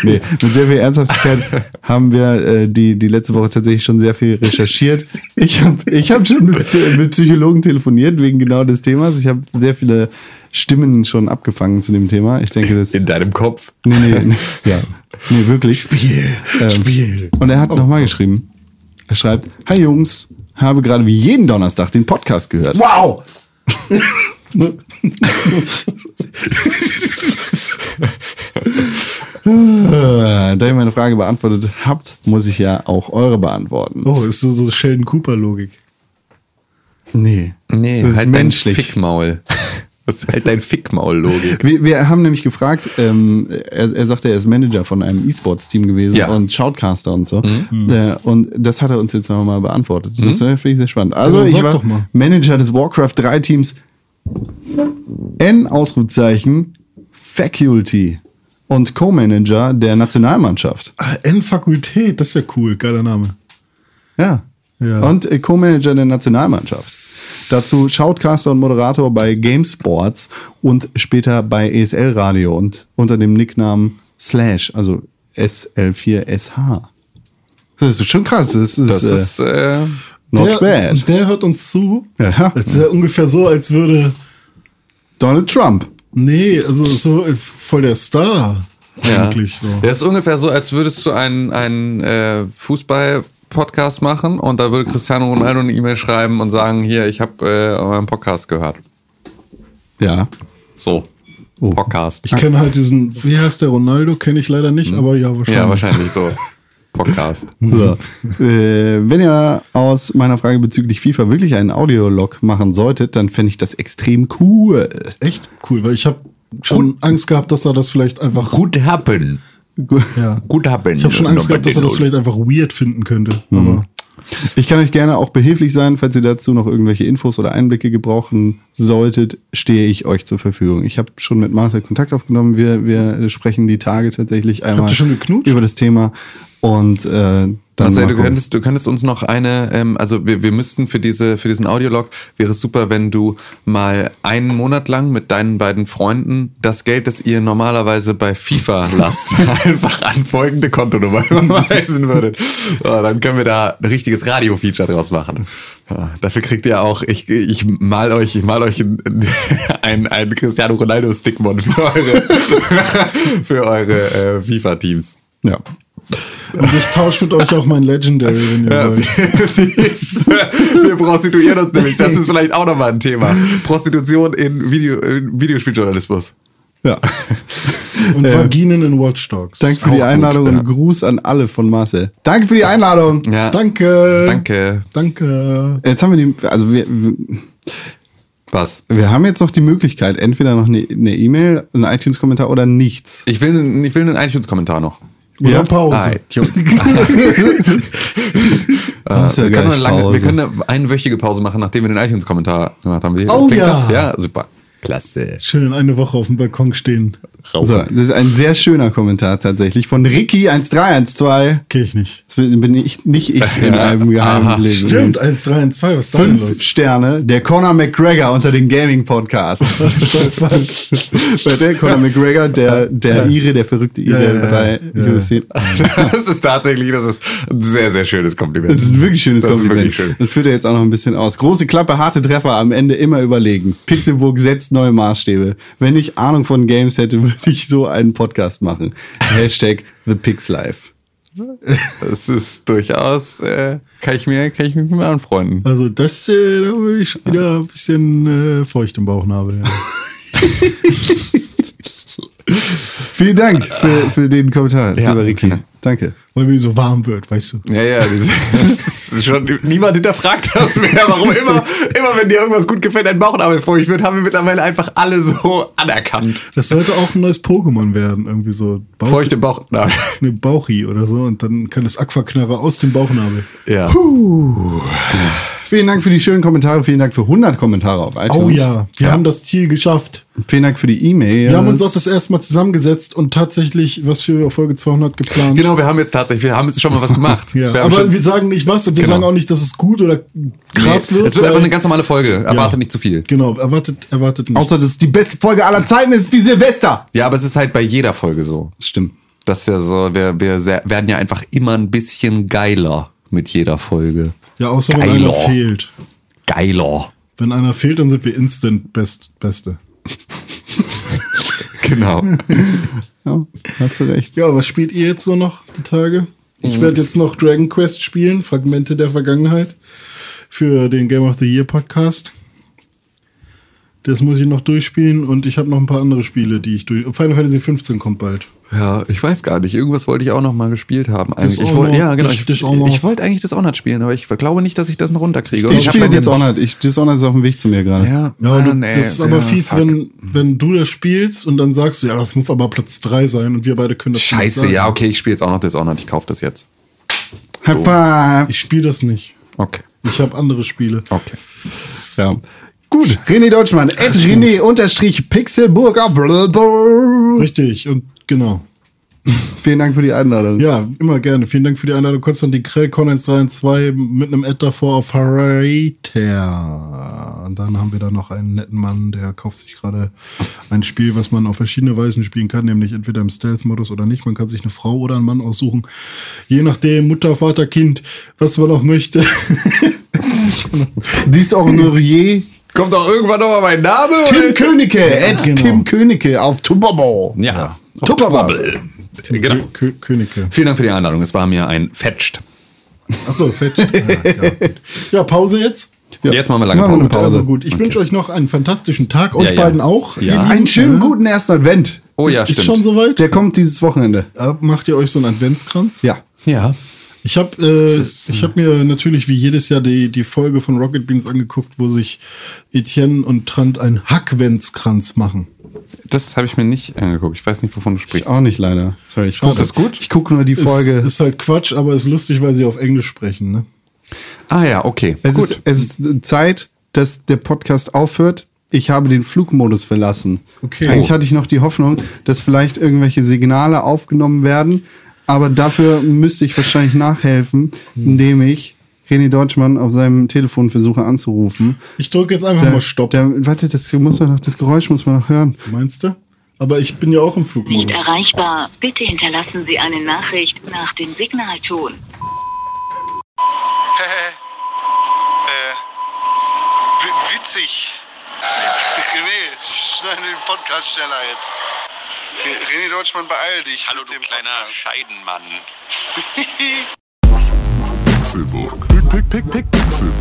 Nee, mit sehr viel Ernsthaftigkeit haben wir äh, die, die letzte Woche tatsächlich schon sehr viel recherchiert. Ich habe ich hab schon mit, mit Psychologen telefoniert wegen genau des Themas. Ich habe sehr viele Stimmen schon abgefangen zu dem Thema. Ich denke, das. In deinem Kopf. Nee, nee, nee, ja. nee wirklich. Spiel. Ähm, Spiel. Und er hat nochmal geschrieben. Er schreibt, Hi Jungs, habe gerade wie jeden Donnerstag den Podcast gehört. Wow! Äh, Da ihr meine Frage beantwortet habt, muss ich ja auch eure beantworten. Oh, ist so, so Sheldon Cooper-Logik. Nee. Nee, das ist halt dein menschlich. Fickmaul. Das ist halt dein Fickmaul-Logik. Wir, wir haben nämlich gefragt, ähm, er, er sagte, er ist Manager von einem E-Sports-Team gewesen Ja. und Shoutcaster und so. Äh, und das hat er uns jetzt nochmal beantwortet. Das äh, finde ich sehr spannend. Also, dann ich war doch mal. Manager des Warcraft 3 Teams N Ausrufezeichen Faculty und Co-Manager der Nationalmannschaft. Ah, N-Fakultät, das ist ja cool. Geiler Name. Ja. Ja. Und äh, Co-Manager der Nationalmannschaft. Dazu Shoutcaster und Moderator bei GameSports und später bei ESL Radio und unter dem Nicknamen Slash, also SL4SH. Das ist schon krass. Das ist, Das äh, ist, äh, not der, bad. der hört uns zu. Ja. Das ist ja ungefähr so, als würde. Donald Trump. Nee, also so voll der Star. ja. Eigentlich so. Das ist ungefähr so, als würdest du einen, einen äh, Fußball-Podcast machen und da würde Cristiano Ronaldo eine E-Mail schreiben und sagen, hier, ich habe äh, euren Podcast gehört. Ja. So. Oh. Podcast. Ich kenne halt diesen, wie heißt der Ronaldo? Kenne ich leider nicht, aber ja, wahrscheinlich. Ja, wahrscheinlich so. Podcast. So. äh, wenn ihr aus meiner Frage bezüglich FIFA wirklich einen Audiolog machen solltet, dann fände ich das extrem cool. Echt cool, weil ich habe schon Angst gehabt, dass er das vielleicht einfach. Good happen. Ja. Good happen. Ich habe schon Angst gehabt, dass er das vielleicht einfach weird finden könnte. Aber Ich kann euch gerne auch behilflich sein, falls ihr dazu noch irgendwelche Infos oder Einblicke gebrauchen solltet, stehe ich euch zur Verfügung. Ich habe schon mit Marcel Kontakt aufgenommen. Wir, wir sprechen die Tage tatsächlich einmal über das Thema. Und äh, mal du gucken. könntest, du könntest uns noch eine, ähm, also wir, wir müssten für diese, für diesen Audiolog wäre es super, wenn du mal einen Monat lang mit deinen beiden Freunden das Geld, das ihr normalerweise bei FIFA lasst, einfach an folgende Kontonummer überweisen würdet. Ja, dann können wir da ein richtiges Radio-Feature draus machen. Ja, dafür kriegt ihr auch, ich, ich mal euch, ich mal euch ein, ein, ein Cristiano Ronaldo Stickmon für eure, für eure äh, FIFA-Teams. ja. Und ich tausche mit euch auch mein Legendary, wenn ihr Ja, wollt. siehst du, wir prostituieren uns nämlich. Das ist vielleicht auch nochmal ein Thema. Prostitution in, Video, in Videospieljournalismus. ja. Und Äh, Vaginen in Watch Dogs. Danke für Auch die gut, Einladung ja. und Gruß an alle von Marcel. Danke für die Einladung. Ja. Danke. Danke. Danke. Jetzt haben wir die, also wir, wir- Was? wir haben jetzt noch die Möglichkeit, entweder noch eine eine E-Mail, einen iTunes-Kommentar oder nichts. Ich will, ich will einen iTunes-Kommentar noch. Oder Ja? Pause. ist ja wir, können lange, Pause. wir können eine einwöchige Pause machen, nachdem wir den iTunes-Kommentar gemacht haben. Wie- Oh klingt ja. Das? Ja, super. Klasse. Schön eine Woche auf dem Balkon stehen. So, das ist ein sehr schöner Kommentar tatsächlich von Ricky1312. Kenn ich nicht. Das bin ich, nicht ich in einem geheimen Aha, Lesen. Stimmt, 1, 3, 1, 2, was ist da denn Fünf los? Sterne, der Conor McGregor unter den Gaming-Podcasts. Bei der Conor McGregor, der, der Ire, der verrückte Ire Ja, ja, ja. bei Ja. UFC. Das ist tatsächlich, das ist ein sehr, sehr schönes Kompliment. Das ist ein wirklich schönes Das ist Kompliment. wirklich schön. Das führt er jetzt auch noch ein bisschen aus. Große Klappe, harte Treffer, am Ende immer überlegen. Pixelburg setzt neue Maßstäbe. Wenn ich Ahnung von Games hätte, würde ich so einen Podcast machen. Hashtag The Pix Life. Das ist durchaus, äh, kann ich mir, kann ich mich mal anfreunden. Also das, äh, da würde ich wieder ein bisschen äh, feucht im Bauchnabel. Ja. Vielen Dank für, für den Kommentar, Ja, lieber Ricky. okay. Danke. Weil mir so warm wird, weißt du. Ja, ja, das ist schon, niemand hinterfragt das mehr. Warum immer, immer wenn dir irgendwas gut gefällt, ein Bauchnabel feucht wird, haben wir mittlerweile einfach alle so anerkannt. Das sollte auch ein neues Pokémon werden, irgendwie so Bauch, Feuchte Bauchnabel. eine Bauchi oder so und dann kann das Aquaknarre aus dem Bauchnabel. Ja. Vielen Dank für die schönen Kommentare. Vielen Dank für 100 Kommentare auf iTunes. Oh ja, wir haben das Ziel geschafft. Vielen Dank für die E-Mail. Wir haben uns auch das erste Mal zusammengesetzt und tatsächlich was für Folge 200 geplant. Genau, wir haben jetzt tatsächlich, wir haben jetzt schon mal was gemacht. Ja, wir aber wir sagen nicht was und wir Genau. sagen auch nicht, dass es gut oder krass nee, wird. Es wird einfach eine ganz normale Folge. Erwartet Ja. nicht zu viel. Genau, erwartet, erwartet nicht. Außer, dass es die beste Folge aller Zeiten ist, wie Silvester. Ja, aber es ist halt bei jeder Folge so. Stimmt. Das ist ja so, wir, wir sehr- werden ja einfach immer ein bisschen geiler mit jeder Folge. Ja, außer wenn Geiler. einer fehlt. Geiler. Wenn einer fehlt, dann sind wir instant best, Beste. Genau. Ja, hast du recht. Ja, was spielt ihr jetzt so noch die Tage? Ich werde jetzt noch Dragon Quest spielen, Fragmente der Vergangenheit, für den Game of the Year Podcast. Das muss ich noch durchspielen und ich habe noch ein paar andere Spiele, die ich durch. Final Fantasy 15 kommt bald. Ja, ich weiß gar nicht. Irgendwas wollte ich auch noch mal gespielt haben. Eigentlich. Ich wollte, ja, genau. Ich, das auch noch. ich wollte eigentlich das auch nicht spielen, aber ich glaube nicht, dass ich das noch runterkriege. Ich hab spiele Dishonored. Ich, Dishonored ist auf dem Weg zu mir gerade. Ja, Ja, du, Mann, ey. das ist aber ja, fies, fuck. wenn, wenn du das spielst und dann sagst du, ja, das muss aber Platz 3 sein und wir beide können das nicht Scheiße, sagen. ja, okay, ich spiele jetzt auch noch Dishonored. Ich kaufe das jetzt. High five. Ich spiele das nicht. Okay. Ich habe andere Spiele. Okay. Ja. Gut. René Deutschmann. At René unterstrich Pixelburg. Richtig, und genau. Vielen Dank für die Einladung. Ja, immer gerne. Vielen Dank für die Einladung. Konstantin Krell, Con132 mit einem Ad davor auf Rater. Und dann haben wir da noch einen netten Mann, der kauft sich gerade ein Spiel, was man auf verschiedene Weisen spielen kann, nämlich entweder im Stealth-Modus oder nicht. Man kann sich eine Frau oder einen Mann aussuchen. Je nachdem, Mutter, Vater, Kind, was man auch möchte. Dishonourier. Kommt auch irgendwann noch mal mein Name? Tim Königke. At genau. Tim Königke auf Tupperball. Ja. Tupperball. Genau. Kö Königke. Vielen Dank für die Einladung. Es war mir ein Fetcht. Achso, fett. Ja, ja, ja, Pause jetzt. Jetzt machen wir lange Machen Pause. eine Pause. Also gut, ich wünsche euch noch einen fantastischen Tag. Euch Ja, ja. beiden auch. Ja. Einen schönen guten ersten Advent. Oh ja, Ist stimmt. schon soweit? Der kommt dieses Wochenende. Äh, Macht ihr euch so einen Adventskranz? Ja. Ja. Ich habe äh, ist, ich hab mir natürlich wie jedes Jahr die, die Folge von Rocket Beans angeguckt, wo sich Etienne und Trant einen Hackwenzkranz machen. Das habe ich mir nicht angeguckt. Ich weiß nicht, wovon du Ich sprichst. auch nicht leider. Sorry, ich Ist das gut? Ich gucke nur die Folge. Ist, ist halt Quatsch, aber ist lustig, weil sie auf Englisch sprechen. Ne? Ah ja, okay. es, Gut. ist, es ist Zeit, dass der Podcast aufhört. Ich habe den Flugmodus verlassen. Okay. Eigentlich Oh. hatte ich noch die Hoffnung, dass vielleicht irgendwelche Signale aufgenommen werden. Aber dafür müsste ich wahrscheinlich nachhelfen, Hm. indem ich René Deutschmann auf seinem Telefon versuche anzurufen. Ich drücke jetzt einfach Der, mal Stopp. Der, warte, das, muss man noch, das Geräusch muss man noch hören. Meinst du? Aber ich bin ja auch im Nicht Flugmodus. erreichbar. Bitte hinterlassen Sie eine Nachricht nach dem Signalton. äh, wi- witzig. René, schneide den Podcast schneller jetzt. René Deutschmann, beeil dich. Hallo, du dem kleiner Podcast. Scheidenmann. Pixelburg. Pick, pick, pick, Pixelburg.